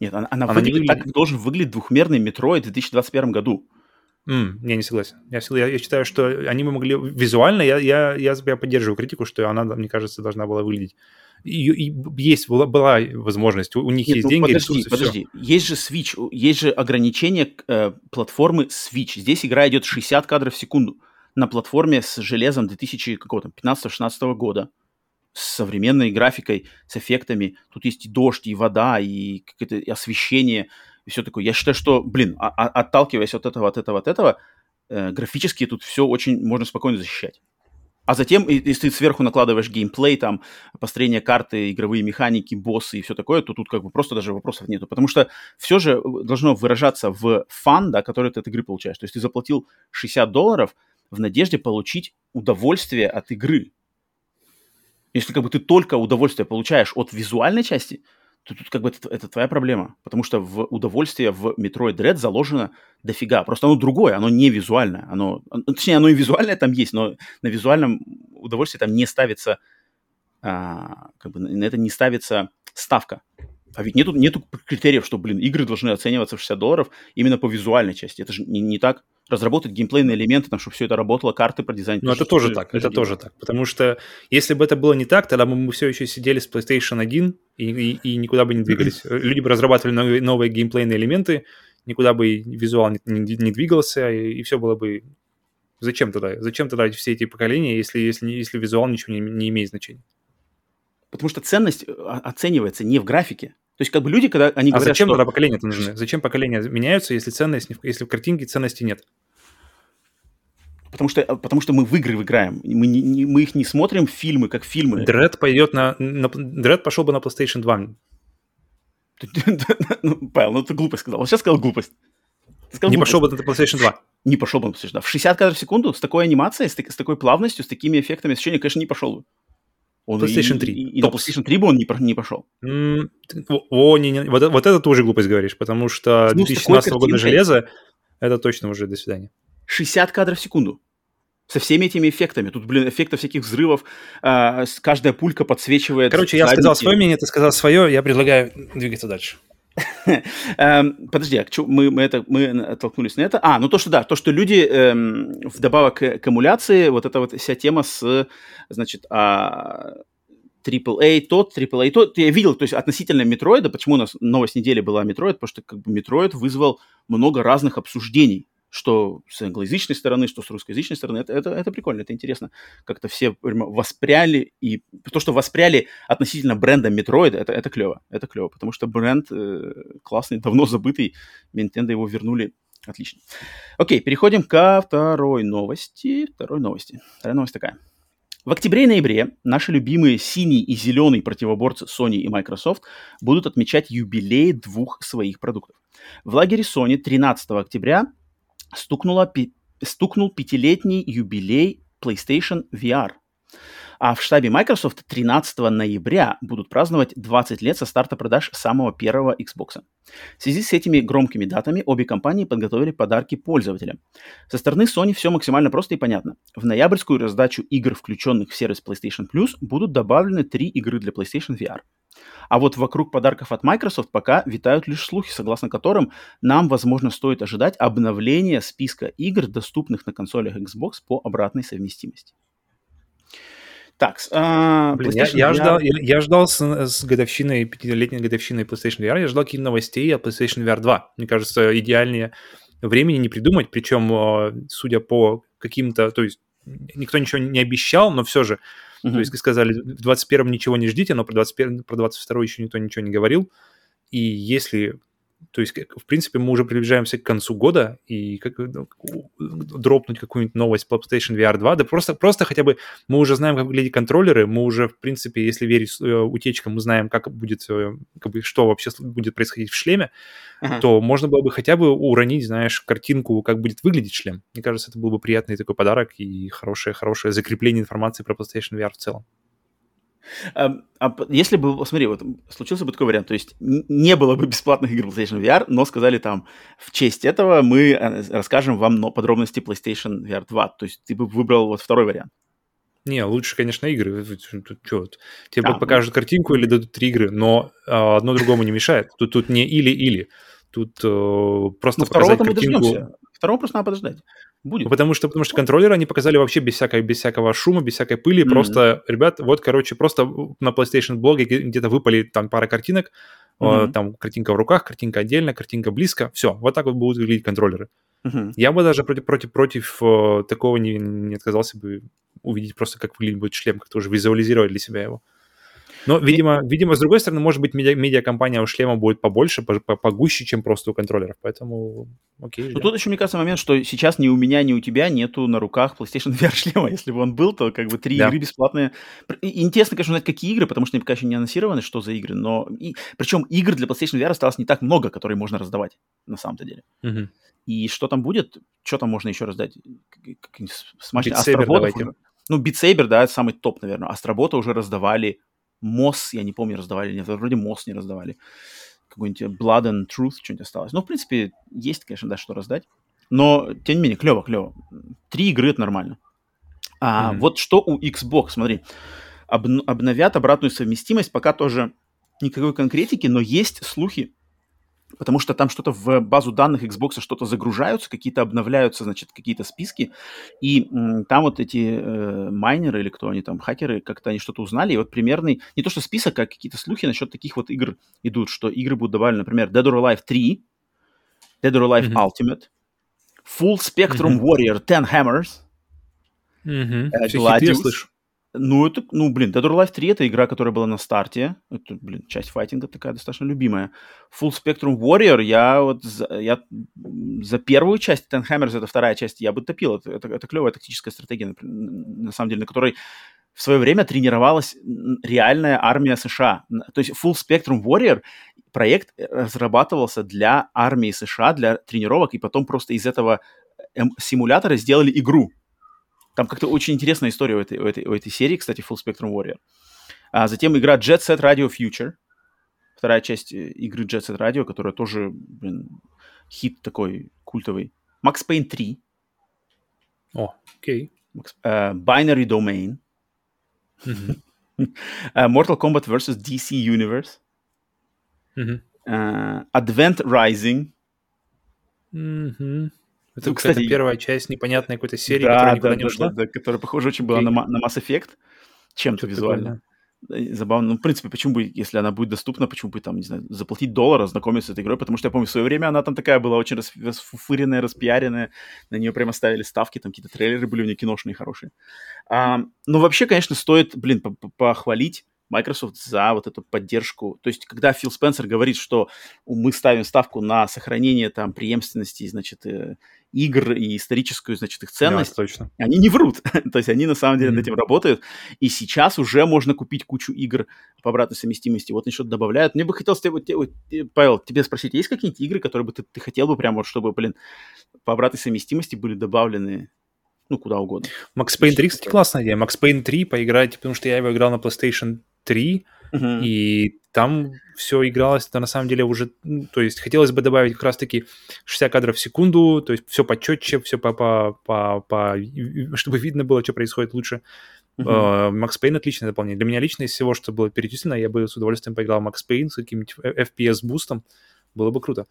Нет, она, она, она выглядит, выглядит так, должен выглядеть двухмерный метро в 2021 году. Mm, я не согласен. Я, я, я считаю, что они бы могли... Визуально я, я, я, я поддерживаю критику, что она, мне кажется, должна была выглядеть и, и есть была, была возможность, у, них Нет, есть ну, деньги, подожди, ресурсы, подожди. Все. Есть же Switch, есть же ограничение э, платформы Switch. Здесь игра идет 60 кадров в секунду на платформе с железом 2015-16 года с современной графикой, с эффектами. Тут есть и дождь, и вода, и, и освещение. и все такое. Я считаю, что, блин, а, а, отталкиваясь от этого, от этого, от этого, э, графически тут все очень можно спокойно защищать. А затем, если ты сверху накладываешь геймплей, там, построение карты, игровые механики, боссы и все такое, то тут как бы просто даже вопросов нету. Потому что все же должно выражаться в фан, да, который ты от игры получаешь. То есть ты заплатил 60 долларов в надежде получить удовольствие от игры. Если как бы ты только удовольствие получаешь от визуальной части, то тут как бы это, это твоя проблема. Потому что в удовольствие в Metroid Dread заложено дофига. Просто оно другое, оно не визуальное. Оно, точнее, оно и визуальное там есть, но на визуальном удовольствии там не ставится, а, как бы на это не ставится ставка. А ведь нету, нету критериев, что, блин, игры должны оцениваться в 60 долларов именно по визуальной части. Это же не, не так разработать геймплейные элементы, там, чтобы все это работало, карты продизайнить. Ну, это тоже так, это тоже так. Потому что если бы это было не так, тогда бы мы все еще сидели с PlayStation 1 и, и, и никуда бы не двигались. Люди бы разрабатывали новые, новые геймплейные элементы, никуда бы визуал не, не, не двигался, и, и все было бы... Зачем тогда? Зачем тогда все эти поколения, если, если, если визуал ничего не, не имеет значения? Потому что ценность э, оценивается не в графике. То есть как бы люди, когда они а говорят, зачем что... тогда поколения нужны? Зачем поколения меняются, если ценность, если в картинке ценности нет? Потому что, потому что мы в игры играем. Мы, не, не, мы их не смотрим фильмы, как фильмы. Дред пойдет на, на... Дред пошел бы на PlayStation 2. Ну, Павел, ну ты глупость сказал. Он сейчас сказал глупость. Сказал не глупость. пошел бы на PlayStation 2. Не пошел бы на PlayStation 2. В 60 кадров в секунду, с такой анимацией, с, с такой плавностью, с такими эффектами освещения, конечно, не пошел бы. Он PlayStation 3. И, и, и на PlayStation 3 бы он не, не пошел. Mm, о, не, не, вот, вот это ты уже глупость говоришь, потому что ну, 2017 года железо, это точно уже до свидания. 60 кадров в секунду со всеми этими эффектами. Тут, блин, эффектов всяких взрывов, э, каждая пулька подсвечивает. Короче, я сказал свое мнение, ты сказал свое, я предлагаю двигаться дальше. Эм, подожди, а мы, мы, это, мы оттолкнулись на это. А, ну то, что да, то, что люди эм, вдобавок к, эмуляции, вот эта вот вся тема с, значит, а, AAA-то, AAA-то. Я видел, то есть относительно Метроида, почему у нас новость недели была Метроид, потому что как бы Метроид вызвал много разных обсуждений что с англоязычной стороны, что с русскоязычной стороны. Это, это, это прикольно, это интересно. Как-то все воспряли, и то, что воспряли относительно бренда Metroid, это, это клево, это клево, потому что бренд э, классный, давно забытый, Nintendo его вернули, отлично. Окей, переходим ко второй новости, второй новости. Вторая новость такая. В октябре и ноябре наши любимые синий и зеленый противоборцы Sony и Microsoft будут отмечать юбилей двух своих продуктов. В лагере Sony 13 октября стукнуло, стукнул пятилетний юбилей PlayStation VR. А в штабе Microsoft 13 ноября будут праздновать 20 лет со старта продаж самого первого Xbox. В связи с этими громкими датами обе компании подготовили подарки пользователям. Со стороны Sony все максимально просто и понятно. В ноябрьскую раздачу игр, включенных в сервис PlayStation Plus, будут добавлены три игры для PlayStation VR. А вот вокруг подарков от Microsoft пока витают лишь слухи, согласно которым нам, возможно, стоит ожидать обновления списка игр, доступных на консолях Xbox по обратной совместимости. Так, а, Блин, я, я, VR... ждал, я, я ждал с, с годовщиной, пятилетней годовщиной PlayStation VR, я ждал каких-то новостей о PlayStation VR 2. Мне кажется, идеальнее времени не придумать, причем, а, судя по каким-то, то есть никто ничего не обещал, но все же Uh-huh. То есть сказали, в 21-м ничего не ждите, но про, 21, про 22 еще никто ничего не говорил. И если то есть, в принципе, мы уже приближаемся к концу года, и как, ну, дропнуть какую-нибудь новость PlayStation VR 2, да просто, просто хотя бы мы уже знаем, как выглядят контроллеры, мы уже, в принципе, если верить э, утечкам, мы знаем, как будет, э, как бы, что вообще будет происходить в шлеме, uh-huh. то можно было бы хотя бы уронить, знаешь, картинку, как будет выглядеть шлем. Мне кажется, это был бы приятный такой подарок и хорошее, хорошее закрепление информации про PlayStation VR в целом. А, а если бы, смотри, вот случился бы такой вариант, то есть не было бы бесплатных игр PlayStation VR, но сказали там, в честь этого мы э, расскажем вам подробности PlayStation VR 2, то есть ты бы выбрал вот второй вариант. Не, лучше, конечно, игры. Что, тебе а, покажут ну... картинку или дадут три игры, но а, одно другому не мешает. Тут, тут не или-или. Тут э, просто ну, показать картинку. Второго просто надо подождать. Будет. Потому что, потому что контроллеры они показали вообще без, всякой, без всякого шума, без всякой пыли. Mm-hmm. Просто, ребят, вот, короче, просто на PlayStation блоге где-то выпали там пара картинок. Mm-hmm. там картинка в руках, картинка отдельно, картинка близко. Все, вот так вот будут выглядеть контроллеры. Mm-hmm. Я бы даже против, против, против э, такого не, не отказался бы увидеть просто, как выглядит будет шлем, как-то уже визуализировать для себя его. Но, видимо, и... видимо, с другой стороны, может быть, медиа- медиакомпания у шлема будет побольше, погуще, чем просто у контроллеров, поэтому окей. Ну, тут еще, мне кажется, момент, что сейчас ни у меня, ни у тебя нету на руках PlayStation VR шлема. Если бы он был, то как бы три да. игры бесплатные. Интересно, конечно, узнать, какие игры, потому что они пока еще не анонсированы, что за игры, но... И... Причем игр для PlayStation VR осталось не так много, которые можно раздавать на самом-то деле. Угу. И что там будет? Что там можно еще раздать? Смачно. Астроботов Ну, Beat Saber, да, это самый топ, наверное. Астробота уже раздавали. Мосс, я не помню, раздавали нет, вроде Мосс не раздавали. Какой-нибудь Blood and Truth что-нибудь осталось. Ну, в принципе, есть, конечно, да, что раздать. Но, тем не менее, клево, клево. Три игры — это нормально. А mm. вот что у Xbox, смотри. Об, обновят обратную совместимость, пока тоже никакой конкретики, но есть слухи, потому что там что-то в базу данных Xbox что-то загружаются, какие-то обновляются, значит, какие-то списки, и м, там вот эти э, майнеры или кто они там, хакеры, как-то они что-то узнали, и вот примерный, не то что список, а какие-то слухи насчет таких вот игр идут, что игры будут добавлены, например, Dead or Alive 3, Dead or Alive mm-hmm. Ultimate, Full Spectrum mm-hmm. Warrior 10 Hammers, mm-hmm. э, Gladius, ну, это, ну, блин, Dead or Alive 3 — это игра, которая была на старте. Это, блин, часть файтинга такая достаточно любимая. Full Spectrum Warrior, я вот за, я за первую часть, Ten Hammers — это вторая часть, я бы топил. Это, это, это клевая тактическая стратегия, на самом деле, на которой в свое время тренировалась реальная армия США. То есть Full Spectrum Warrior проект разрабатывался для армии США, для тренировок, и потом просто из этого эм, симулятора сделали игру. Там как-то очень интересная история у этой, у этой, у этой серии, кстати, Full Spectrum Warrior. А затем игра Jet Set Radio Future. Вторая часть э, игры Jet Set Radio, которая тоже, блин, хит такой культовый. Max Payne 3. О, окей. Okay. Uh, Binary Domain. Mm-hmm. uh, Mortal Kombat vs. DC Universe. Mm-hmm. Uh, Advent Rising. Mm-hmm. Это, ну, кстати, первая часть непонятной какой-то серии, да, которая никуда да, не да, ушла. Да, да, которая, похоже, очень была на, на Mass Effect чем-то визуально. Такое, Забавно. Ну, в принципе, почему бы, если она будет доступна, почему бы там, не знаю, заплатить доллар, ознакомиться с этой игрой, потому что я помню, в свое время она там такая была очень рас, расфуфыренная, распиаренная, на нее прямо ставили ставки, там какие-то трейлеры были у нее киношные хорошие. А, ну, вообще, конечно, стоит, блин, похвалить Microsoft за вот эту поддержку. То есть, когда Фил Спенсер говорит, что мы ставим ставку на сохранение там преемственности, значит, э, игр и историческую, значит, их ценность, да, точно. они не врут. То есть они на самом деле mm-hmm. над этим работают. И сейчас уже можно купить кучу игр по обратной совместимости. Вот они что-то добавляют. Мне бы хотелось, тебе, тебе, Павел, тебе спросить, есть какие-нибудь игры, которые бы ты, ты хотел бы прямо, вот, чтобы, блин, по обратной совместимости были добавлены ну, куда угодно. Max Payne 3, кстати, классная идея. Max Payne 3 поиграть, потому что я его играл на PlayStation 3, uh-huh. и там все игралось, это на самом деле уже, ну, то есть хотелось бы добавить как раз-таки 60 кадров в секунду, то есть все почетче, все по, по, по, по, чтобы видно было, что происходит лучше. Uh-huh. Max Payne отличное дополнение. Для меня лично из всего, что было перечислено, я бы с удовольствием поиграл Max Payne с каким-нибудь FPS-бустом, было бы круто.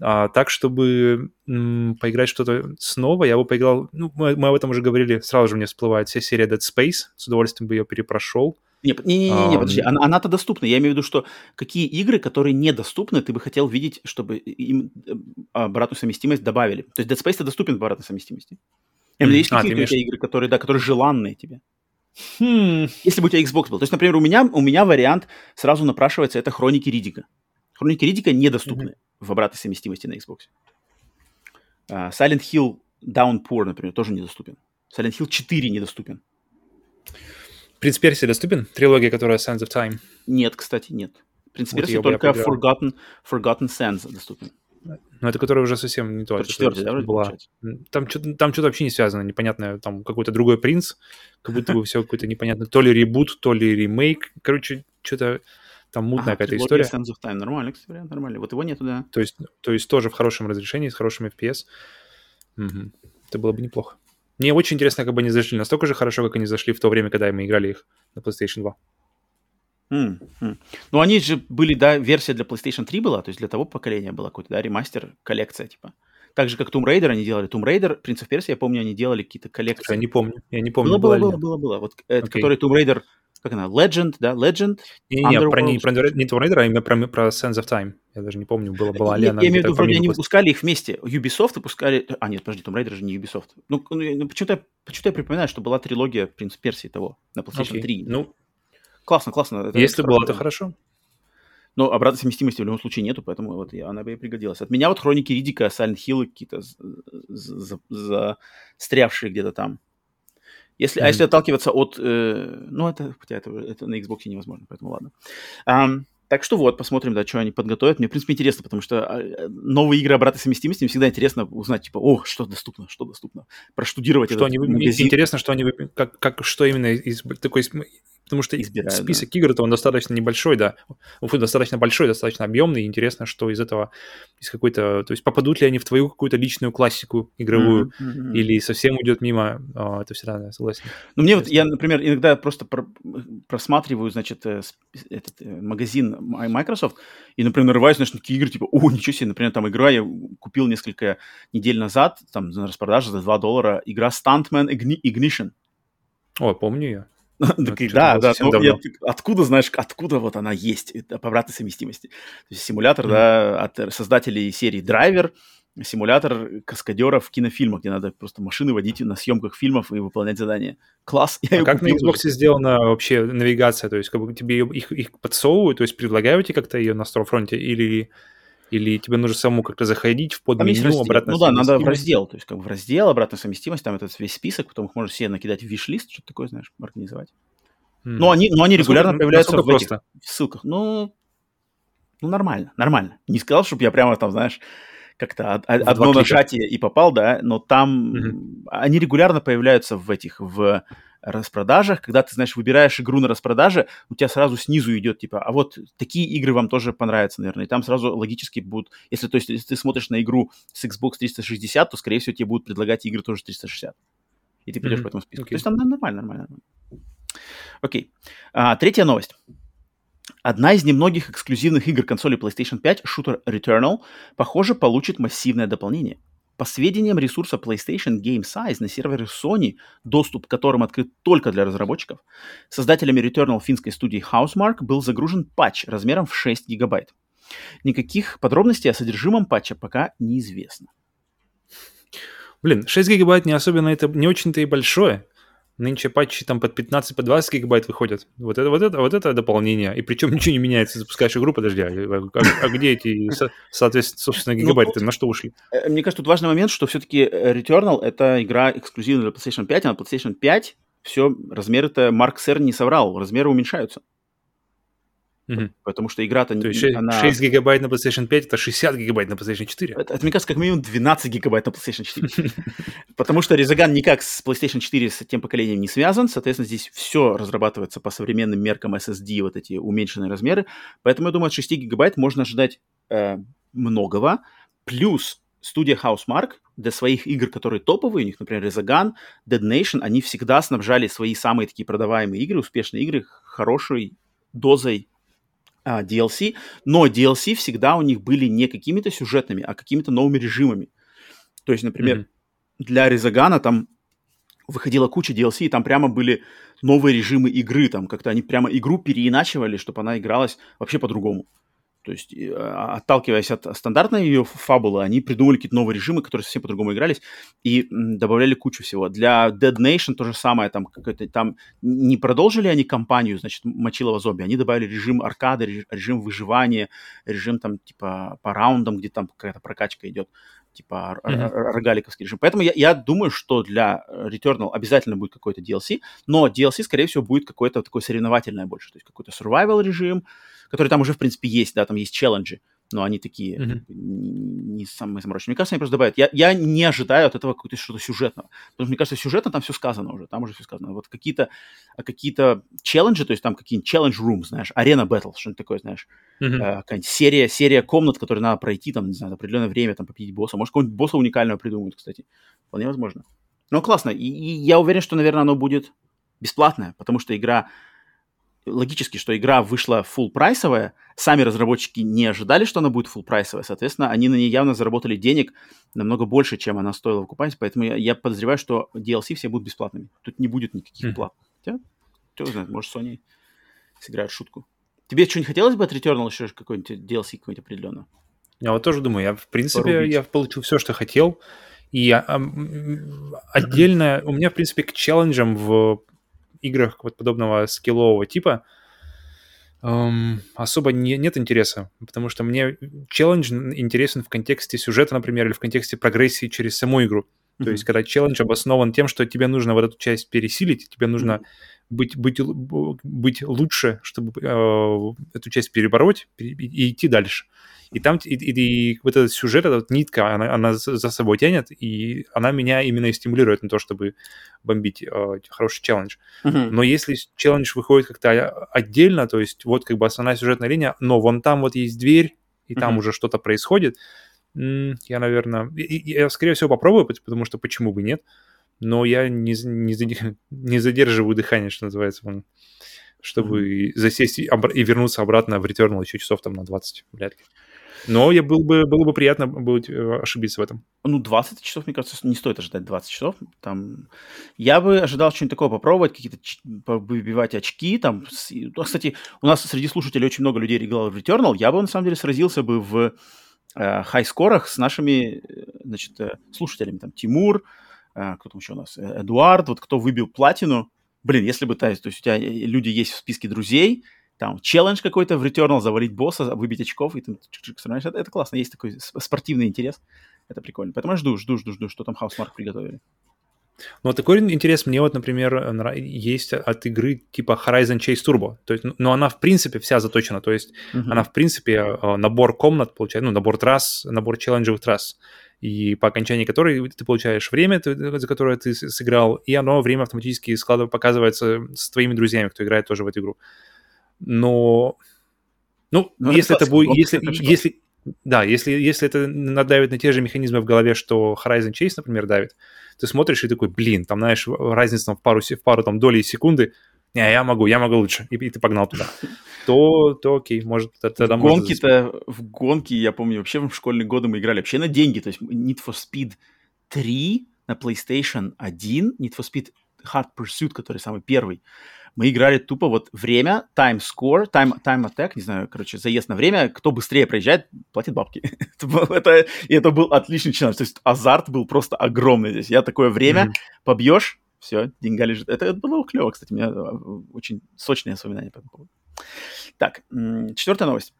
А, так, чтобы м, поиграть что-то снова, я бы поиграл... Ну, мы, мы об этом уже говорили, сразу же мне всплывает вся серия Dead Space, с удовольствием бы ее перепрошел. Не-не-не, um... подожди, она, она-то доступна. Я имею в виду, что какие игры, которые недоступны, ты бы хотел видеть, чтобы им э, обратную совместимость добавили. То есть Dead Space доступен по обратной совместимости. Я имею в виду, есть а, какие-то имеешь... игры, которые, да, которые желанные тебе. Хм. Если бы у тебя Xbox был. То есть, например, у меня, у меня вариант сразу напрашивается, это Хроники Ридика. Хроники Ридика недоступны mm-hmm. в обратной совместимости на Xbox. Uh, Silent Hill Downpour, например, тоже недоступен. Silent Hill 4 недоступен. Принц Персии доступен? Трилогия, которая Sands of Time? Нет, кстати, нет. Принц вот Персии только Forgotten, Forgotten Sands доступен. Ну, это который уже совсем не то. Это четвертый, да, была. Там что-то там что вообще не связано, непонятное. Там какой-то другой принц, как будто бы все какой-то непонятный. То ли ребут, то ли ремейк. Короче, что-то там мутная ага, какая-то история. Sands of Time. Нормально, кстати, вариант, нормально. Вот его нету, да. То есть, то есть тоже в хорошем разрешении, с хорошим FPS. Угу. Это было бы неплохо. Мне очень интересно, как бы они зашли настолько же хорошо, как они зашли в то время, когда мы играли их на PlayStation 2. Mm, mm. Ну, они же были, да, версия для PlayStation 3 была, то есть для того поколения была какой-то, да, ремастер, коллекция, типа. Так же, как Tomb Raider они делали. Tomb Raider, of Persia, я помню, они делали какие-то коллекции. Я не помню, я не помню. Было, было, было, было, было. Вот, okay. который Tomb Raider как она, Legend, да, Legend? Не-не, про, не, про, не Tomb Raider, а именно про, про Sense of Time. Я даже не помню, была, была ли я, она. Я имею в виду, вроде они выпускали их вместе. Ubisoft выпускали... А, нет, подожди, Tomb Raider же не Ubisoft. Ну, ну, ну почему-то, почему-то я припоминаю, что была трилогия Принц Персии того на PlayStation okay. 3. Ну, Классно, классно. Это Если было, то хорошо. Но обратной совместимости в любом случае нету, поэтому вот она бы и пригодилась. От меня вот хроники Ридика, Silent Hill какие-то застрявшие где-то там. Если, mm-hmm. А если отталкиваться от... Э, ну, это, хотя это, это на Xbox невозможно, поэтому ладно. Um, так что вот, посмотрим, да, что они подготовят. Мне, в принципе, интересно, потому что а, новые игры обратной совместимости, мне всегда интересно узнать, типа, о, что доступно, что доступно. Проштудировать что они, магазин. Интересно, что они, как, как, что именно из такой потому что Избирают, список да. игр-то он достаточно небольшой, да, фу, достаточно большой, достаточно объемный, и интересно, что из этого, из какой-то, то есть попадут ли они в твою какую-то личную классику игровую, mm-hmm. или совсем уйдет мимо, О, это всегда, да, согласен. Ну, мне вот, я, например, иногда просто про- просматриваю, значит, э, этот э, магазин Microsoft, и, например, нарываюсь на такие игры, типа, о, ничего себе, например, там игра, я купил несколько недель назад, там, на распродаже за 2 доллара, игра Stuntman Ignition. О, помню я. Да, да, ну, откуда, знаешь, откуда вот она есть, по обратной совместимости. симулятор, да, от создателей серии Драйвер, симулятор каскадера в кинофильмах, где надо просто машины водить на съемках фильмов и выполнять задания. Класс. Я а как на Xbox сделана вообще навигация? То есть как бы тебе их, их подсовывают, то есть предлагают тебе как-то ее на Storefront или или тебе нужно самому как-то заходить в подменю обратно? Ну да, надо в раздел, то есть как бы в раздел обратная совместимость, там этот весь список, потом их можно все накидать в виш-лист, что-то такое, знаешь, организовать. Mm. Но они, но они регулярно появляются в, этих, в ссылках. Ну, ну, нормально, нормально. Не сказал, чтобы я прямо там, знаешь, как-то од- одно нажатие и попал, да, но там mm-hmm. они регулярно появляются в этих, в распродажах, когда ты, знаешь, выбираешь игру на распродаже, у тебя сразу снизу идет, типа, а вот такие игры вам тоже понравятся, наверное, и там сразу логически будут, если, то есть, если ты смотришь на игру с Xbox 360, то, скорее всего, тебе будут предлагать игры тоже 360. И ты пойдешь mm-hmm. по этому списку. Okay. То есть там нормально, нормально. нормально. Окей. А, третья новость. Одна из немногих эксклюзивных игр консоли PlayStation 5, Shooter Returnal, похоже, получит массивное дополнение – по сведениям ресурса PlayStation Game Size на сервере Sony, доступ к которым открыт только для разработчиков, создателями Returnal финской студии Housemark был загружен патч размером в 6 гигабайт. Никаких подробностей о содержимом патча пока неизвестно. Блин, 6 гигабайт не особенно это не очень-то и большое. Нынче патчи там под 15, под 20 гигабайт выходят. Вот это, вот это, вот это дополнение. И причем ничего не меняется. Запускаешь игру, подожди, а, а, а где эти, соответственно, собственно, гигабайты? Ну, на что ушли? Э, мне кажется, тут важный момент, что все-таки Returnal — это игра эксклюзивная для PlayStation 5, а на PlayStation 5 все, размеры-то Марк Сер не соврал, размеры уменьшаются. Угу. Потому что игра-то... То есть 6, она... 6 гигабайт на PlayStation 5 — это 60 гигабайт на PlayStation 4. Это, это, мне кажется, как минимум 12 гигабайт на PlayStation 4. Потому что Резаган никак с PlayStation 4 с тем поколением не связан. Соответственно, здесь все разрабатывается по современным меркам SSD, вот эти уменьшенные размеры. Поэтому, я думаю, от 6 гигабайт можно ожидать э, многого. Плюс студия Housemark для своих игр, которые топовые, у них, например, Resogun, Dead Nation, они всегда снабжали свои самые такие продаваемые игры, успешные игры, хорошей дозой DLC, но DLC всегда у них были не какими-то сюжетными, а какими-то новыми режимами. То есть, например, mm-hmm. для Резагана там выходила куча DLC, и там прямо были новые режимы игры, там как-то они прямо игру переиначивали, чтобы она игралась вообще по-другому. То есть, а, отталкиваясь от стандартной ее фабулы, они придумали какие-то новые режимы, которые совсем по-другому игрались, и добавляли кучу всего. Для Dead Nation то же самое, там, там не продолжили они кампанию, значит, Мочилова зомби, они добавили режим аркады, режим выживания, режим там, типа, по раундам, где там какая-то прокачка идет типа mm-hmm. рогаликовский режим. Поэтому я, я думаю, что для Returnal обязательно будет какой-то DLC, но DLC, скорее всего, будет какое-то такое соревновательное больше, то есть какой-то survival режим, который там уже, в принципе, есть, да, там есть челленджи, но они такие mm-hmm. не самые замороченные. Мне кажется, они просто добавят. Я, я не ожидаю от этого какого-то что-то сюжетного. Потому что, мне кажется, сюжетно там все сказано уже. Там уже все сказано. Вот какие-то какие челленджи, то есть там какие-нибудь челлендж рум, знаешь, арена бэтл, что-нибудь такое, знаешь. Mm-hmm. Э, серия, серия комнат, которые надо пройти, там, не знаю, определенное время, там, победить босса. Может, какого-нибудь босса уникального придумают, кстати. Вполне возможно. Но классно. И, и я уверен, что, наверное, оно будет бесплатное, потому что игра логически, что игра вышла full прайсовая, сами разработчики не ожидали, что она будет full прайсовая, соответственно, они на ней явно заработали денег намного больше, чем она стоила выкупать, поэтому я, я подозреваю, что DLC все будут бесплатными. Тут не будет никаких mm. плат. Хотя, кто знает, может, Sony сыграет шутку. Тебе что-нибудь хотелось бы от Returnal еще какой-нибудь DLC какой-нибудь определенно? Я вот тоже думаю, я в принципе, Порубить. я получил все, что хотел. И а, отдельно, у меня, в принципе, к челленджам в играх вот подобного скиллового типа Эм, особо не, нет интереса, потому что мне челлендж интересен в контексте сюжета, например, или в контексте прогрессии через саму игру. Mm-hmm. То есть, когда челлендж обоснован тем, что тебе нужно вот эту часть пересилить, тебе нужно mm-hmm. быть, быть, быть лучше, чтобы э, эту часть перебороть и, и идти дальше. И там и, и, и вот этот сюжет, эта вот нитка, она, она за собой тянет, и она меня именно и стимулирует на то, чтобы бомбить э, хороший челлендж. Uh-huh. Но если челлендж выходит как-то отдельно, то есть вот как бы основная сюжетная линия, но вон там вот есть дверь, и uh-huh. там уже что-то происходит, я, наверное, я, скорее всего, попробую, потому что почему бы нет, но я не, не, не задерживаю дыхание, что называется, чтобы mm-hmm. засесть и, и вернуться обратно в Returnal еще часов там на 20, вряд ли. Но я был бы, было бы приятно будет э, ошибиться в этом. Ну, 20 часов, мне кажется, не стоит ожидать 20 часов. Там... Я бы ожидал что-нибудь такое попробовать, какие-то выбивать очки. Там... Ну, кстати, у нас среди слушателей очень много людей играло в Returnal. Я бы, на самом деле, сразился бы в э, хай-скорах с нашими э, значит, э, слушателями. Там Тимур, э, кто там еще у нас? Эдуард, вот кто выбил платину. Блин, если бы, то есть у тебя люди есть в списке друзей, там челлендж какой-то в Returnal, завалить босса, выбить очков, и ты это, это классно, есть такой спортивный интерес, это прикольно. Поэтому жду, жду, жду, жду, что там Housemark приготовили. Ну, вот такой интерес мне вот, например, есть от игры типа Horizon Chase Turbo. То есть, но она в принципе вся заточена. То есть uh-huh. она в принципе э, набор комнат получает, ну, набор трасс, набор челленджевых трасс. И по окончании которой ты получаешь время, за которое ты сыграл, и оно время автоматически складывает, показывается с твоими друзьями, кто играет тоже в эту игру но, ну, но ну, если это, это будет, если, если, да, если, если это надавит на те же механизмы в голове, что Horizon Chase, например, давит, ты смотришь и такой, блин, там, знаешь, разница там, в пару, в пару там долей секунды, не, я могу, я могу лучше, и, и ты погнал туда, то, то окей, может, тогда Гонки-то, в гонки, я помню, вообще в школьные годы мы играли вообще на деньги, то есть Need for Speed 3 на PlayStation 1, Need for Speed Hard Pursuit, который самый первый, мы играли тупо вот время, time score, time, time attack, не знаю, короче, заезд на время, кто быстрее проезжает, платит бабки. это, и это был отличный челлендж, то есть азарт был просто огромный здесь. Я такое время mm-hmm. побьешь, все, деньга лежит. Это, это было клево, кстати, у меня а, очень сочные воспоминания по этому поводу. Так, четвертая новость.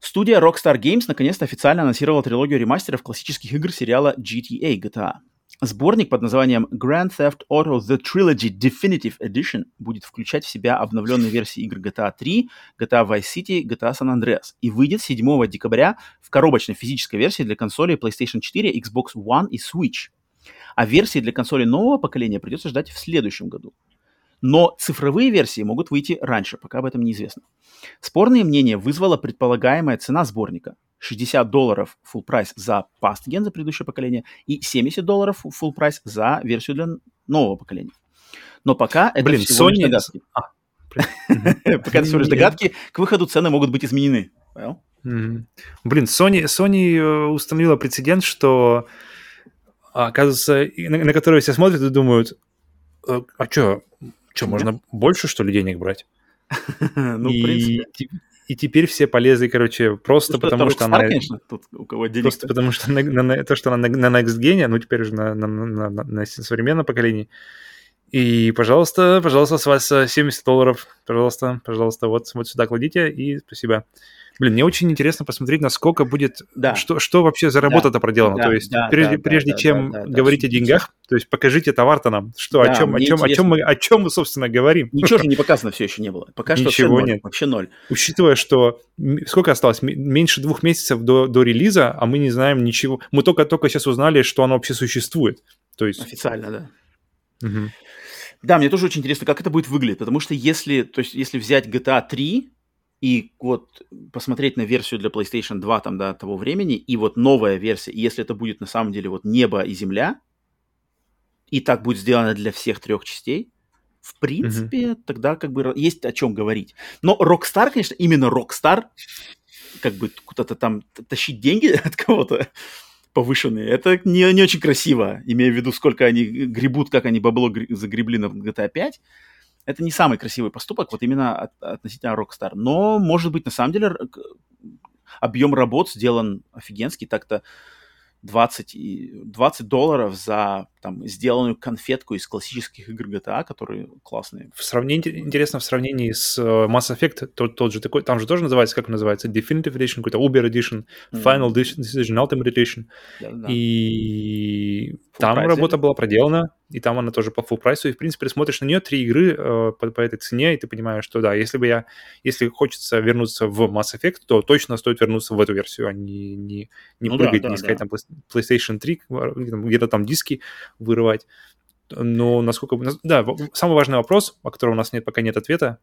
Студия Rockstar Games наконец-то официально анонсировала трилогию ремастеров классических игр сериала GTA GTA. Сборник под названием Grand Theft Auto The Trilogy Definitive Edition будет включать в себя обновленные версии игр GTA 3, GTA Vice City, GTA San Andreas и выйдет 7 декабря в коробочной физической версии для консолей PlayStation 4, Xbox One и Switch. А версии для консолей нового поколения придется ждать в следующем году. Но цифровые версии могут выйти раньше, пока об этом неизвестно. Спорные мнения вызвала предполагаемая цена сборника – 60 долларов full прайс за past gen, за предыдущее поколение, и 70 долларов full прайс за версию для нового поколения. Но пока это Блин, всего Sony... лишь догадки. А, пока это всего лишь догадки, к выходу цены могут быть изменены. Блин, Sony, Sony э, установила прецедент, что, оказывается, на, на который все смотрят и думают, «Э, а что, что, можно больше, что ли, денег брать? ну, в принципе и теперь все полезли, короче, просто ну, потому что, она... конечно, тут у кого денег Просто потому что на, на, то, что она на, на Next Gen, ну, теперь уже на, на, на, на, на современном поколении. И, пожалуйста, пожалуйста, с вас 70 долларов, пожалуйста, пожалуйста, вот, вот сюда кладите, и спасибо. Блин, мне очень интересно посмотреть, насколько будет, да. что, что вообще за работа-то да. проделана. Да, то есть да, прежде, да, прежде да, чем да, да, говорить да, о деньгах, то есть покажите товар-то нам, что, да, о чем, о чем, о чем мы, о чем мы, собственно, говорим. Ничего же не показано все еще не было. Пока что Ничего нет. вообще ноль. Учитывая, что сколько осталось, меньше двух месяцев до, до релиза, а мы не знаем ничего. Мы только-только сейчас узнали, что оно вообще существует. То есть... Официально, да. Угу. Да, мне тоже очень интересно, как это будет выглядеть, потому что если, то есть, если взять GTA 3, и вот посмотреть на версию для PlayStation 2 там, да, того времени, и вот новая версия, и если это будет на самом деле вот небо и земля, и так будет сделано для всех трех частей, в принципе, mm-hmm. тогда как бы есть о чем говорить. Но Rockstar, конечно, именно Rockstar, как бы куда-то там тащить деньги от кого-то повышенные, это не, не очень красиво, имея в виду, сколько они гребут, как они бабло загребли на GTA 5 это не самый красивый поступок, вот именно от, относительно Rockstar. Но, может быть, на самом деле объем работ сделан офигенский, так-то 20, и 20 долларов за там, сделанную конфетку из классических игр GTA, которые классные. В сравнении, интересно, в сравнении с э, Mass Effect, тот, тот же такой, там же тоже называется, как называется, Definitive Edition, какой-то Uber Edition, Final mm-hmm. Decision, Ultimate Edition. Да-да-да. И full там работа или? была проделана, и там она тоже по full прайсу, и, в принципе, смотришь на нее, три игры э, по, по этой цене, и ты понимаешь, что да, если бы я, если хочется вернуться в Mass Effect, то точно стоит вернуться в эту версию, а не, не, не ну, прыгать, да, да, не искать да. там PlayStation 3, где-то там диски вырывать. Но насколько... Да, самый важный вопрос, о котором у нас нет, пока нет ответа,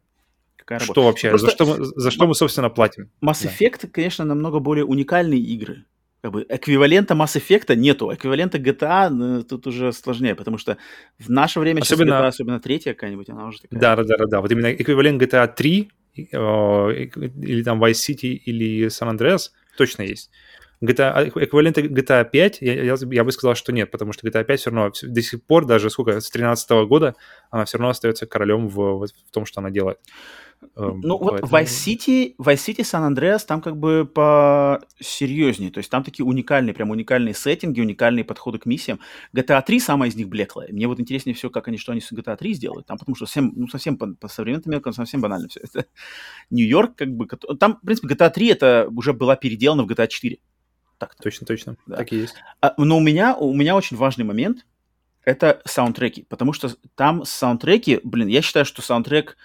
Какая что вообще, Просто... за, что мы, за что мы, собственно, платим? Mass Effect, да. конечно, намного более уникальные игры. Как бы эквивалента Mass Effect нету, эквивалента GTA тут уже сложнее, потому что в наше время особенно, GTA, особенно третья какая-нибудь, она уже такая... Да, да, да, да, вот именно эквивалент GTA 3 э, или там Vice City или San Andreas точно есть. GTA, эквивалента GTA 5, я, я, я бы сказал, что нет, потому что GTA 5 все равно до сих пор, даже сколько, с 13 года, она все равно остается королем в, в том, что она делает. Эм, ну вот Поэтому... Vice City, Vice City, San Andreas там как бы по серьезнее, то есть там такие уникальные, прям уникальные сеттинги, уникальные подходы к миссиям. GTA 3 самая из них блеклая. Мне вот интереснее все, как они, что они с GTA 3 сделают, там потому что совсем, ну совсем по, по современным меркам совсем банально все это. Нью-Йорк как бы, там, в принципе, GTA 3 это уже была переделана в GTA 4. Так точно, точно, да. так и есть. А, но у меня, у меня очень важный момент — это саундтреки, потому что там саундтреки, блин, я считаю, что саундтрек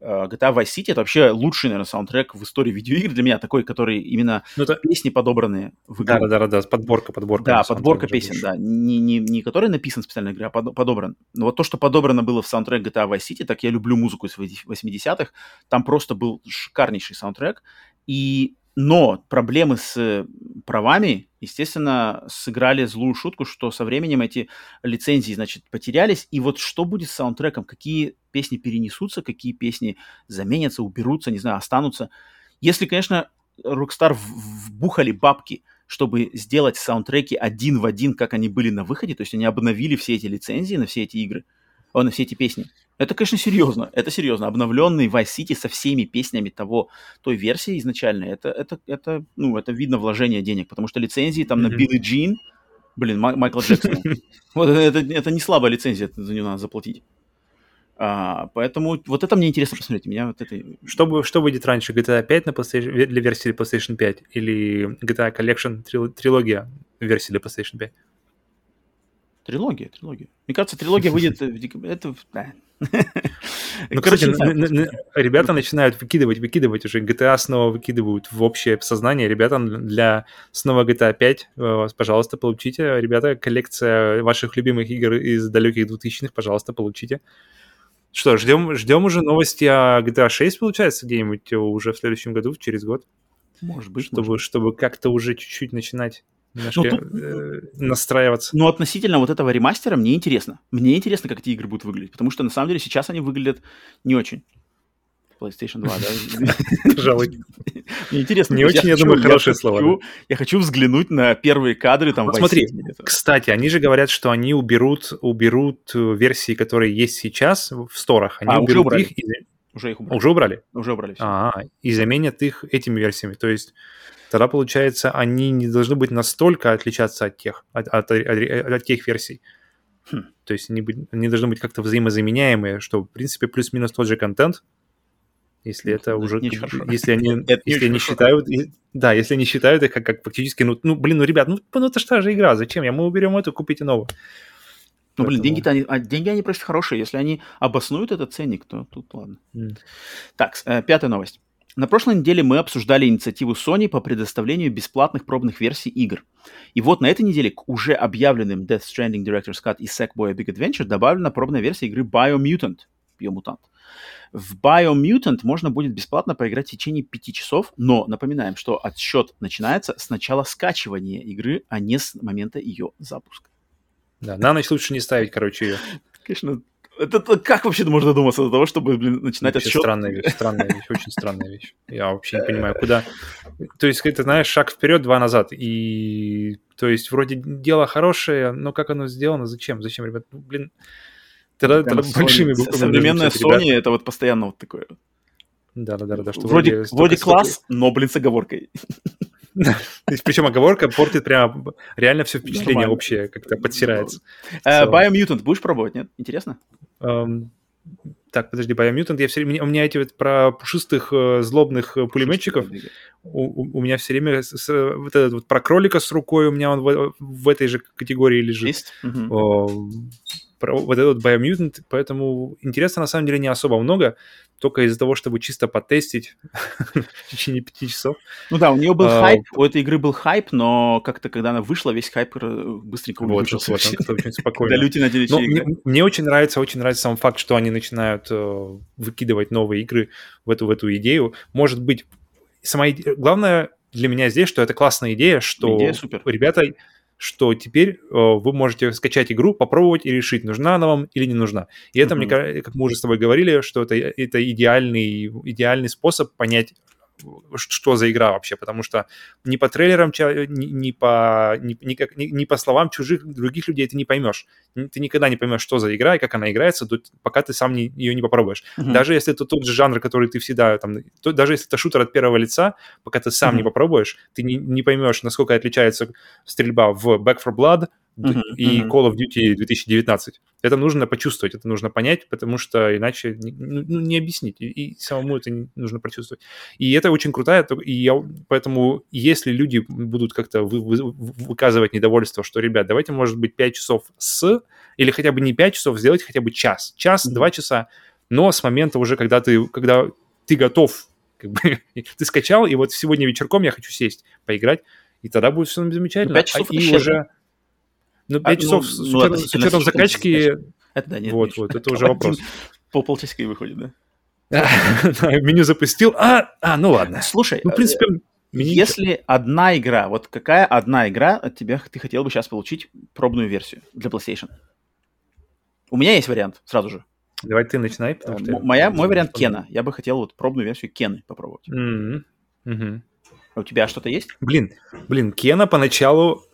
GTA Vice City — это вообще лучший, наверное, саундтрек в истории видеоигр для меня, такой, который именно ну, это... песни подобранные в игру. Да-да-да, подборка, подборка. Да, подборка песен, да, не, не, не который написан специально игре, а под, подобран. Но вот то, что подобрано было в саундтрек GTA Vice City, так я люблю музыку из 80-х, там просто был шикарнейший саундтрек, и но проблемы с правами, естественно, сыграли злую шутку, что со временем эти лицензии, значит, потерялись. И вот что будет с саундтреком? Какие песни перенесутся, какие песни заменятся, уберутся, не знаю, останутся. Если, конечно, Rockstar вбухали бабки, чтобы сделать саундтреки один в один, как они были на выходе, то есть они обновили все эти лицензии на все эти игры, о, на все эти песни, это, конечно, серьезно. Это серьезно. Обновленный Vice City со всеми песнями того, той версии изначальной, это, это, это, ну, это видно вложение денег, потому что лицензии там mm-hmm. на Билли Джин, блин, Май- Майкл Джексон. Вот это, это не слабая лицензия, за нее надо заплатить. А, поэтому вот это мне интересно посмотреть. Меня вот это... что, что выйдет раньше, GTA 5 на PlayStation, для версии PlayStation 5 или GTA Collection трилогия версии для PlayStation 5? Трилогия, трилогия. Мне кажется, трилогия выйдет в декабре. Это. Ну, короче, ребята начинают выкидывать, выкидывать уже. GTA снова выкидывают в общее сознание. Ребята, для снова GTA 5, э, пожалуйста, получите. Ребята, коллекция ваших любимых игр из далеких 2000-х, пожалуйста, получите. Что, ждем, ждем уже новости о GTA 6, получается, где-нибудь уже в следующем году, через год? Может быть. Чтобы, может. чтобы как-то уже чуть-чуть начинать немножко ну, тут, э, настраиваться. Ну, относительно вот этого ремастера мне интересно. Мне интересно, как эти игры будут выглядеть, потому что на самом деле сейчас они выглядят не очень. PlayStation 2, да? Пожалуй. Мне интересно. Не очень, я думаю, хорошее слово. Я хочу взглянуть на первые кадры там. Смотри, кстати, они же говорят, что они уберут уберут э, версии, которые есть сейчас в сторах. Они а, уберут их. Уже их убрали. Уже убрали? Уже убрали. А, и заменят их этими версиями. То есть тогда, получается, они не должны быть настолько отличаться от тех, от, от, от, от тех версий. Хм. То есть они, они должны быть как-то взаимозаменяемые, что, в принципе, плюс-минус тот же контент, если это, это уже, не если они, это если они считают, да, если они считают их как, как фактически, ну, ну, блин, ну, ребят, ну, ну, это же же игра, зачем? Я, мы уберем эту, купите новую. Ну, блин, деньги-то они, а деньги они просто хорошие. Если они обоснуют этот ценник, то тут ладно. Mm. Так, э, пятая новость. На прошлой неделе мы обсуждали инициативу Sony по предоставлению бесплатных пробных версий игр. И вот на этой неделе к уже объявленным Death Stranding Director's Cut и Sackboy A Big Adventure добавлена пробная версия игры Biomutant. Biomutant. В Biomutant можно будет бесплатно поиграть в течение пяти часов, но напоминаем, что отсчет начинается с начала скачивания игры, а не с момента ее запуска. Да, на ночь лучше не ставить, короче, ее. Конечно, это, это как вообще можно додуматься до того, чтобы блин, начинать вообще отсчет? странная вещь, странная вещь, очень странная вещь. Я вообще не понимаю, куда... То есть, ты знаешь, шаг вперед, два назад. И, то есть, вроде дело хорошее, но как оно сделано, зачем? Зачем, ребят? Ну, блин, тогда, тогда большими буквами... Современная Sony это вот постоянно вот такое. Да-да-да. да. Вроде, вроде класс, но, блин, с оговоркой. Причем оговорка портит прямо реально все впечатление общее, как-то подтирается. Э. Biomutant будешь пробовать, нет? Интересно? Эм, Так, подожди, Biomutant, я все время... У меня эти вот про пушистых э, злобных э, пулеметчиков, у, у- меня все время с- вот этот вот про кролика с рукой у меня он в, в этой же категории лежит. Есть? Мгм. Про вот этот Biomutant, поэтому интересно на самом деле не особо много, только из-за того, чтобы чисто потестить в течение пяти часов. Ну да, у нее был А, хайп, у этой игры был хайп, но как-то, когда она вышла, весь хайп э, быстренько Вот, улетучился. вот, как-то очень спокойно. Когда люди надеялись Ну, мне, очень нравится, очень нравится сам факт, что они начинают э, выкидывать новые игры в эту, в эту идею. Может быть, сама иде- главное для меня здесь, что это классная идея, что Идея супер. ребята, что теперь э, вы можете скачать игру, попробовать и решить, нужна она вам или не нужна. И это, мне Мгм. кажется, как мы уже с тобой говорили, что это, это идеальный, идеальный способ понять, что за игра вообще, потому что ни по трейлерам, ни, ни по, ни, ни как- ни- ни по словам чужих других людей ты не поймешь. Ты никогда не поймешь, что за игра и как она играется, пока ты сам не- ее не попробуешь. Мгм. Даже если это тот же жанр, который ты всегда там, то- даже если это шутер от первого лица, пока ты сам не Мгм. попробуешь, ты не, не поймешь, насколько отличается стрельба в Back for Blood Мгм, и мгм. Call of Duty 2019. Это нужно почувствовать, это нужно понять, потому что иначе не, ну, ну, не объяснить, и, самому это нужно прочувствовать. И это очень крутая, и я, поэтому если люди будут как-то вы- вы- выказывать недовольство, что, ребят, давайте, может быть, 5 часов с, или хотя бы не 5 часов, сделать хотя бы час, час, Мгм. два часа, но с момента уже, когда ты, когда ты готов, как бы, ты скачал, и вот сегодня вечерком я хочу сесть, поиграть, и тогда будет все замечательно. пять часов А- и уже... Ну, А, 5 ну, часов с, ну, учетом, с относительно учетом закачки, Это да, нет. вот, вот, это уже вопрос. Полполчасика и выходит, да? Меню запустил. А, а, ну ладно. Слушай, Ну, в э, принципе, меню если одна игра, вот какая одна игра от тебя ты хотел бы сейчас получить пробную версию для PlayStation? У меня есть вариант, сразу же. Давай ты начинай, потому Э, что... Моя, мой вариант Кена. Я бы хотел вот пробную версию Кены попробовать. А у тебя что-то есть? Блин, блин, Кена поначалу...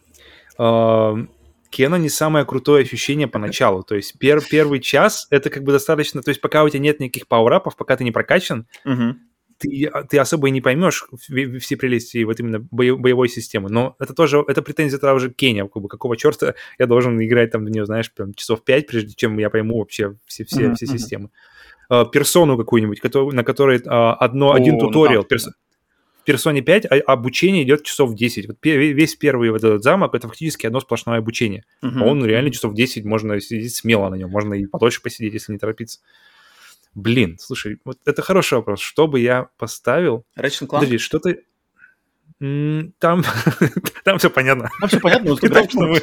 э, Кена не самое крутое ощущение поначалу. То есть пер- первый час это как бы достаточно... То есть пока у тебя нет никаких пауэрапов, пока ты не прокачан, Мгм. ты, ты особо и не поймешь все прелести вот именно бое- боевой системы. Но это тоже, это претензия тогда уже к Кене. Как бы, какого черта я должен играть там в нее, знаешь, прям часов пять, прежде чем я пойму вообще все, все, Мгм, все мгм. системы. Э, Персону какую-нибудь, на которой э, одно, О, один ну туториал. да. Перс- Персоне 5 а- обучение идет часов 10. Вот весь первый вот этот замок это фактически одно сплошное обучение. А он реально часов 10, можно сидеть смело на нем, можно и подольше посидеть, если не торопиться. Блин, слушай, вот это хороший вопрос. Что бы я поставил? Ratchet? Подожди, что ты... Там, там все понятно. Ну, все понятно, но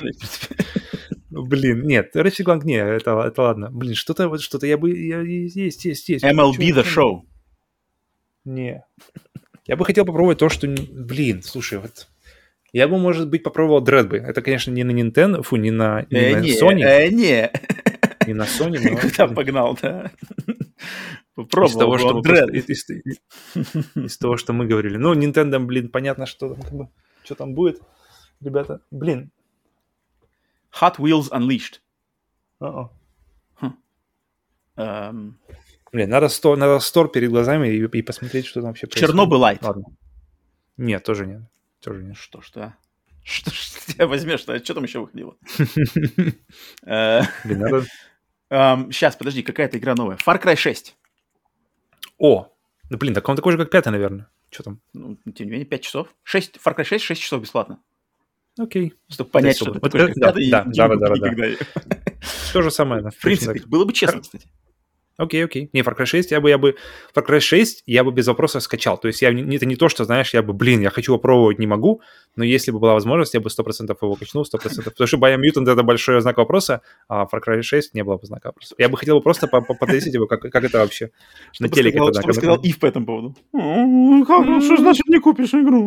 Блин, нет, Ratchet Clank не, это, это ладно. Блин, что-то вот что-то я бы... я- есть, есть, есть. MLB The Show. Не. Я бы хотел попробовать то, что... Блин, слушай, вот... Я бы, может быть, попробовал Dread бы. Это, конечно, не на Nintendo, фу, не на, не Э, на не, Sony, э, не. не на Sony, но... Куда погнал, да? Из Попробовал того, бы что просто- из, из- из того, что мы говорили. Ну, Nintendo, блин, понятно, что там, как бы, что там будет. Ребята, блин. Hot Wheels Unleashed. а-а. Эм, Блин, надо, сто, надо стор перед глазами и, и посмотреть, что там вообще происходит. Чернобыль Лайт. Ладно. Нет, тоже нет. Тоже нет. Что ж ты? Что ж ты возьмешь? Что что там еще выходило? Э. Сейчас, подожди, какая-то игра новая. Far Cry 6. О! Ну, блин, так он такой же, как пятый, наверное. Что там? Ну, тем не менее, 5 часов. 6, Far Cry 6, 6 часов бесплатно. Окей. Чтобы понять, что это- и да, да, да, да, да. То же самое. да, В принципе, было бы честно, кстати. Окей, окей. Не, Far Cry 6, я бы, я бы... Far Cry 6 я бы без вопроса скачал. То есть я, это не то, что, знаешь, я бы, блин, я хочу попробовать, не могу, но если бы была возможность, я бы 100% его качнул, 100%. Потому что Biomutant — это большой знак вопроса, а Far Cry 6 не было бы знака вопроса. Я бы хотел бы просто по- по- потестить его, как, как это вообще на Чтобы телеке. сказал- тогда, когда сказал Ив по этому поводу. «М, как- Что значит не купишь игру?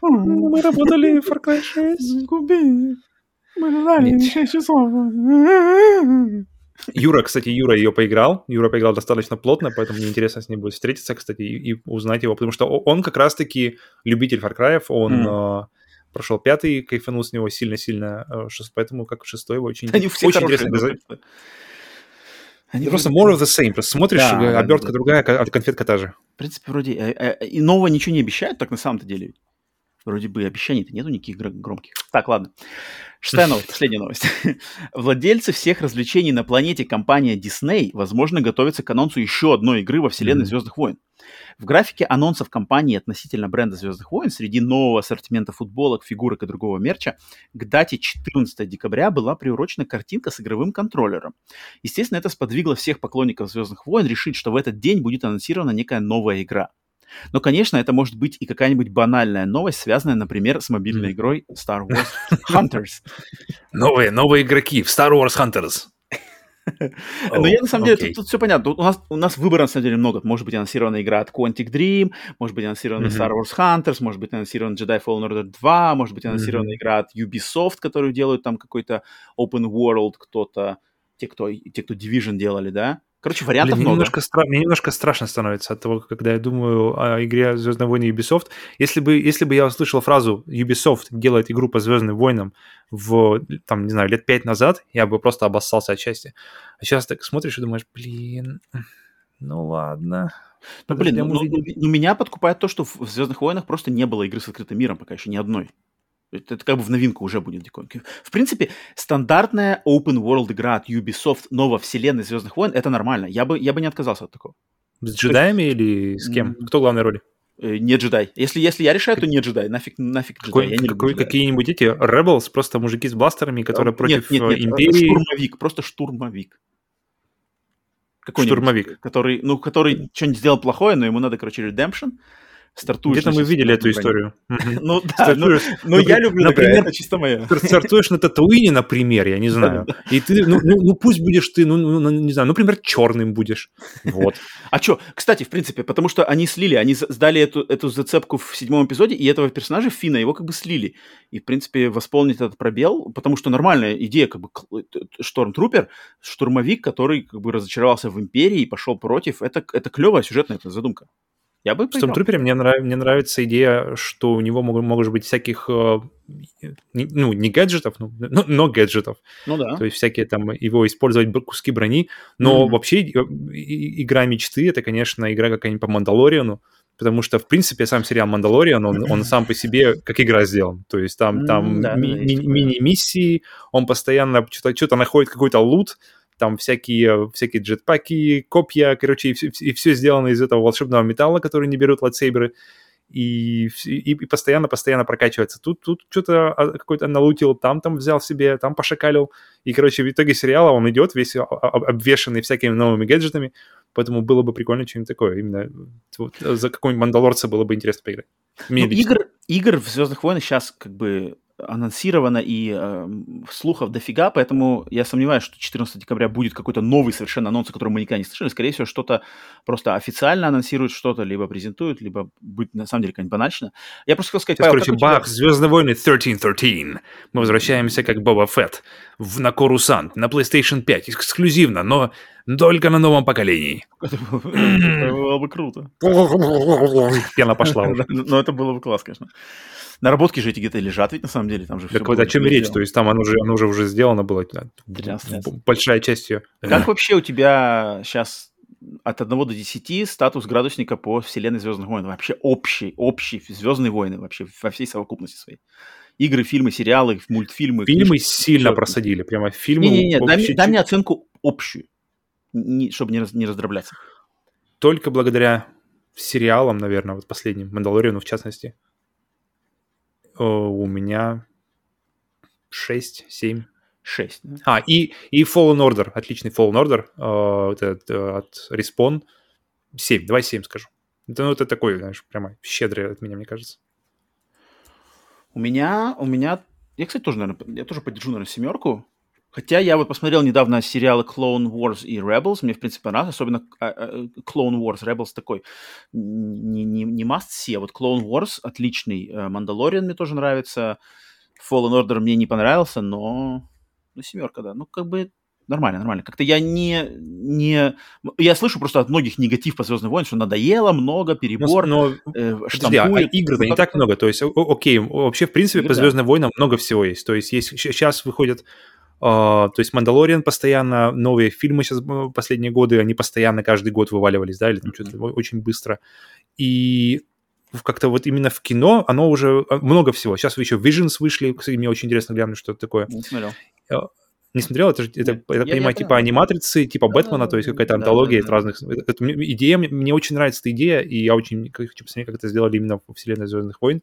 Ну, Мы работали в Far Cry 6. Купи. Мы ждали Нет. 6 часов. Юра, кстати, Юра ее поиграл. Юра поиграл достаточно плотно, поэтому мне интересно с ним будет встретиться, кстати, и, и узнать его, потому что он как раз-таки любитель Far Cry, он Мгм. э, прошел пятый, кайфанул с него сильно-сильно, э, поэтому как шестой его очень, Они все очень интересно. просто. Они Просто more of the same. Просто смотришь, Да, э, да, обертка да. другая, а конфетка та же. В принципе, вроде э, и нового ничего не обещают, так на самом-то деле. Вроде бы обещаний-то нету никаких громких. Так, ладно. Шестая новость, последняя новость. Владельцы всех развлечений на планете компания Disney, возможно, готовятся к анонсу еще одной игры во вселенной mm-hmm. Звездных войн. В графике анонсов компании относительно бренда Звездных войн среди нового ассортимента футболок, фигурок и другого мерча к дате 14 декабря была приурочена картинка с игровым контроллером. Естественно, это сподвигло всех поклонников Звездных войн решить, что в этот день будет анонсирована некая новая игра. Но, конечно, это может быть и какая-нибудь банальная новость, связанная, например, с мобильной игрой Star Wars Hunters. Новые, новые игроки в Star Wars Hunters. Но я на самом деле, тут, все понятно. У нас, у нас выбора на самом деле много. Может быть анонсирована игра от Quantic Dream, может быть анонсирована. Star Wars Hunters, может быть анонсирована Jedi Fallen Order 2, может быть анонсирована игра от Ubisoft, которую делают там какой-то open world кто-то, те, кто, те, кто Division делали, да? Короче, вариантов Блин, много. Немножко стра... Мне немножко страшно становится от того, когда я думаю о игре Звездные войны Ubisoft. Если бы, если бы я услышал фразу Ubisoft делает игру по Звездным войнам в, там, не знаю, лет пять назад, я бы просто обоссался от счастья. А сейчас так смотришь и думаешь, блин, ну ладно. Ну, блин, ну, ну, ну, меня подкупает то, что в Звездных войнах просто не было игры с открытым миром пока еще ни одной. Это, это как бы в новинку уже будет диковинка. В принципе, стандартная open world игра от Ubisoft новой вселенной Звездных войн это нормально. Я бы, я бы не отказался от такого. С джедаями есть... или с кем? Кто главной роли? Э, не джедай. Если, если я решаю, то не джедай. Нафиг, нафиг какой, джедай. Я не какой, какие-нибудь эти Rebels, просто мужики с бластерами, которые против нет, нет, нет, Империи. Штурмовик, просто штурмовик. Какой штурмовик. Который, ну, который что-нибудь сделал плохое, но ему надо, короче, redemption стартуешь... Где-то мы видели эту историю. Ну да, но ну, я люблю, например, это чисто моя. Стартуешь на Татуине, например, я не знаю, и ты, ну, ну пусть будешь ты, ну, не знаю, например, черным будешь. Вот. А что, кстати, в принципе, потому что они слили, они сдали эту, зацепку в седьмом эпизоде, и этого персонажа Фина его как бы слили. И, в принципе, восполнить этот пробел, потому что нормальная идея, как бы, Штормтрупер, штурмовик, который как бы разочаровался в Империи и пошел против, это, это клевая сюжетная задумка. Я бы В Stormtrooper мне, нрав... мне нравится идея, что у него могут, могут быть всяких, э, ну, не гаджетов, но, но, но гаджетов. Ну да. То есть всякие там, его использовать куски брони. Но mm-hmm. вообще игра мечты, это, конечно, игра какая-нибудь по Мандалориану, потому что, в принципе, сам сериал «Мандалориан», он, он сам по себе как игра сделан. То есть там, там mm, да, ми- ми- мини-миссии, он постоянно что-то, что-то находит какой-то лут, там всякие, всякие джетпаки, копья, короче, и все, и все сделано из этого волшебного металла, который не берут лайтсейберы, и, и, постоянно-постоянно прокачивается. Тут, тут что-то а, какой-то налутил, там там взял себе, там пошакалил. И, короче, в итоге сериала он идет весь обвешанный всякими новыми гаджетами, поэтому было бы прикольно что-нибудь такое. Именно вот, за какого-нибудь Мандалорца было бы интересно поиграть. ну, игр, игр в Звездных войнах сейчас как бы анонсировано и э, слухов дофига, поэтому я сомневаюсь, что 14 декабря будет какой-то новый совершенно анонс, о котором мы никогда не слышали. Скорее всего, что-то просто официально анонсируют, что-то либо презентуют, либо будет на самом деле какая-нибудь банальщина. Я просто хотел сказать, Сейчас, Павел, короче, бах, тебя... Звездные войны 1313. Мы возвращаемся как Боба Фетт в, на Корусант, на PlayStation 5, эксклюзивно, но только на новом поколении. Это было бы круто. Пена пошла уже. Но это было бы класс, конечно. Наработки же эти где-то лежат ведь на самом деле, там же Так вот о чем речь, то есть там оно уже, оно уже уже сделано было, большая часть ее. Как вообще у тебя сейчас от 1 до 10 статус градусника по вселенной Звездных войн? Вообще общий, общий Звездные войны вообще во всей совокупности своей. Игры, фильмы, сериалы, мультфильмы. Фильмы книжки, сильно все. просадили, прямо фильмы. Не-не-не, дай, мне, дай мне оценку общую, не, чтобы не, раз, не раздробляться. Только благодаря сериалам, наверное, вот последним, Мандалорину в частности, у меня 6, 7. 6. Да? А, и, и Fallen Order, отличный Fallen Order э, это, это от Respawn. 7, давай 7 скажу. Это, ну, это такой, знаешь, прямо щедрый от меня, мне кажется. У меня, у меня, я, кстати, тоже, наверное, я тоже поддержу, наверное, семерку. Хотя я вот посмотрел недавно сериалы Clone Wars и Rebels, мне, в принципе, понравилось, особенно а, а, Clone Wars, Rebels такой не, не, не must see, а вот Clone Wars отличный, Мандалориан мне тоже нравится, Fallen Order мне не понравился, но ну, семерка, да, ну, как бы нормально, нормально. Как-то я не, не... Я слышу просто от многих негатив по Звездным войнам, что надоело, много, перебор, но, но э, подожди, а игр-то не так много. То есть, окей, вообще, в принципе, игр, по Звездным да. войнам много всего есть. То есть, есть сейчас выходят то есть «Мандалориан» постоянно, новые фильмы сейчас последние годы, они постоянно каждый год вываливались, да, или там что-то очень быстро. И как-то вот именно в кино оно уже а, много всего. Сейчас еще Visions вышли, кстати, мне очень интересно глянуть, что это такое. Не смотрел. Не смотрел? Это, это я, я так я, понимаю, я типа аниматрицы, типа да, Бэтмена, да, то есть какая-то антология да, да, из разных... Это, это, идея, мне, очень нравится эта идея, и я очень хочу посмотреть, как это сделали именно в вселенной Звездных войн. По,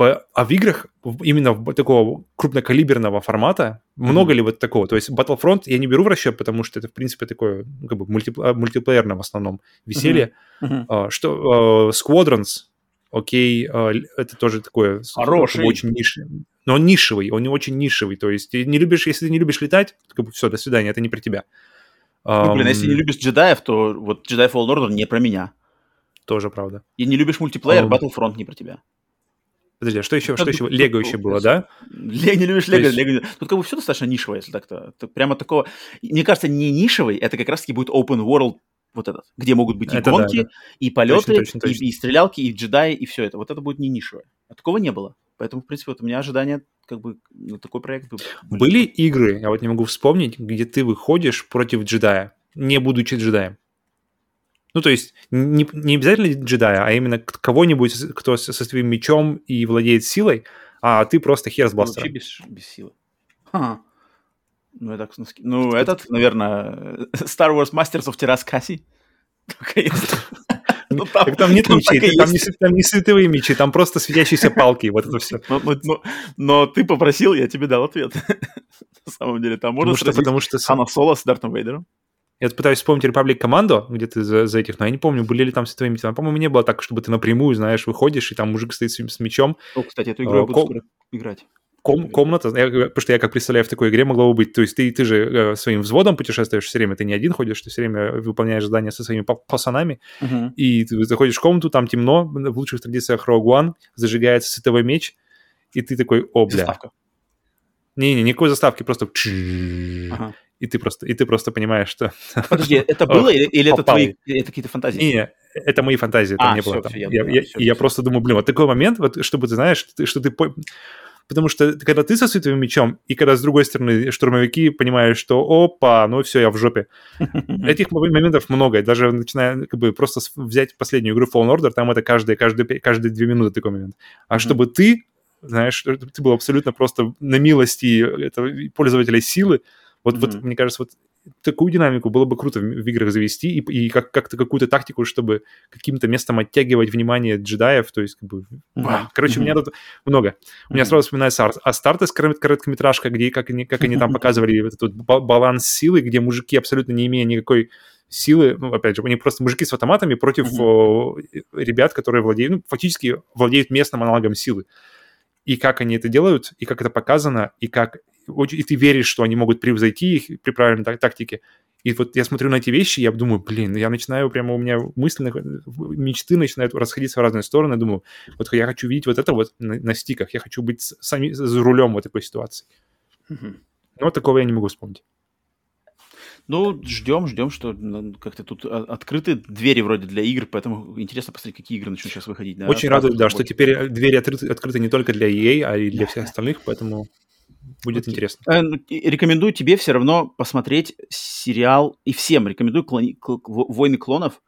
а в играх именно такого крупнокалиберного формата много mm-hmm. ли вот такого? То есть Battlefront я не беру в расчет, потому что это, в принципе, такое ну, как бы мультиплеер, мультиплеерное в основном веселье. Mm-hmm. Mm-hmm. что uh, Squadrons, окей, uh, это тоже такое... Хороший. Очень нишевый. Но он нишевый, он не очень нишевый. То есть ты не любишь, если ты не любишь летать, как бы все, до свидания, это не про тебя. Ну, блин, um, если не любишь джедаев, то вот Jedi Fallen Order не про меня. Тоже правда. И не любишь мультиплеер, um, Battlefront не про тебя. Подожди, а что еще, что еще? Лего еще было, да? Лего не любишь Лего, Лего. Тут как бы все достаточно нишевое, если так-то. Прямо такого... Мне кажется, не нишевый, это как раз-таки будет open world вот этот, где могут быть и это гонки, да, да. и полеты, точно, точно, точно. И, и стрелялки, и джедаи, и все это. Вот это будет не нишевое. А такого не было. Поэтому, в принципе, вот у меня ожидания, как бы, ну, такой проект. Были игры, я вот не могу вспомнить, где ты выходишь против джедая, не будучи джедаем. Ну, то есть не, не обязательно джедая, а именно кого-нибудь, кто со, со своим мечом и владеет силой, а ты просто хер с бластером. Вообще без, без силы. Ха. Ну, это, ну, этот, наверное, Star Wars Masters of если... Ну, там, там нет там мечей, там, не, там не световые мечи, там просто светящиеся палки, вот это все. Но, но, но, но ты попросил, я тебе дал ответ. На самом деле, там можно потому что, потому что... Хана Соло с Дартом Вейдером. Я пытаюсь вспомнить Republic Commando, где ты за, за этих, но я не помню, были ли там световые мечи. По-моему, не было так, чтобы ты напрямую, знаешь, выходишь, и там мужик стоит с, с мечом. О, кстати, эту игру я буду скоро играть. Ком, комната, я, потому что я как представляю, в такой игре могло бы быть, то есть ты, ты же э, своим взводом путешествуешь все время, ты не один ходишь, ты все время выполняешь задания со своими пацанами, uh-huh. и ты заходишь в комнату, там темно, в лучших традициях Rogue One, зажигается световой меч, и ты такой, о, бля. Заставка. Не-не, никакой заставки, просто... Ага и ты просто, и ты просто понимаешь, что... Подожди, это было или, или это твои это какие-то фантазии? Не, это мои фантазии, это а, не все, было там. Все, я, я, я, все, я все. просто думаю, блин, вот такой момент, вот, чтобы ты знаешь, что ты, что ты потому что когда ты со световым мечом, и когда с другой стороны штурмовики понимают, что опа, ну все, я в жопе. Этих моментов много, даже начиная как бы просто взять последнюю игру Fallen Order, там это каждые, каждые, каждые две минуты такой момент. А чтобы ты, знаешь, ты был абсолютно просто на милости этого пользователя силы, вот, mm-hmm. вот мне кажется, вот такую динамику было бы круто в, в играх завести и, и как, как-то какую-то тактику, чтобы каким-то местом оттягивать внимание джедаев, то есть как бы... Mm-hmm. Короче, mm-hmm. у меня тут много. У mm-hmm. меня сразу вспоминается Ар- Астартес короткометражка, где как они, как они там показывали этот баланс силы, где мужики абсолютно не имея никакой силы, ну, опять же, они просто мужики с автоматами против mm-hmm. ребят, которые владеют, ну, фактически владеют местным аналогом силы. И как они это делают, и как это показано, и как и ты веришь, что они могут превзойти их при правильной тактике. И вот я смотрю на эти вещи, я думаю, блин, я начинаю прямо, у меня мысли, мечты начинают расходиться в разные стороны. Думаю, вот я хочу видеть вот это вот на, на стиках, я хочу быть сами, за рулем вот такой ситуации. Mm-hmm. Но такого я не могу вспомнить. Ну, ждем, ждем, что ну, как-то тут открыты двери вроде для игр, поэтому интересно посмотреть, какие игры начнут сейчас выходить. Да, Очень радует, да, что теперь двери открыты, открыты не только для EA, а и для всех остальных, поэтому будет okay. интересно. Э, ну, рекомендую тебе все равно посмотреть сериал, и всем рекомендую клони, кл, «Войны клонов»,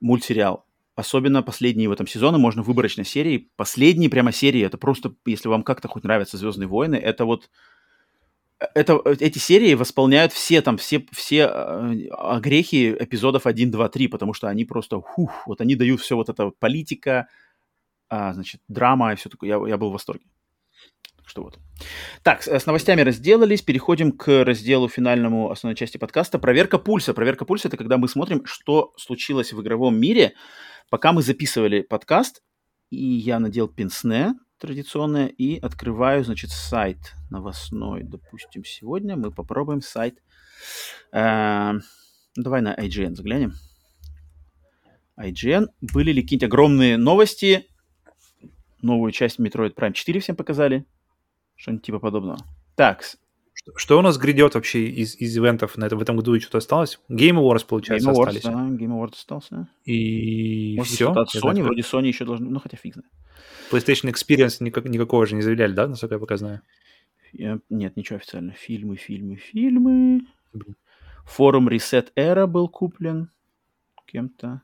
мультсериал. Особенно последние в этом сезоне, можно выборочно серии. Последние прямо серии, это просто, если вам как-то хоть нравятся «Звездные войны», это вот... Это, эти серии восполняют все там, все, все э, грехи эпизодов 1, 2, 3, потому что они просто, хух, вот они дают все вот это политика, а, значит, драма и все такое. Я, я был в восторге что вот. Так, с новостями разделались, переходим к разделу финальному основной части подкаста. Проверка пульса. Проверка пульса – это когда мы смотрим, что случилось в игровом мире, пока мы записывали подкаст, и я надел пенсне традиционное и открываю, значит, сайт новостной. Допустим, сегодня мы попробуем сайт. Э, давай на IGN заглянем. IGN. Были ли какие-то огромные новости? Новую часть Metroid Prime 4 всем показали. Что-нибудь типа подобного. Так. Что, что у нас грядет вообще из, из ивентов на это, в этом году и что-то осталось? Game Awards, получается, Game Awards, остались. Да, Game Awards остался. И Может, все? От Sony, вроде Sony еще должны, ну хотя фиг знает. PlayStation Experience никак, никакого же не заявляли, да, насколько я пока знаю? Я... Нет, ничего официально. Фильмы, фильмы, фильмы. Форум Reset Era был куплен кем-то.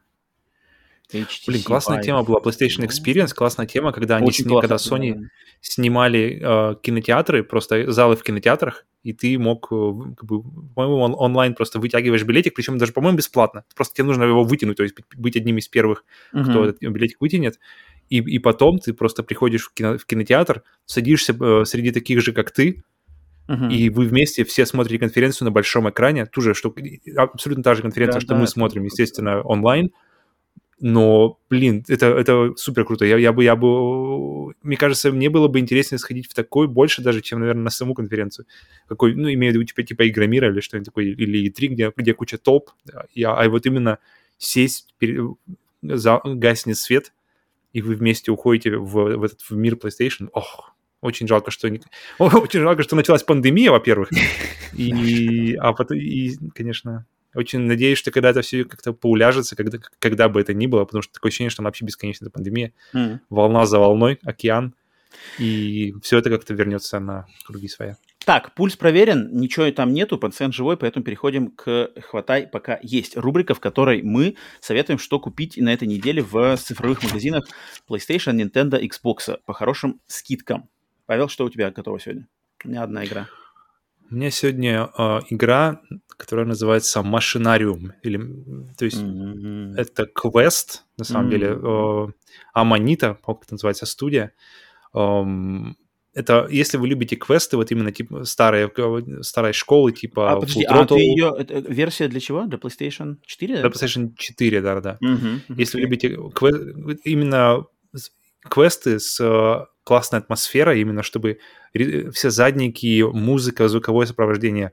HTC Блин, классная Vive. тема была PlayStation Experience, классная тема, когда они сни... когда Sony да. снимали э, кинотеатры, просто залы в кинотеатрах, и ты мог, э, как бы, по-моему, он, онлайн просто вытягиваешь билетик, причем даже, по-моему, бесплатно. Просто тебе нужно его вытянуть, то есть быть одним из первых, uh-huh. кто этот билетик вытянет. И, и потом ты просто приходишь в, кино, в кинотеатр, садишься э, среди таких же, как ты, Uh-huh. И вы вместе все смотрите конференцию на большом экране, ту же, что абсолютно та же конференция, да, что да, мы смотрим, естественно, онлайн, но, блин, это, это супер круто. Я, я бы, я бы, мне кажется, мне было бы интереснее сходить в такой больше даже, чем, наверное, на саму конференцию. Какой, ну, имею в виду, типа, типа Игромира или что-нибудь такое, или E3, где, где куча топ, а, а вот именно сесть, перед, за, гаснет свет, и вы вместе уходите в, в этот в мир PlayStation. Ох, очень жалко, что не... очень жалко, что началась пандемия, во-первых, и, а потом, и, конечно, очень надеюсь, что когда это все как-то поуляжется, когда, когда бы это ни было, потому что такое ощущение, что она вообще бесконечная пандемия. Mm. Волна за волной, океан, и все это как-то вернется на круги своя. Так, пульс проверен, ничего там нету, пациент живой, поэтому переходим к «Хватай, пока есть». Рубрика, в которой мы советуем, что купить на этой неделе в цифровых магазинах PlayStation, Nintendo, Xbox по хорошим скидкам. Павел, что у тебя готово сегодня? У меня одна игра. У меня сегодня э, игра, которая называется Машинариум. Или, то есть mm-hmm. это квест, на самом mm-hmm. деле. Э, Аманита, как это называется, студия. Эм, это, если вы любите квесты, вот именно типа старые, старой школы, типа... А, подожди, а ты ее... Это, версия для чего? Для PlayStation 4? Для PlayStation 4, да-да. Mm-hmm. Если вы любите квест, именно квесты с э, классной атмосферой, именно чтобы все задники, музыка, звуковое сопровождение,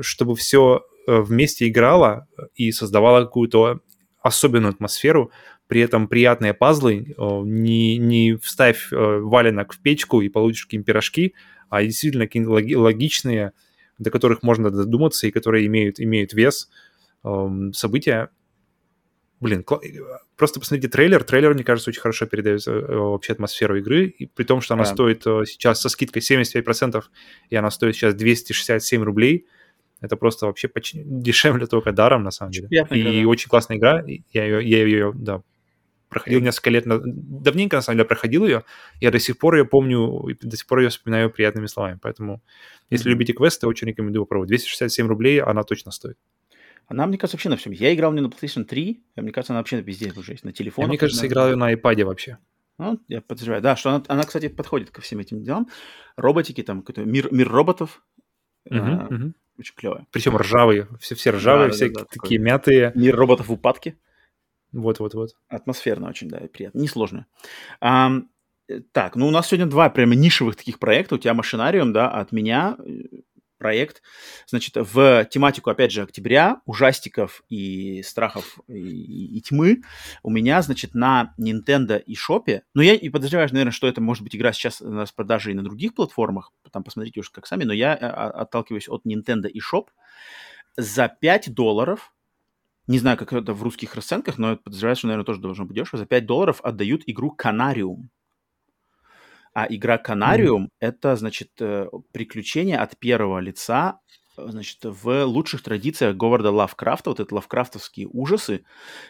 чтобы все э, вместе играло и создавало какую-то особенную атмосферу, при этом приятные пазлы, не, не вставь э, валенок в печку и получишь какие-нибудь пирожки, а действительно какие-то логичные, до которых можно додуматься и которые имеют, имеют вес эм, события. Блин, просто посмотрите трейлер. Трейлер, мне кажется, очень хорошо передает э, вообще атмосферу игры. И при том, что она да. стоит э, сейчас со скидкой 75%, и она стоит сейчас 267 рублей, это просто вообще почти дешевле только даром, на самом деле. И игра, очень классная игра. Я ее, я ее да, проходил несколько лет, давненько, на самом деле, проходил ее. Я до сих пор ее помню, и до сих пор ее вспоминаю приятными словами. Поэтому, если любите квесты, очень рекомендую попробовать. 267 рублей она точно стоит. Она, мне кажется, вообще на всем. Я играл не на PlayStation 3, а мне кажется, она вообще везде уже есть, на телефоне. Мне кажется, играл ее на iPad вообще. Ну, я подозреваю. Да, что она, она, кстати, подходит ко всем этим делам. Роботики, там, какой-то мир, мир роботов. Uh-huh, а, uh-huh. Очень клевая. Причем ржавые, все, все ржавые, да, все да, да, такие такой. мятые. Мир роботов в упадке. Вот-вот-вот. Атмосферно очень, да, приятно. Несложно. А, так, ну у нас сегодня два прямо нишевых таких проекта. У тебя машинариум, да, от меня проект. Значит, в тематику, опять же, октября, ужастиков и страхов и, и, тьмы у меня, значит, на Nintendo и Шопе, ну, я и подозреваю, наверное, что это может быть игра сейчас у нас в продаже и на других платформах, там посмотрите уж как сами, но я э, отталкиваюсь от Nintendo и Shop за 5 долларов, не знаю, как это в русских расценках, но подозреваю, что, наверное, тоже должно быть дешево, за 5 долларов отдают игру Канариум. А игра Канариум mm-hmm. это, значит, э, приключение от первого лица значит, в лучших традициях Говарда Лавкрафта, вот это лавкрафтовские ужасы,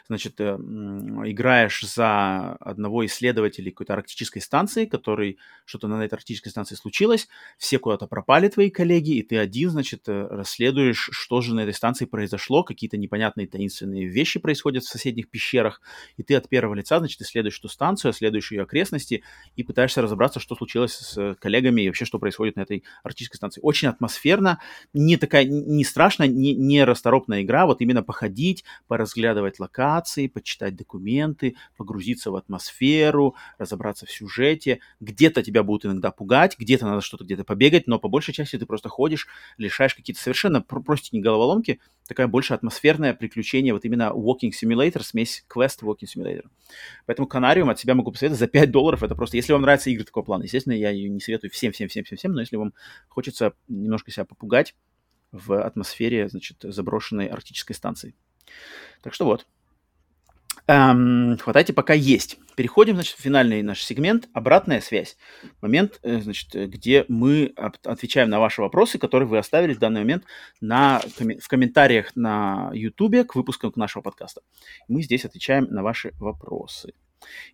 значит, э, играешь за одного исследователя какой-то арктической станции, который, что-то на этой арктической станции случилось, все куда-то пропали твои коллеги, и ты один, значит, э, расследуешь, что же на этой станции произошло, какие-то непонятные таинственные вещи происходят в соседних пещерах, и ты от первого лица, значит, исследуешь ту станцию, исследуешь ее окрестности и пытаешься разобраться, что случилось с коллегами и вообще, что происходит на этой арктической станции. Очень атмосферно, не такая, не страшная, не, не расторопная игра, вот именно походить, поразглядывать локации, почитать документы, погрузиться в атмосферу, разобраться в сюжете. Где-то тебя будут иногда пугать, где-то надо что-то где-то побегать, но по большей части ты просто ходишь, лишаешь какие-то совершенно простенькие головоломки, такая больше атмосферное приключение, вот именно Walking Simulator, смесь Quest Walking Simulator. Поэтому Канариум от себя могу посоветовать за 5 долларов, это просто, если вам нравятся игры такого плана, естественно, я ее не советую всем-всем-всем-всем, но если вам хочется немножко себя попугать, в атмосфере, значит, заброшенной арктической станции. Так что вот. Эм, хватайте, пока есть. Переходим, значит, в финальный наш сегмент «Обратная связь». Момент, э, значит, где мы отвечаем на ваши вопросы, которые вы оставили в данный момент на, в комментариях на YouTube к выпускам нашего подкаста. Мы здесь отвечаем на ваши вопросы.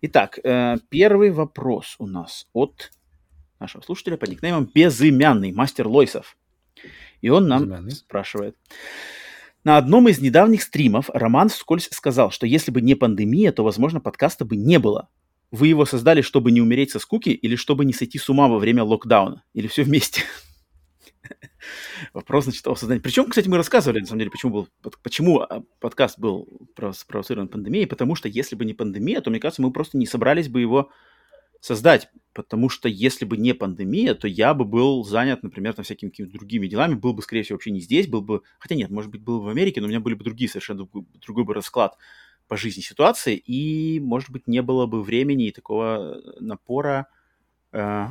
Итак, э, первый вопрос у нас от нашего слушателя под никнеймом Безымянный, мастер Лойсов. И он нам Безымянный. спрашивает. На одном из недавних стримов Роман вскользь сказал, что если бы не пандемия, то, возможно, подкаста бы не было. Вы его создали, чтобы не умереть со скуки или чтобы не сойти с ума во время локдауна? Или все вместе? Вопрос, значит, о создании. Причем, кстати, мы рассказывали, на самом деле, почему, был, почему а, подкаст был спровоцирован пандемией, потому что если бы не пандемия, то, мне кажется, мы просто не собрались бы его создать, потому что если бы не пандемия, то я бы был занят, например, там всякими какими-то другими делами, был бы, скорее всего, вообще не здесь, был бы, хотя нет, может быть, был бы в Америке, но у меня были бы другие совершенно другой бы расклад по жизни ситуации, и, может быть, не было бы времени и такого напора э,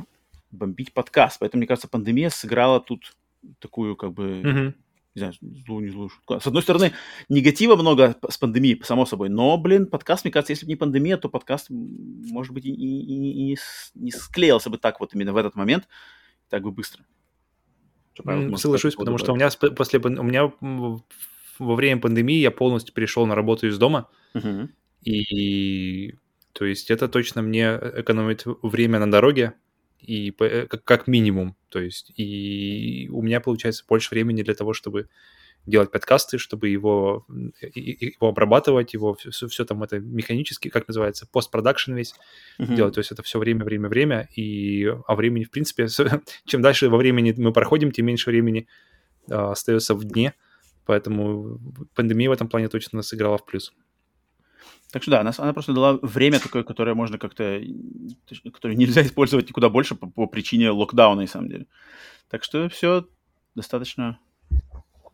бомбить подкаст. Поэтому, мне кажется, пандемия сыграла тут такую, как бы, mm-hmm не знаю, злую, не злую шутку. С одной стороны, негатива много с пандемией, само собой, но, блин, подкаст, мне кажется, если бы не пандемия, то подкаст, может быть, и, и, и не, склеился бы так вот именно в этот момент, так бы быстро. Павел, Соглашусь, потому что у меня после у меня во время пандемии я полностью перешел на работу из дома, uh-huh. и то есть это точно мне экономит время на дороге, и э, как, как минимум. То есть и у меня получается больше времени для того, чтобы делать подкасты, чтобы его, его обрабатывать, его все, все там это механически, как называется, постпродакшн весь uh-huh. делать. То есть это все время, время, время. И а времени, в принципе, чем дальше во времени мы проходим, тем меньше времени а, остается в дне. Поэтому пандемия в этом плане точно сыграла в плюс. Так что да, она, она просто дала время такое, которое можно как-то, которое нельзя использовать никуда больше по, по причине локдауна, на самом деле. Так что все достаточно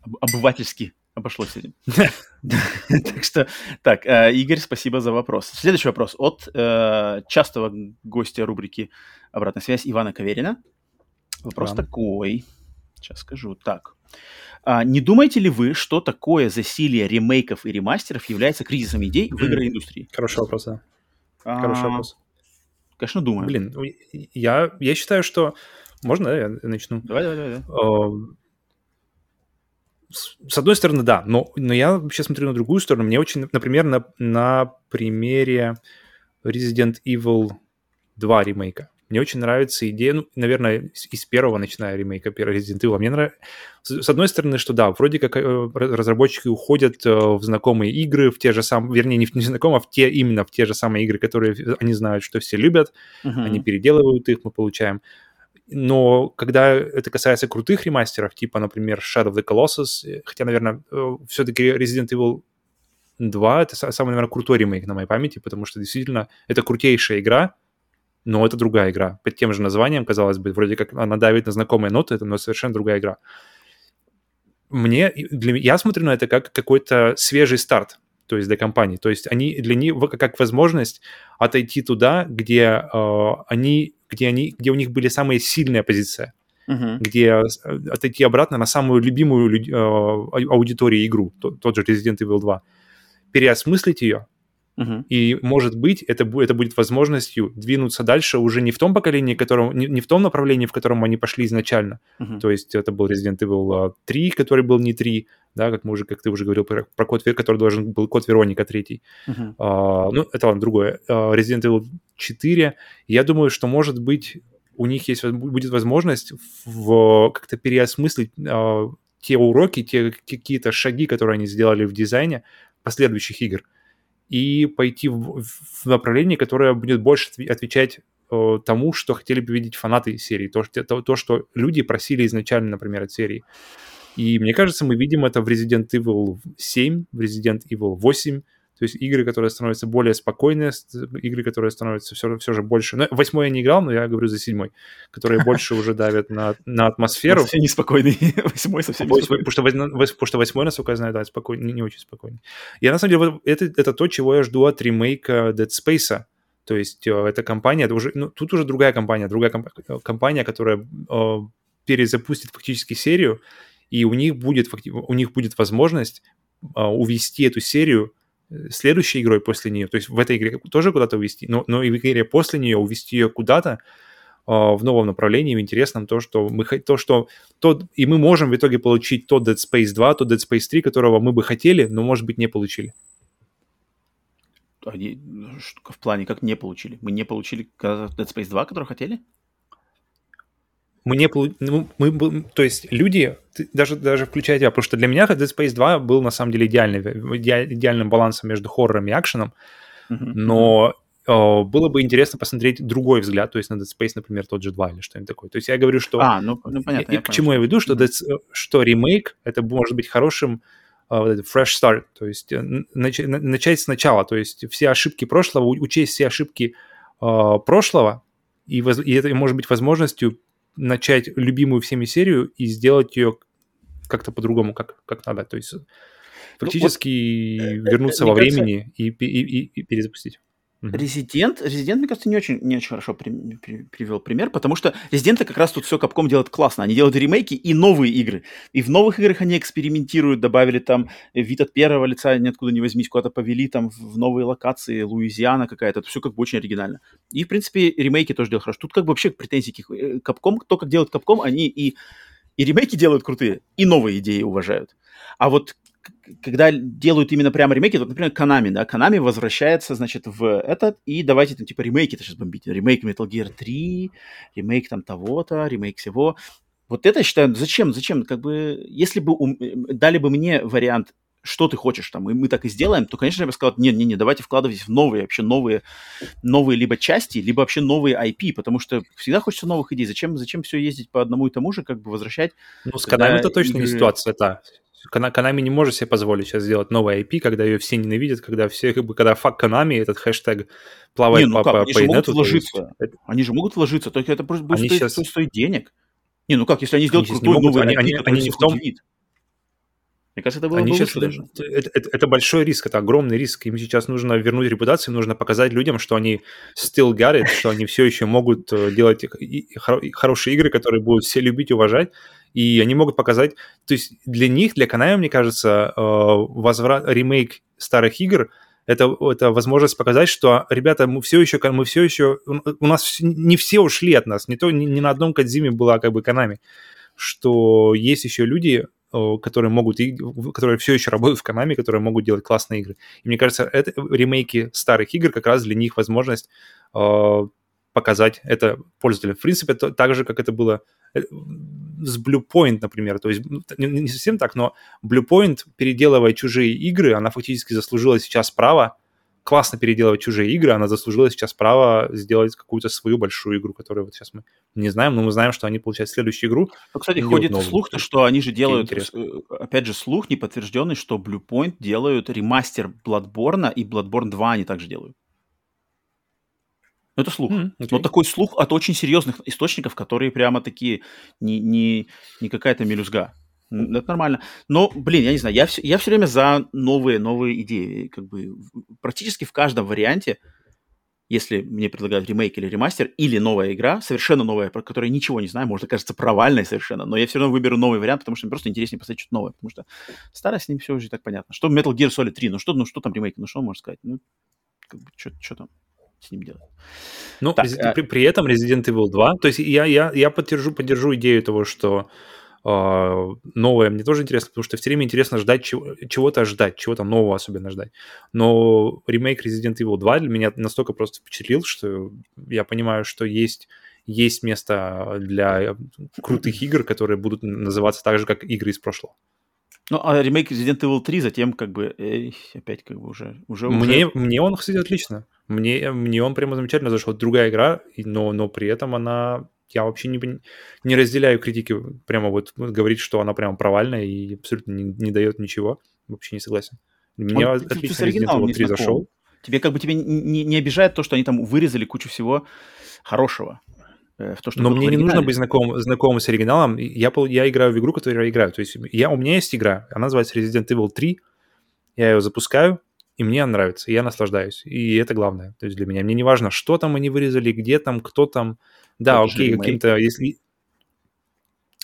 об, обывательски обошлось этим. Так что, так, э, Игорь, спасибо за вопрос. Следующий вопрос от э, частого гостя рубрики «Обратная связь» Ивана Каверина. Вопрос такой, сейчас скажу, так. А, не думаете ли вы, что такое засилие ремейков и ремастеров является кризисом идей в игровой индустрии? Хороший вопрос, да. Хороший а, вопрос. Конечно, думаю. Блин, я, я считаю, что... Можно, да, я начну? Давай, давай, давай. Uh, с одной стороны, да, но, но я сейчас смотрю на другую сторону. Мне очень, например, на, на примере Resident Evil 2 ремейка. Мне очень нравится идея, ну, наверное, из первого, начиная ремейка первого Resident Evil, мне нравится... С одной стороны, что да, вроде как э, разработчики уходят э, в знакомые игры, в те же самые, вернее, не в не знакомые, а в те, именно в те же самые игры, которые они знают, что все любят, uh-huh. они переделывают их, мы получаем. Но когда это касается крутых ремастеров, типа, например, Shadow of the Colossus, э, хотя, наверное, все-таки Resident Evil 2 — это самый, наверное, крутой ремейк на моей памяти, потому что действительно это крутейшая игра, но это другая игра. Под тем же названием, казалось бы, вроде как она давит на знакомые ноты, это но совершенно другая игра. Мне, для, я смотрю на это как какой-то свежий старт, то есть для компании. То есть они для них как возможность отойти туда, где э, они, где они, где у них были самые сильные позиции, uh-huh. где отойти обратно на самую любимую э, аудиторию игру, тот, тот же Resident Evil 2, переосмыслить ее, Uh-huh. И, может быть, это, это будет возможностью двинуться дальше уже не в том поколении, котором, не, не в том направлении, в котором они пошли изначально. Uh-huh. То есть это был Resident Evil 3, а, который был не 3, да, как мы уже, как ты уже говорил про, про код, который должен был код Вероника 3. Uh-huh. А, ну, это ладно, другое. А, Resident Evil 4, я думаю, что, может быть, у них есть, будет возможность в, как-то переосмыслить а, те уроки, те какие-то шаги, которые они сделали в дизайне последующих игр и пойти в, в направление, которое будет больше отвечать э, тому, что хотели бы видеть фанаты серии, то, то, то, что люди просили изначально, например, от серии. И мне кажется, мы видим это в Resident Evil 7, в Resident Evil 8, то есть игры, которые становятся более спокойные, игры, которые становятся все, все же больше... Ну, восьмой я не играл, но я говорю за седьмой, которые больше уже давят на, на атмосферу. Все неспокойный. Восьмой совсем неспокойный. Потому что, восьмой, насколько я знаю, да, спокойный, не, очень спокойный. Я, на самом деле, это, это то, чего я жду от ремейка Dead Space. То есть э, эта компания, это уже, ну, тут уже другая компания, другая э, компания, которая э, перезапустит фактически серию, и у них будет, у них будет возможность увести эту серию следующей игрой после нее, то есть в этой игре тоже куда-то увести, но, но и в игре после нее увести ее куда-то, а, в новом направлении, в интересном, то, что мы то, что то, и мы можем в итоге получить тот Dead Space 2, тот Dead Space 3, которого мы бы хотели, но, может быть, не получили. Они, в плане, как не получили? Мы не получили Dead Space 2, который хотели? Мы не ну, мы, то есть люди, даже, даже включая тебя, потому что для меня Dead Space 2 был на самом деле идеальный, идеальным балансом между хоррором и акшеном, mm-hmm. но было бы интересно посмотреть другой взгляд, то есть на Dead Space, например, тот же 2 или что-нибудь такое. То есть я говорю, что... А, ну, ну понятно. Я к чему я веду, что, Dead, что ремейк, это может быть хорошим uh, fresh start, то есть э, нач, начать сначала, то есть все ошибки прошлого, учесть все ошибки uh, прошлого, и, воз, и это может быть возможностью начать любимую всеми серию и сделать ее как-то по-другому, как, как надо. То есть фактически ну, вот, вернуться во кажется... времени и, и, и, и перезапустить. Резидент, Резидент, мне кажется, не очень, не очень хорошо при, при, привел пример, потому что Резиденты как раз тут все Капком делают классно. Они делают ремейки и новые игры. И в новых играх они экспериментируют, добавили там вид от первого лица, ниоткуда не возьмись, куда-то повели там в новые локации, Луизиана какая-то. Это все как бы очень оригинально. И, в принципе, ремейки тоже делают хорошо. Тут как бы вообще претензий каких. Капком, то, как делают Капком, они и, и ремейки делают крутые, и новые идеи уважают. А вот когда делают именно прямо ремейки, вот, например, Konami, да, Konami возвращается, значит, в этот, и давайте там, типа, ремейки это сейчас бомбить. Ремейк Metal Gear 3, ремейк там того-то, ремейк всего. Вот это, я считаю, зачем, зачем, как бы, если бы ум, дали бы мне вариант, что ты хочешь там, и мы так и сделаем, то, конечно, я бы сказал, не-не-не, давайте вкладывайтесь в новые, вообще новые, новые либо части, либо вообще новые IP, потому что всегда хочется новых идей. Зачем, зачем все ездить по одному и тому же, как бы возвращать? Ну, с Konami это точно игры... не ситуация, да. Konami не может себе позволить сейчас сделать новый IP, когда ее все ненавидят, когда все, как бы, когда фак Konami, этот хэштег плавает не, ну по, как? они по же могут вложиться. Есть... Они же могут вложиться, только это просто будет стоить, сейчас... стоить денег. Не, ну как, если они сделают они крутой новый они, IP, они, они не в том... Удивит. Мне кажется, это было Они бы сейчас, даже. Это, это, это большой риск, это огромный риск. Им сейчас нужно вернуть репутацию, нужно показать людям, что они still got it, что они все еще могут э, делать хорошие игры, которые будут все любить и уважать и они могут показать, то есть для них, для Konami, мне кажется, э, возврат, ремейк старых игр это, это возможность показать, что, ребята, мы все еще, мы все еще, у нас не все ушли от нас, не то, ни, ни на одном Кадзиме была как бы Konami, что есть еще люди, которые могут, которые все еще работают в Konami, которые могут делать классные игры. И мне кажется, это ремейки старых игр как раз для них возможность э, показать это пользователям. В принципе, это так же, как это было Э, с Bluepoint, например. То есть ну, не совсем так, но Bluepoint, переделывая чужие игры, она фактически заслужила сейчас право классно переделывать чужие игры, она заслужила сейчас право сделать какую-то свою большую игру, которую вот сейчас мы не знаем, но мы знаем, что они получают следующую игру. Ну, кстати, ходит слух, что они же делают, э, опять же, слух неподтвержденный, что Bluepoint делают ремастер Bloodborne, и Bloodborne 2 они также делают. Ну, это слух. Mm, okay. Но такой слух от очень серьезных источников, которые прямо такие, не, не, не какая-то мелюзга. Это нормально. Но, блин, я не знаю, я все, я все время за новые, новые идеи. Как бы практически в каждом варианте, если мне предлагают ремейк или ремастер, или новая игра, совершенно новая, про которую я ничего не знаю, может, кажется провальной совершенно, но я все равно выберу новый вариант, потому что мне просто интереснее посмотреть что-то новое, потому что старое с ним все уже так понятно. Что Metal Gear Solid 3, ну что, ну что там ремейк, ну что можно сказать? Ну, как бы, что, что там? с ним делать. Ну, так, а... при, при этом Resident Evil 2, то есть я, я, я поддержу, поддержу идею того, что новое мне тоже интересно, потому что все время интересно ждать чего, чего-то ждать, чего-то нового особенно ждать. Но ремейк Resident Evil 2 для меня настолько просто впечатлил, что я понимаю, что есть, есть место для крутых игр, которые будут называться так же, как игры из прошлого. Ну, а ремейк Resident Evil 3 затем как бы, эй, опять как бы уже... уже, мне, уже... мне он, кстати, отлично. Мне, мне он прямо замечательно зашел. Другая игра, но, но при этом она... Я вообще не, не разделяю критики. Прямо вот говорить, что она прямо провальная и абсолютно не, не дает ничего. Вообще не согласен. Мне он, отлично Resident Evil 3 зашел. Тебе как бы тебе не, не обижает то, что они там вырезали кучу всего хорошего. Э, в то, что Но мне не нужно быть знаком, знакомым с оригиналом. Я, я играю в игру, которую я играю. То есть я, у меня есть игра, она называется Resident Evil 3. Я ее запускаю, и мне нравится, и я наслаждаюсь. И это главное. То есть для меня. Мне не важно, что там они вырезали, где там, кто там. Да, это окей, каким-то... Если...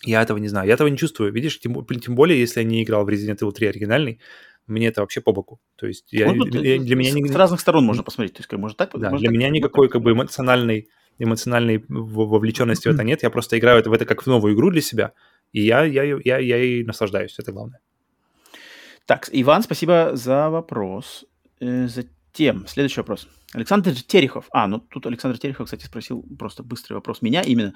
Я этого не знаю, я этого не чувствую. Видишь, тем, тем более, если я не играл в Resident Evil 3 оригинальный, мне это вообще по боку. То есть я, Ну, тут, для, меня... с, не- с разных сторон можно посмотреть. То есть, как, может так, Да, можно для так, меня можно никакой как бы эмоциональной, эмоциональной вовлеченности в это нет. Я просто играю это- в это как в новую игру для себя, и я, я, я, я ей наслаждаюсь, это главное. Так, Иван, спасибо за вопрос. Э, Затем, следующий вопрос. Александр Терехов. А, ну тут Александр Терехов, кстати, спросил просто быстрый вопрос меня именно.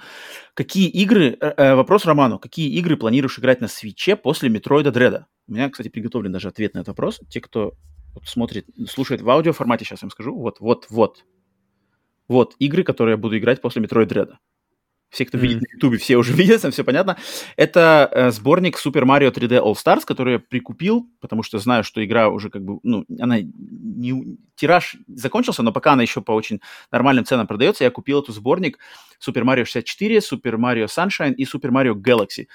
Какие игры, э, э, вопрос Роману, какие игры планируешь играть на свече после Метроида Дреда? У меня, кстати, приготовлен даже ответ на этот вопрос. Те, кто вот смотрит, слушает в аудиоформате, сейчас я вам скажу. Вот, вот, вот. Вот игры, которые я буду играть после Metroid Dread'а. Все, кто видит Мгм. на Ютубе, все уже видят, все понятно. Это э, сборник Super Mario 3D All-Stars, который я прикупил, потому что знаю, что игра уже как бы, ну, она не, тираж закончился, но пока она еще по очень нормальным ценам продается, я купил эту сборник Super Mario 64, Super Mario Sunshine и Super Mario Galaxy.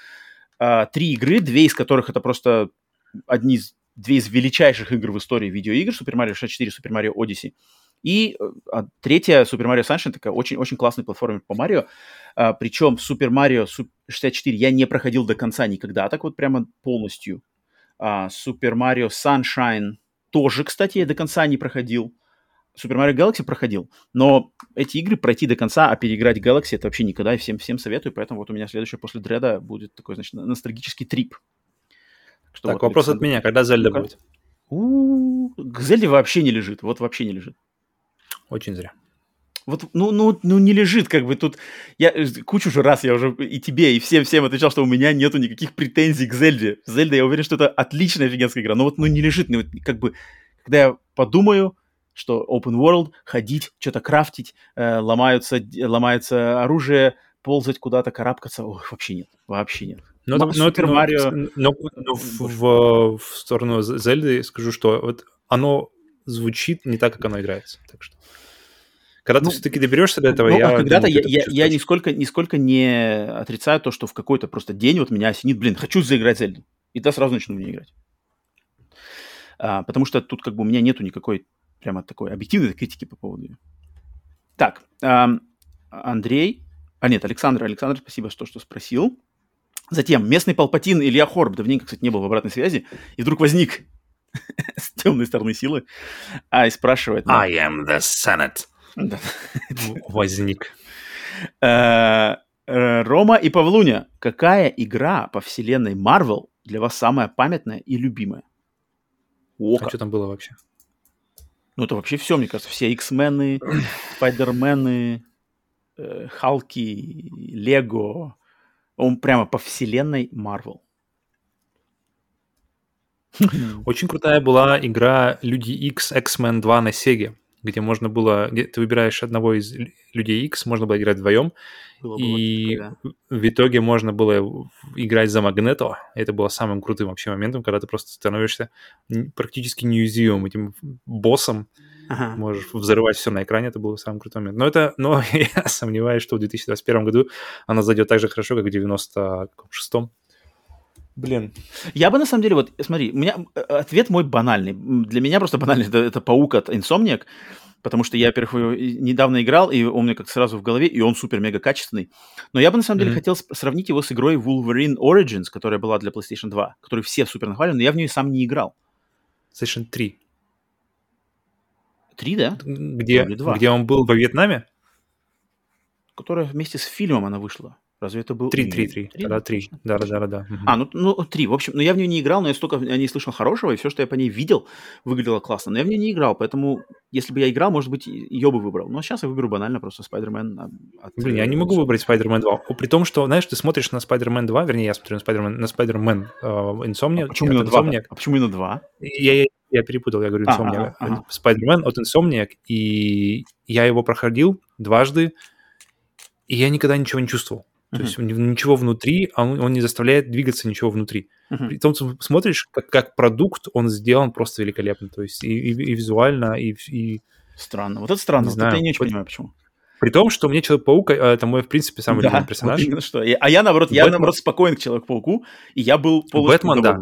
А, три игры, две из которых это просто одни из, две из величайших игр в истории видеоигр, Super Mario 64, Super Mario Odyssey. И э, а, третья Super Mario Sunshine, такая очень-очень классный платформер по Марио. А, причем Super Mario Су- 64 я не проходил до конца никогда, так вот прямо полностью. А, Super Mario Sunshine тоже, кстати, я до конца не проходил. Super Mario Galaxy проходил, но эти игры пройти до конца, а переиграть Galaxy это вообще никогда, и всем, всем советую, поэтому вот у меня следующее после Дреда будет такой, значит, ностальгический трип. Что так, вот, вопрос от Александр. меня, когда Зельда будет? У, К Зельде вообще не лежит, вот вообще не лежит. Очень зря. Вот, ну, ну, ну, не лежит, как бы тут. Я э, кучу же раз я уже и тебе, и всем всем отвечал, что у меня нету никаких претензий к Зельде. Зельда, я уверен, что это отличная офигенская игра. Но вот, ну, не лежит. Ну, как бы, когда я подумаю, что open world, ходить, что-то крафтить, э, ломаются, ломается оружие, ползать куда-то, карабкаться, ох, вообще нет, вообще нет. Но, но, это- Super но- но- но в, в- в сторону Зельды скажу, что вот оно звучит не так, как оно играется. Так что, когда Ну, ты все-таки доберешься до этого, Ну, я а когда-то я, это я, я почувствуешь. нисколько, нисколько не отрицаю то, что в какой-то просто день вот меня осенит, блин, хочу заиграть Зельду. И тогда сразу начну в нее играть. А, потому что тут как бы у меня нету никакой прямо такой объективной критики по поводу ее. Так, ам, Андрей, а нет, Александр, Александр, спасибо, что, что спросил. Затем, местный Палпатин Илья Хорб, давненько, кстати, не был в обратной связи, и вдруг возник с темной стороны силы, а и спрашивает... I am the Senate. возник. Э, э, Рома и Павлуня, какая игра по вселенной Marvel для вас самая памятная и любимая? О, А как. что там было вообще? Ну, это вообще все, мне кажется. Все X-мены, Спайдермены, э, Халки, Лего. Он прямо по вселенной Marvel. Очень крутая была игра Люди X X-Men 2 на Сеге, где можно было, где ты выбираешь одного из Лю- Людей X, можно было играть вдвоем, Было и такое, в итоге можно было играть за Магнето. Это было самым крутым вообще моментом, когда ты просто становишься практически неуязвимым этим боссом. Ага. можешь взрывать все на экране, это был самый крутой момент. Но это, но я сомневаюсь, что в 2021 году она зайдет так же хорошо, как в 96-м. Блин, Я бы на самом деле, вот смотри, у меня э, ответ мой банальный. Для меня просто банальный. Это, это паук от Insomniac, потому что я, во-первых, недавно играл, и он мне как сразу в голове, и он супер-мега качественный. Но я бы на самом деле Мгм. хотел сравнить его с игрой Wolverine Origins, которая была для PlayStation 2, которую все супер нахваливали, но я в нее сам не играл. PlayStation 3. Три, да? Где, где он был во Вьетнаме? Которая вместе с фильмом она вышла. Разве это был... 3, Нет, 3, 3. три, Да, 3. точно, Да, да, да, да. А, ну, ну, три. В общем, но я в нее не играл, но я столько о ней слышал хорошего, и все, что я по ней видел, выглядело классно. Но я в нее не играл, поэтому, если бы я играл, может быть, ее бы выбрал. Но сейчас я выберу банально просто Spider-Man а, от... Блин, я не э, могу выбрать Spider-Man 2. О, При том, что, знаешь, ты смотришь на Spider-Man 2, вернее, я смотрю на Spider-Man, на Spider-Man э, Insomnia. А почему именно два? Insomniac. А почему именно два? Я, я, я перепутал, я говорю А, Insomniac. ага, ага. Spider-Man от Insomniac, и я его проходил дважды, и я никогда ничего не чувствовал. То есть ничего внутри, а он, он не заставляет двигаться ничего внутри. Мгм. При том, что смотришь, как, как продукт, он сделан просто великолепно. То есть и, и- и визуально, и, и Странно. Вот это странно. Не Вот знаю. это я не очень Вот- понимаю, почему. при том, что мне Человек-паук, э, это мой, в принципе, самый Да, любимый вот персонаж. именно что. А я, наоборот, я, Бэтмен- наоборот, спокоен к Человеку-пауку, и я был полностью Бэтмен, да.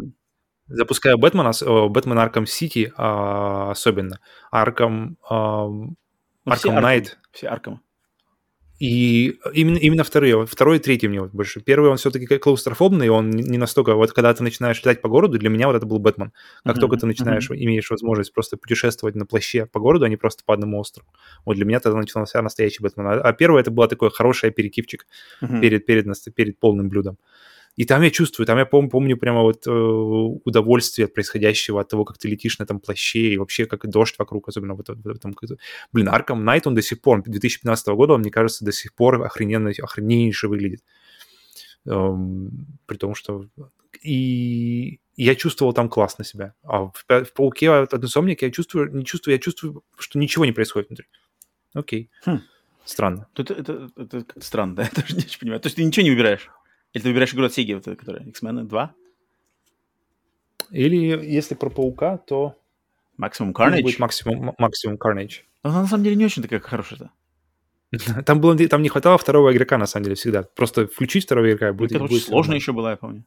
Запускаю Бэтмена, э, Бэтмен Арком Сити а, особенно. Арком, Ну, Арком. Найт. Все Аркам. И именно, именно вторые, второй и третий мне вот больше. Первый, он все-таки клаустрофобный, он не настолько... Вот когда ты начинаешь летать по городу, для меня вот это был Бэтмен. Как mm-hmm. только ты начинаешь, mm-hmm. имеешь возможность просто путешествовать на плаще по городу, а не просто по одному острову. Вот для меня тогда начался настоящий Бэтмен. А, а первый это был такой хороший аперитивчик mm-hmm. перед, перед, перед полным блюдом. И там я чувствую, там я пом- помню прямо вот э, удовольствие от происходящего, от того, как ты летишь на этом плаще, и вообще как дождь вокруг, особенно вот, в этом... Блин, Arkham Knight, он до сих пор, 2015 года, он, мне кажется, до сих пор охрененно, охрененнейше выглядит. Эм, при том, что... И я чувствовал там классно себя. А в, в «Пауке» от Insomniac я чувствую, не чувствую, я чувствую, что ничего не происходит внутри. Окей. Хм. Странно. Это, это, это, это странно, да? Я тоже не очень понимаю. То есть ты ничего не выбираешь? Или ты выбираешь игру от Sega, вот, которая X-Men 2? Или если про Паука, то... Maximum Carnage? Будет Maximum, Maximum Carnage. Но она на самом деле не очень такая хорошая-то. Там, было, там не хватало второго игрока, на самом деле, всегда. Просто включить второго игрока будет... Это будет сложно еще была, я помню.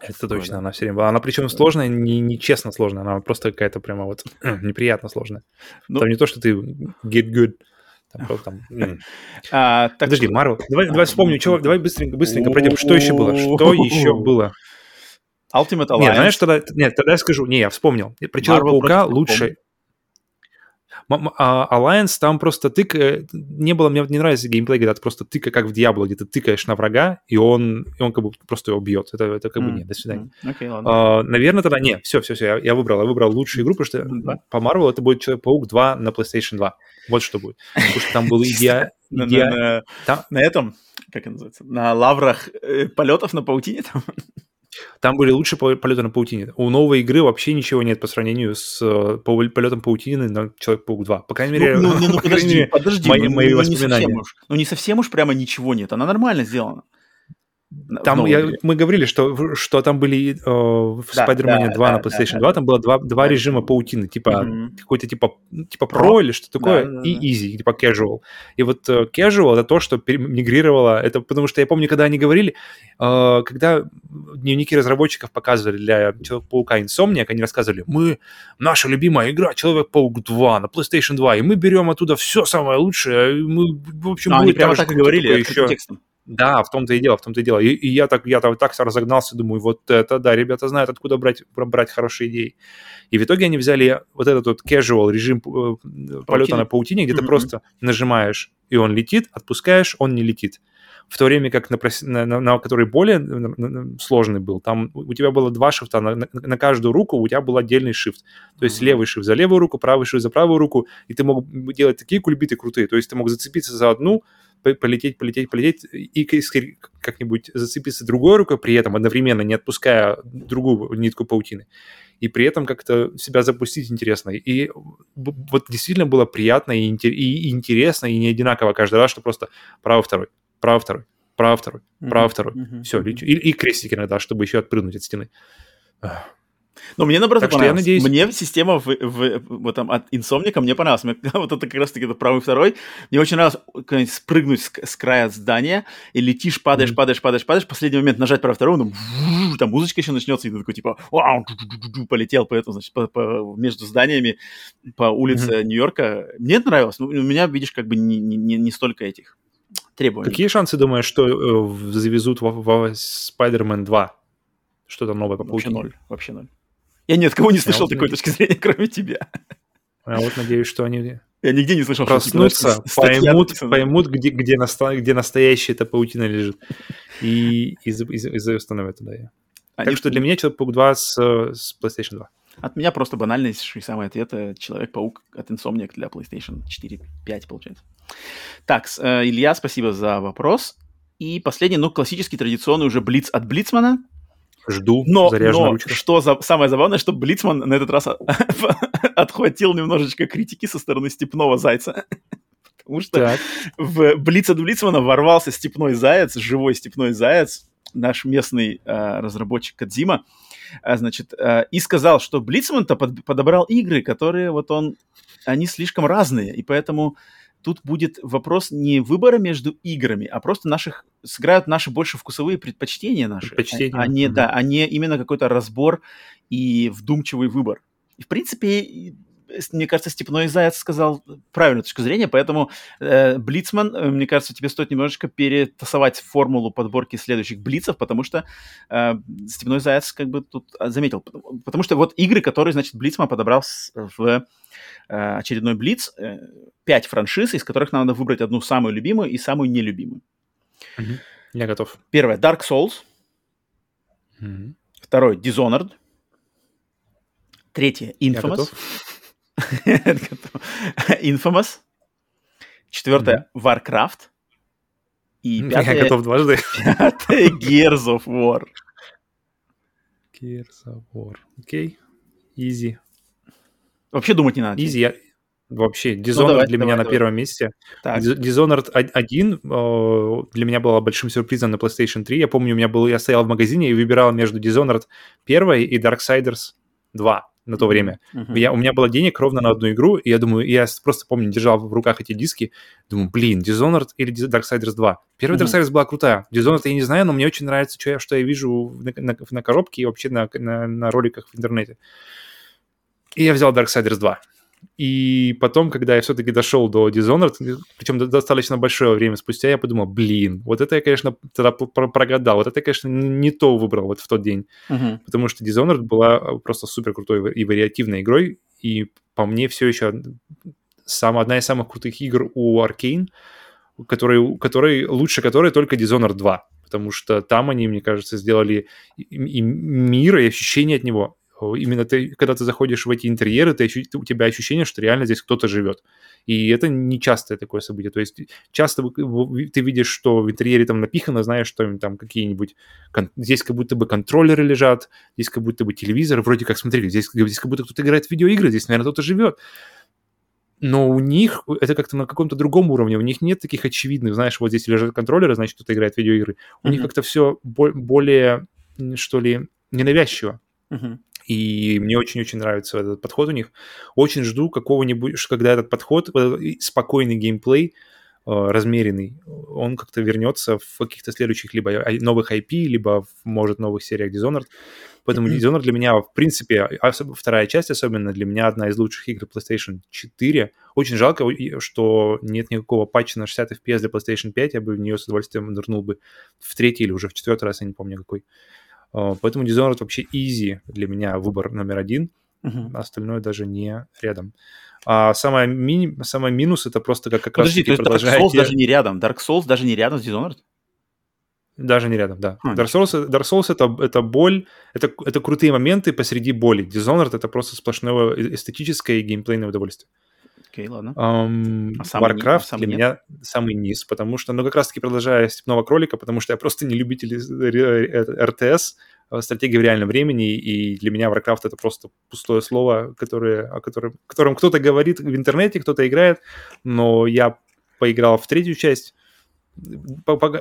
Это Такое, точно, да. она все время была. Она причем сложная, не, не честно сложная, она просто какая-то прямо вот неприятно сложная. Ну, там не то, что ты get good, там, там, а, так Подожди, Марвел. Давай, давай вспомним, что, давай быстренько, быстренько пройдем, что еще было, что еще было. Ultimate Alliance. Нет, знаешь, тогда, нет, тогда я скажу, не, я вспомнил. Про Человека-паука лучше, а, Alliance там просто тык... Э, не было... Мне не нравится геймплей, когда ты просто тыка, как в Diablo, где ты тыкаешь на врага, и он, и он как бы просто его бьет. Это, это как бы нет, до свидания. Okay, ладно. Uh, наверное, тогда... Не, все, все, все, я, я выбрал. Я выбрал лучшую игру, потому что mm-hmm. по Marvel это будет Человек-паук 2 на PlayStation 2. Вот что будет. Потому что там было идея... На этом, как это называется, на лаврах э, полетов на паутине там? Там были лучшие полеты на паутине. У новой игры вообще ничего нет по сравнению с э, полетом паутины на Человек-паук 2. По крайней мере, ну, ну, ну, подожди, мере, подожди, мои, ну, мои ну, воспоминания. Не уж, ну, не совсем уж прямо ничего нет. Она нормально сделана. Там я, мы говорили, что, что там были э, в да, Spider-Man да, 2 да, на PlayStation да, 2, там было два, два режима паутины, типа mm-hmm. какой-то типа, типа Pro или что такое, да, и да. Easy, типа Casual. И вот э, Casual это то, что мигрировало, это потому что я помню, когда они говорили, э, когда дневники разработчиков показывали для Человека-паука Insomniac, они рассказывали, мы, наша любимая игра Человек-паук 2 на PlayStation 2, и мы берем оттуда все самое лучшее, мы, в общем, Но ну, они прямо так и говорили, еще... текстом. Да, в том-то и дело, в том-то и дело. И, и я так, я так, так разогнался, думаю, вот это, да, ребята знают, откуда брать, брать хорошие идеи. И в итоге они взяли вот этот вот casual режим э, полета на паутине, где mm-hmm. ты просто нажимаешь, и он летит, отпускаешь, он не летит. В то время как на, на, на, на который более сложный был, там у тебя было два шифта, на, на, на каждую руку у тебя был отдельный шифт. То есть mm-hmm. левый шифт за левую руку, правый шифт за правую руку, и ты мог делать такие кульбиты крутые. То есть ты мог зацепиться за одну, полететь, полететь, полететь и как-нибудь зацепиться другой рукой, при этом одновременно не отпуская другую нитку паутины. И при этом как-то себя запустить интересно. И вот действительно было приятно и, интересно, и не одинаково каждый раз, что просто право-второй, право-второй, право-второй, право-второй. Mm-hmm. Все, и, и крестик иногда, чтобы еще отпрыгнуть от стены. Но мне, наоборот, так понравилось. Я надеюсь... Мне система в, в, в, этом, от инсомника мне понравилась. Мне, вот это как раз-таки это правый второй. Мне очень нравилось спрыгнуть с, с края здания, и летишь, падаешь, падаешь, падаешь, падаешь, в последний момент нажать правый второй, ну, там музычка еще начнется, и ты такой, типа, вау, полетел по этому, значит, по, по, между зданиями по улице mm-hmm. Нью-Йорка. Мне это нравилось. Ну, у меня, видишь, как бы не, не, не столько этих требований. Какие шансы, думаешь, что э, завезут в, в Spider-Man 2? Что-то новое по Вообще ноль, вообще ноль. Я ни от кого не слышал такой надеюсь... точки зрения, кроме тебя. Я вот надеюсь, что они я нигде не слышал, проснутся, что поймут, поймут, где, где, наста, где настоящая эта паутина лежит, и, и, и, и установят туда ее. Они... Так что для меня Человек-паук 2 с, с PlayStation 2. От меня просто банальнейший самый ответ — Человек-паук от Insomniac для PlayStation 4, 5, получается. Так, э, Илья, спасибо за вопрос. И последний, ну, классический, традиционный уже Блиц от Блицмана — Жду, но, но что за, самое забавное, что Блицман на этот раз отхватил немножечко критики со стороны степного зайца. Потому что так. в Блиц от Блицмана ворвался степной заяц, живой степной заяц, наш местный э, разработчик Кадзима, э, значит, э, и сказал, что Блицман-то под, подобрал игры, которые вот он, они слишком разные, и поэтому тут будет вопрос не выбора между играми, а просто наших сыграют наши больше вкусовые предпочтения наши, предпочтения. А, а не mm-hmm. да, а не именно какой-то разбор и вдумчивый выбор. И в принципе мне кажется, Степной Заяц сказал правильную точку зрения, поэтому э, Блицман, э, мне кажется, тебе стоит немножечко перетасовать формулу подборки следующих Блицев, потому что э, Степной Заяц как бы тут заметил. Потому что вот игры, которые, значит, Блицман подобрал в очередной Блиц, э, пять франшиз, из которых надо выбрать одну самую любимую и самую нелюбимую. Угу. Я готов. Первое, Dark Souls. Угу. Второй, Dishonored. Третье, Infamous. Infamous. Четвертое, Warcraft. И пятое... Я готов дважды. Пятое, Gears of War. Gears of War. Окей. Okay. Easy. Вообще думать не надо. Easy. Я... Вообще, Dishonored ну, давай, для давай, меня давай. на первом месте. Так. Dishonored 1 для меня была большим сюрпризом на PlayStation 3. Я помню, у меня был, я стоял в магазине и выбирал между Dishonored 1 и Darksiders 2 на то время. Uh-huh. Я, у меня было денег ровно на одну игру, и я думаю, я просто помню, держал в руках эти диски, думаю, блин, Dishonored или Darksiders 2. Первый uh-huh. Darksiders была крутая. Dishonored я не знаю, но мне очень нравится, что я, что я вижу на, на, на коробке и вообще на, на, на роликах в интернете. И я взял Darksiders 2. И потом, когда я все-таки дошел до Dishonored, причем достаточно большое время спустя, я подумал, блин, вот это я, конечно, тогда прогадал, вот это я, конечно, не то выбрал вот в тот день, uh-huh. потому что Dishonored была э, просто супер крутой и вариативной игрой, и по мне все еще сам, одна из самых крутых игр у Arkane, который, который, лучше которой только Dishonored 2, потому что там они, мне кажется, сделали и, и мир, и ощущение от него именно ты, когда ты заходишь в эти интерьеры, ты, у тебя ощущение, что реально здесь кто-то живет. И это не частое такое событие. То есть часто ты видишь, что в интерьере там напихано, знаешь, что там какие-нибудь... Здесь как будто бы контроллеры лежат, здесь как будто бы телевизор, вроде как, смотри, здесь, здесь как будто кто-то играет в видеоигры, здесь, наверное, кто-то живет. Но у них это как-то на каком-то другом уровне. У них нет таких очевидных, знаешь, вот здесь лежат контроллеры, значит, кто-то играет в видеоигры. У mm-hmm. них как-то все более, что ли, ненавязчиво. Mm-hmm. И мне очень-очень нравится этот подход у них. Очень жду какого-нибудь, когда этот подход, спокойный геймплей, э, размеренный, он как-то вернется в каких-то следующих либо новых IP, либо, может, новых сериях Dishonored. Поэтому Dishonored для меня, в принципе, вторая часть особенно, для меня одна из лучших игр PlayStation 4. Очень жалко, что нет никакого патча на 60 FPS для PlayStation 5, я бы в нее с удовольствием нырнул бы в третий или уже в четвертый раз, я не помню какой. А, поэтому Dishonored вообще easy для меня выбор номер один. Uh-huh. Остальное даже не рядом. А самое, мини... самое минус это просто как, как Подожди, раз то есть Dark Souls даже не рядом? Dark Souls даже не рядом с Dishonored? Даже не рядом, да. Хм. Dark Souls, Dark Souls это, это боль, это, это крутые моменты посреди боли. Dishonored это просто сплошное эстетическое и геймплейное удовольствие. Окей, ладно. Um, а Warcraft для нет? меня самый низ, потому что, ну, как раз-таки продолжая Степного Кролика, потому что я просто не любитель РТС, э, стратегии в реальном времени, и для меня Warcraft это просто пустое слово, которое, о котором, котором кто-то говорит в интернете, кто-то играет, но я поиграл в третью часть,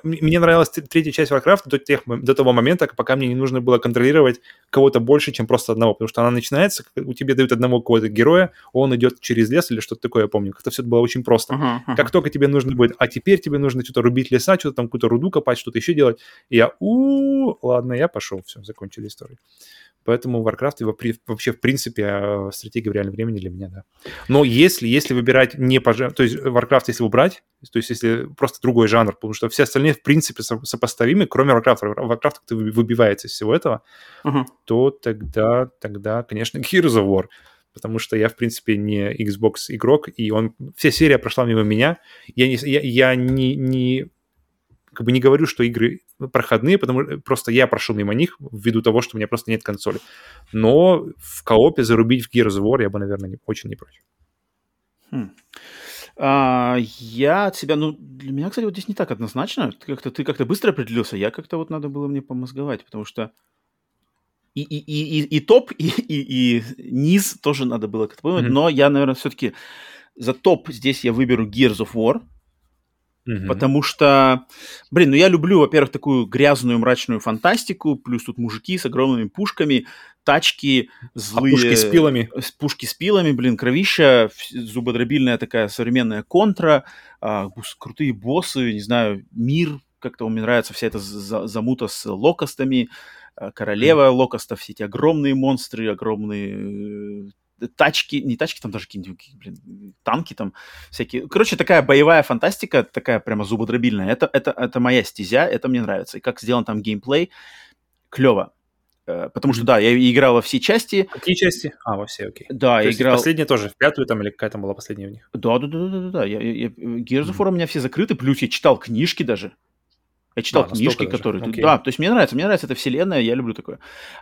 мне нравилась третья часть Warcraft до, тех, до того момента, пока мне не нужно было контролировать кого-то больше, чем просто одного, потому что она начинается, у тебя дают одного какого-то героя, он идет через лес или что-то такое, я помню, как-то все это было очень просто. Uh-huh, uh-huh. Как только тебе нужно будет, а теперь тебе нужно что-то рубить леса, что-то там какую-то руду копать, что-то еще делать, и я, у ладно, я пошел, все, закончили историю. Поэтому Warcraft его при, вообще, в принципе, а, стратегия в реальном времени для меня, да. Но если, если выбирать не по... То есть Warcraft, если убрать, то есть если просто другой жанр, потому что все остальные, в принципе, сопоставимы, кроме Warcraft. Warcraft как-то выбивается из всего этого, uh-huh. то тогда, тогда, конечно, Gears of War потому что я, в принципе, не Xbox игрок, и он... Вся серия прошла мимо меня. Я не, я, я не, не как бы не говорю, что игры проходные, потому что просто я прошел мимо них ввиду того, что у меня просто нет консоли. Но в коопе зарубить в Gears of War я бы, наверное, не, очень не против. Хм. А, я от себя, ну, для меня, кстати, вот здесь не так однозначно. Ты как-то, ты как-то быстро определился, я как-то вот надо было мне помозговать, потому что и, и, и, и, и топ, и, и, и низ тоже надо было как-то подумать, mm-hmm. но я, наверное, все-таки за топ здесь я выберу Gears of War, Угу. Потому что, блин, ну я люблю, во-первых, такую грязную мрачную фантастику, плюс тут мужики с огромными пушками, тачки злые. А пушки с пилами. Пушки с пилами, блин, кровища, зубодробильная такая современная контра, а, крутые боссы, не знаю, мир, как-то мне нравится вся эта замута с локостами, а, королева mm. локостов, все эти огромные монстры, огромные тачки, не тачки, там даже какие-нибудь, блин, танки там всякие. Короче, такая боевая фантастика, такая прямо зубодробильная. Это, это, это моя стезя, это мне нравится. И как сделан там геймплей, клево. Э, потому что, да, я играл во все части. Какие части? А, во все, окей. Да, То я играл... Последняя тоже в пятую там или какая там была последняя у них? Да, да, да, да, да, да. Я, я, я... Gears of War у меня все закрыты, плюс я читал книжки даже. Я читал Да, книжки, которые... окей. Да, то есть мне нравится, мне нравится эта вселенная, я люблю такое.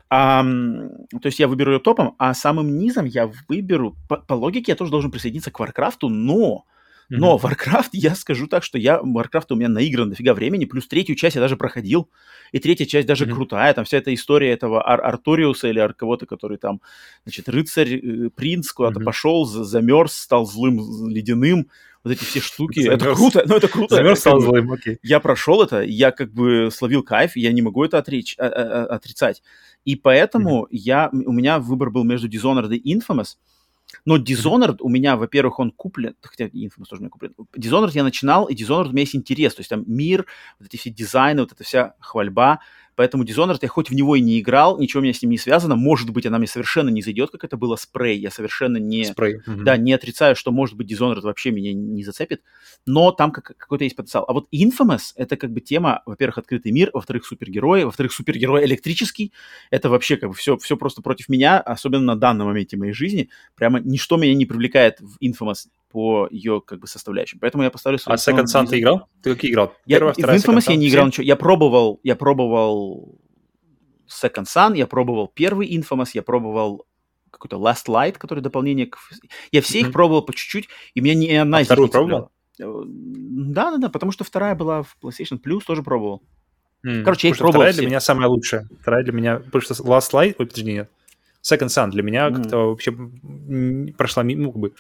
А, то есть я выберу ее топом, а самым низом я выберу... По, по логике я тоже должен присоединиться к Warcraft'у, но... Но Мгм. Warcraft, я скажу так, что я Warcraft у меня наигран дофига времени, плюс третью часть я даже проходил, и третья часть даже Мгм. крутая, там вся эта история этого Ар- Арториуса или Ар- кого-то, который там, значит, рыцарь, э, принц куда-то Мгм. пошел, за- замерз, стал злым, ледяным, вот эти все штуки, это Замерз. круто, ну это круто. Замерз, стал злым, окей. Я прошел это, я как бы словил кайф, я не могу это отречь, а- а- а- отрицать. И поэтому я, у меня выбор был между Dishonored и Infamous. Но Dishonored у меня, во-первых, он куплен, хотя Infamous тоже у меня куплен. Dishonored я начинал, и Dishonored у меня есть интерес. То есть там мир, вот эти все дизайны, вот эта вся хвальба. Поэтому Dishonored я хоть в него и не играл, ничего у меня с ним не связано. Может быть, она мне совершенно не зайдет, как это было с Prey. Я совершенно не... Спрей. Мгм. Да, не отрицаю, что, может быть, Dishonored вообще меня не зацепит, но там как- какой-то есть потенциал. А вот Infamous — это как бы тема, во-первых, открытый мир, во-вторых, супергерои, во-вторых, супергерой электрический. Это вообще как бы все, все просто против меня, особенно на данном моменте моей жизни. Прямо ничто меня не привлекает в Infamous по ее как бы составляющим. Поэтому я поставлю... А Second Sun ты играл? Ты какие играл? Я, Первая, в вторая, Infamous Second я не играл Все? ничего. Я пробовал, я пробовал Second Sun, я пробовал первый Infamous, я пробовал какой-то Last Light, который дополнение к... Я все их пробовал по чуть-чуть, и меня ни одна А из вторую пробовал? Э, Да, да, да, потому что вторая была в PlayStation Plus, тоже пробовал. М, Короче, я их что Вторая пробовал для все. меня самая лучшая. Вторая для меня... Потому что Last Light... Ой, подожди, нет. Second Sun для меня Мгм. как-то вообще прошла... ми- Ну, как бы...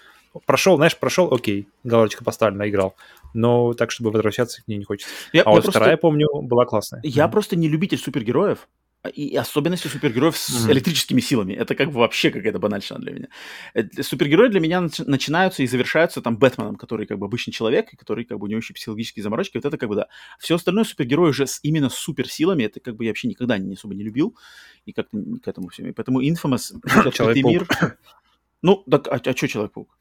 Прошел, знаешь, прошел, окей, галочка поставлена, играл. Но так, чтобы возвращаться к ней не хочется. Я, А я вот просто, вторая, помню, была классная. я Мгм. просто не любитель супергероев, а, и особенности супергероев с Мгм. электрическими силами. Это как бы вообще какая-то банальщина для меня. Э, Супергерои для меня нач- начинаются и завершаются там Бэтменом, который как бы обычный человек, и который как бы у него еще психологические заморочки. Вот это как бы да. Все остальное супергерои уже с именно суперсилами, это как бы я вообще никогда не особо не любил. И как-то к этому всему. И поэтому Infamous, Человек-паук. мир. Ну, так, а, что Человек-паук?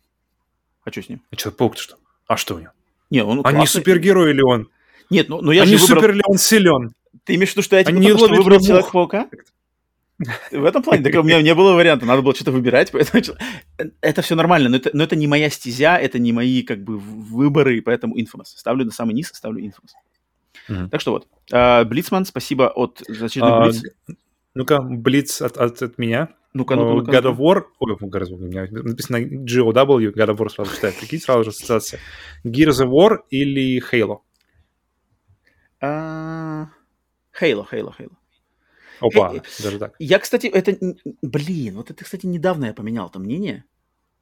А что с ним? А Человек-паук-то что? А что у него? Не, он а не классный. супергерой ли он? Нет, ну, ну я а же не выбрал... супер ли он силен? Ты имеешь в виду, что я типа только что выбрал. Человека-паука? В этом плане, так у меня не было варианта, надо было что-то выбирать, поэтому это все нормально, но это, но это не моя стезя, это не мои как бы выборы, поэтому Infamous. Ставлю на самый низ, ставлю Infamous. Мгм. Так что вот, А, Блицман, спасибо от за очередной А, Блиц. Ну-ка, Блиц от, от, от меня. Ну-ка, ну-ка, ну-ка, God of. War. Ой, God of War, у меня написано GOW, God of War сразу читаю. Прикинь, сразу же ассоциация. Gears of War или Halo? А, Halo, Halo, Halo. Опа, Э, даже так. Я, кстати, это... Блин, вот это, кстати, недавно я поменял это мнение.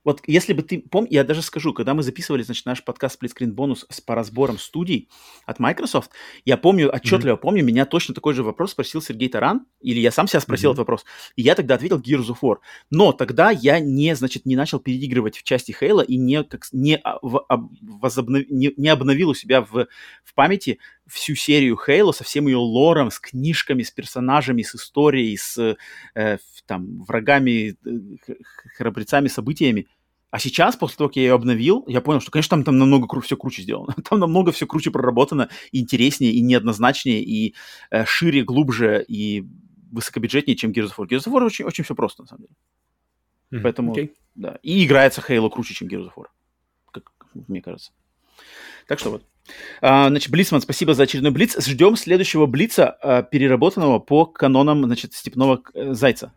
Вот если бы ты... Пом... Я даже скажу, когда мы записывали, значит, наш подкаст Split Screen Bonus с, по разборам студий от Microsoft, я помню, отчетливо помню, меня точно такой же вопрос спросил Сергей Таран, или я сам себя спросил Мгм. этот вопрос, и я тогда ответил Gears of War. Но тогда я не, значит, не начал переигрывать в части Halo и не, как, не, а, в- об- возобнов- не, не обновил у себя в, в памяти всю серию Halo со всем ее лором, с книжками, с персонажами, с историей, с э, там, врагами, э, храбрецами, событиями. А сейчас, после того, как я ее обновил, я понял, что, конечно, там, там намного кру- все круче сделано. Там намного все круче проработано, и интереснее, и неоднозначнее, и э, шире, глубже, и высокобюджетнее, чем Gears of War. Gears of War очень, очень все просто, на самом деле. Мгм, Поэтому, окей. да. И играется Halo круче, чем Gears of War, как мне кажется. Так что вот. А, значит, Блицман, спасибо за очередной Блиц. Ждем следующего Блица, а, переработанного по канонам, значит, Степного э, Зайца.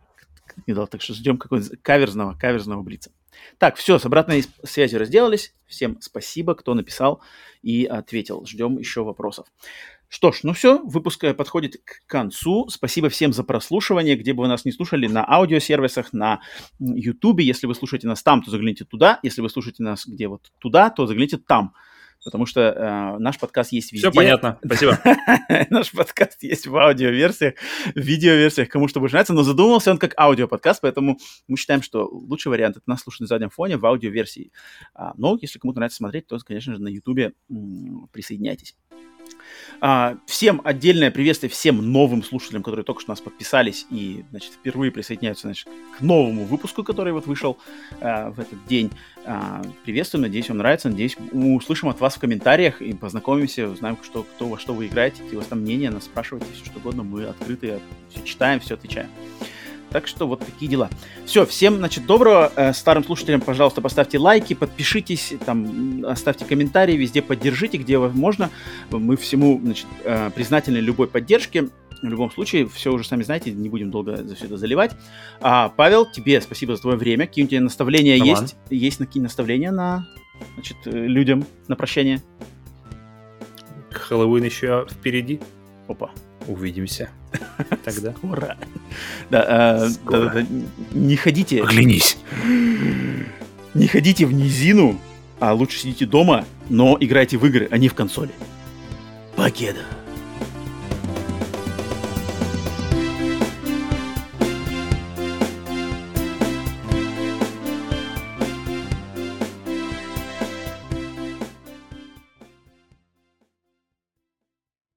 Не дал, так что ждем какого-нибудь каверзного, каверзного Блица. Так, все, с обратной связью разделались. Всем спасибо, кто написал и ответил. Ждем еще вопросов. Что ж, ну все, выпуск э, подходит к концу. Спасибо всем за прослушивание, где бы вы нас не слушали, на аудиосервисах, на Ютубе. Если вы слушаете нас там, то загляните туда. Если вы слушаете нас где вот туда, то загляните там. Потому что э, наш подкаст есть везде. Все понятно, спасибо. Наш подкаст есть в аудиоверсиях, в видеоверсиях, кому что больше нравится, но задумался он как аудиоподкаст, поэтому мы считаем, что лучший вариант это нас слушать на заднем фоне в аудиоверсии. А, но если кому-то нравится смотреть, то, конечно же, на Ютубе присоединяйтесь. А, всем отдельное приветствие всем новым слушателям, которые только что нас подписались и, значит, впервые присоединяются, значит, к новому выпуску, который вот вышел а, в этот день. А, приветствую, надеюсь, вам нравится, надеюсь, услышим от вас в комментариях и познакомимся, узнаем, что, кто во что вы играете, какие у вас там мнения, нас спрашивайте, все что угодно, мы открыты, все читаем, все отвечаем. Так что вот такие дела. Все, всем, значит, доброго. Э, старым слушателям, пожалуйста, поставьте лайки, подпишитесь, там, оставьте комментарии, везде поддержите, где возможно. Мы всему, значит, э, признательны любой поддержке. В любом случае, все уже сами знаете, не будем долго за все это заливать. А, Павел, тебе спасибо за твое время. Какие у тебя наставления Роман. есть? Есть какие наставления на значит, э, людям на прощание? Хэллоуин еще впереди. Опа. Увидимся. Тогда. Скоро. Да, э, Скоро. Да, да, не ходите. Оглянись. Не ходите в низину, а лучше сидите дома, но играйте в игры, а не в консоли. Покеда.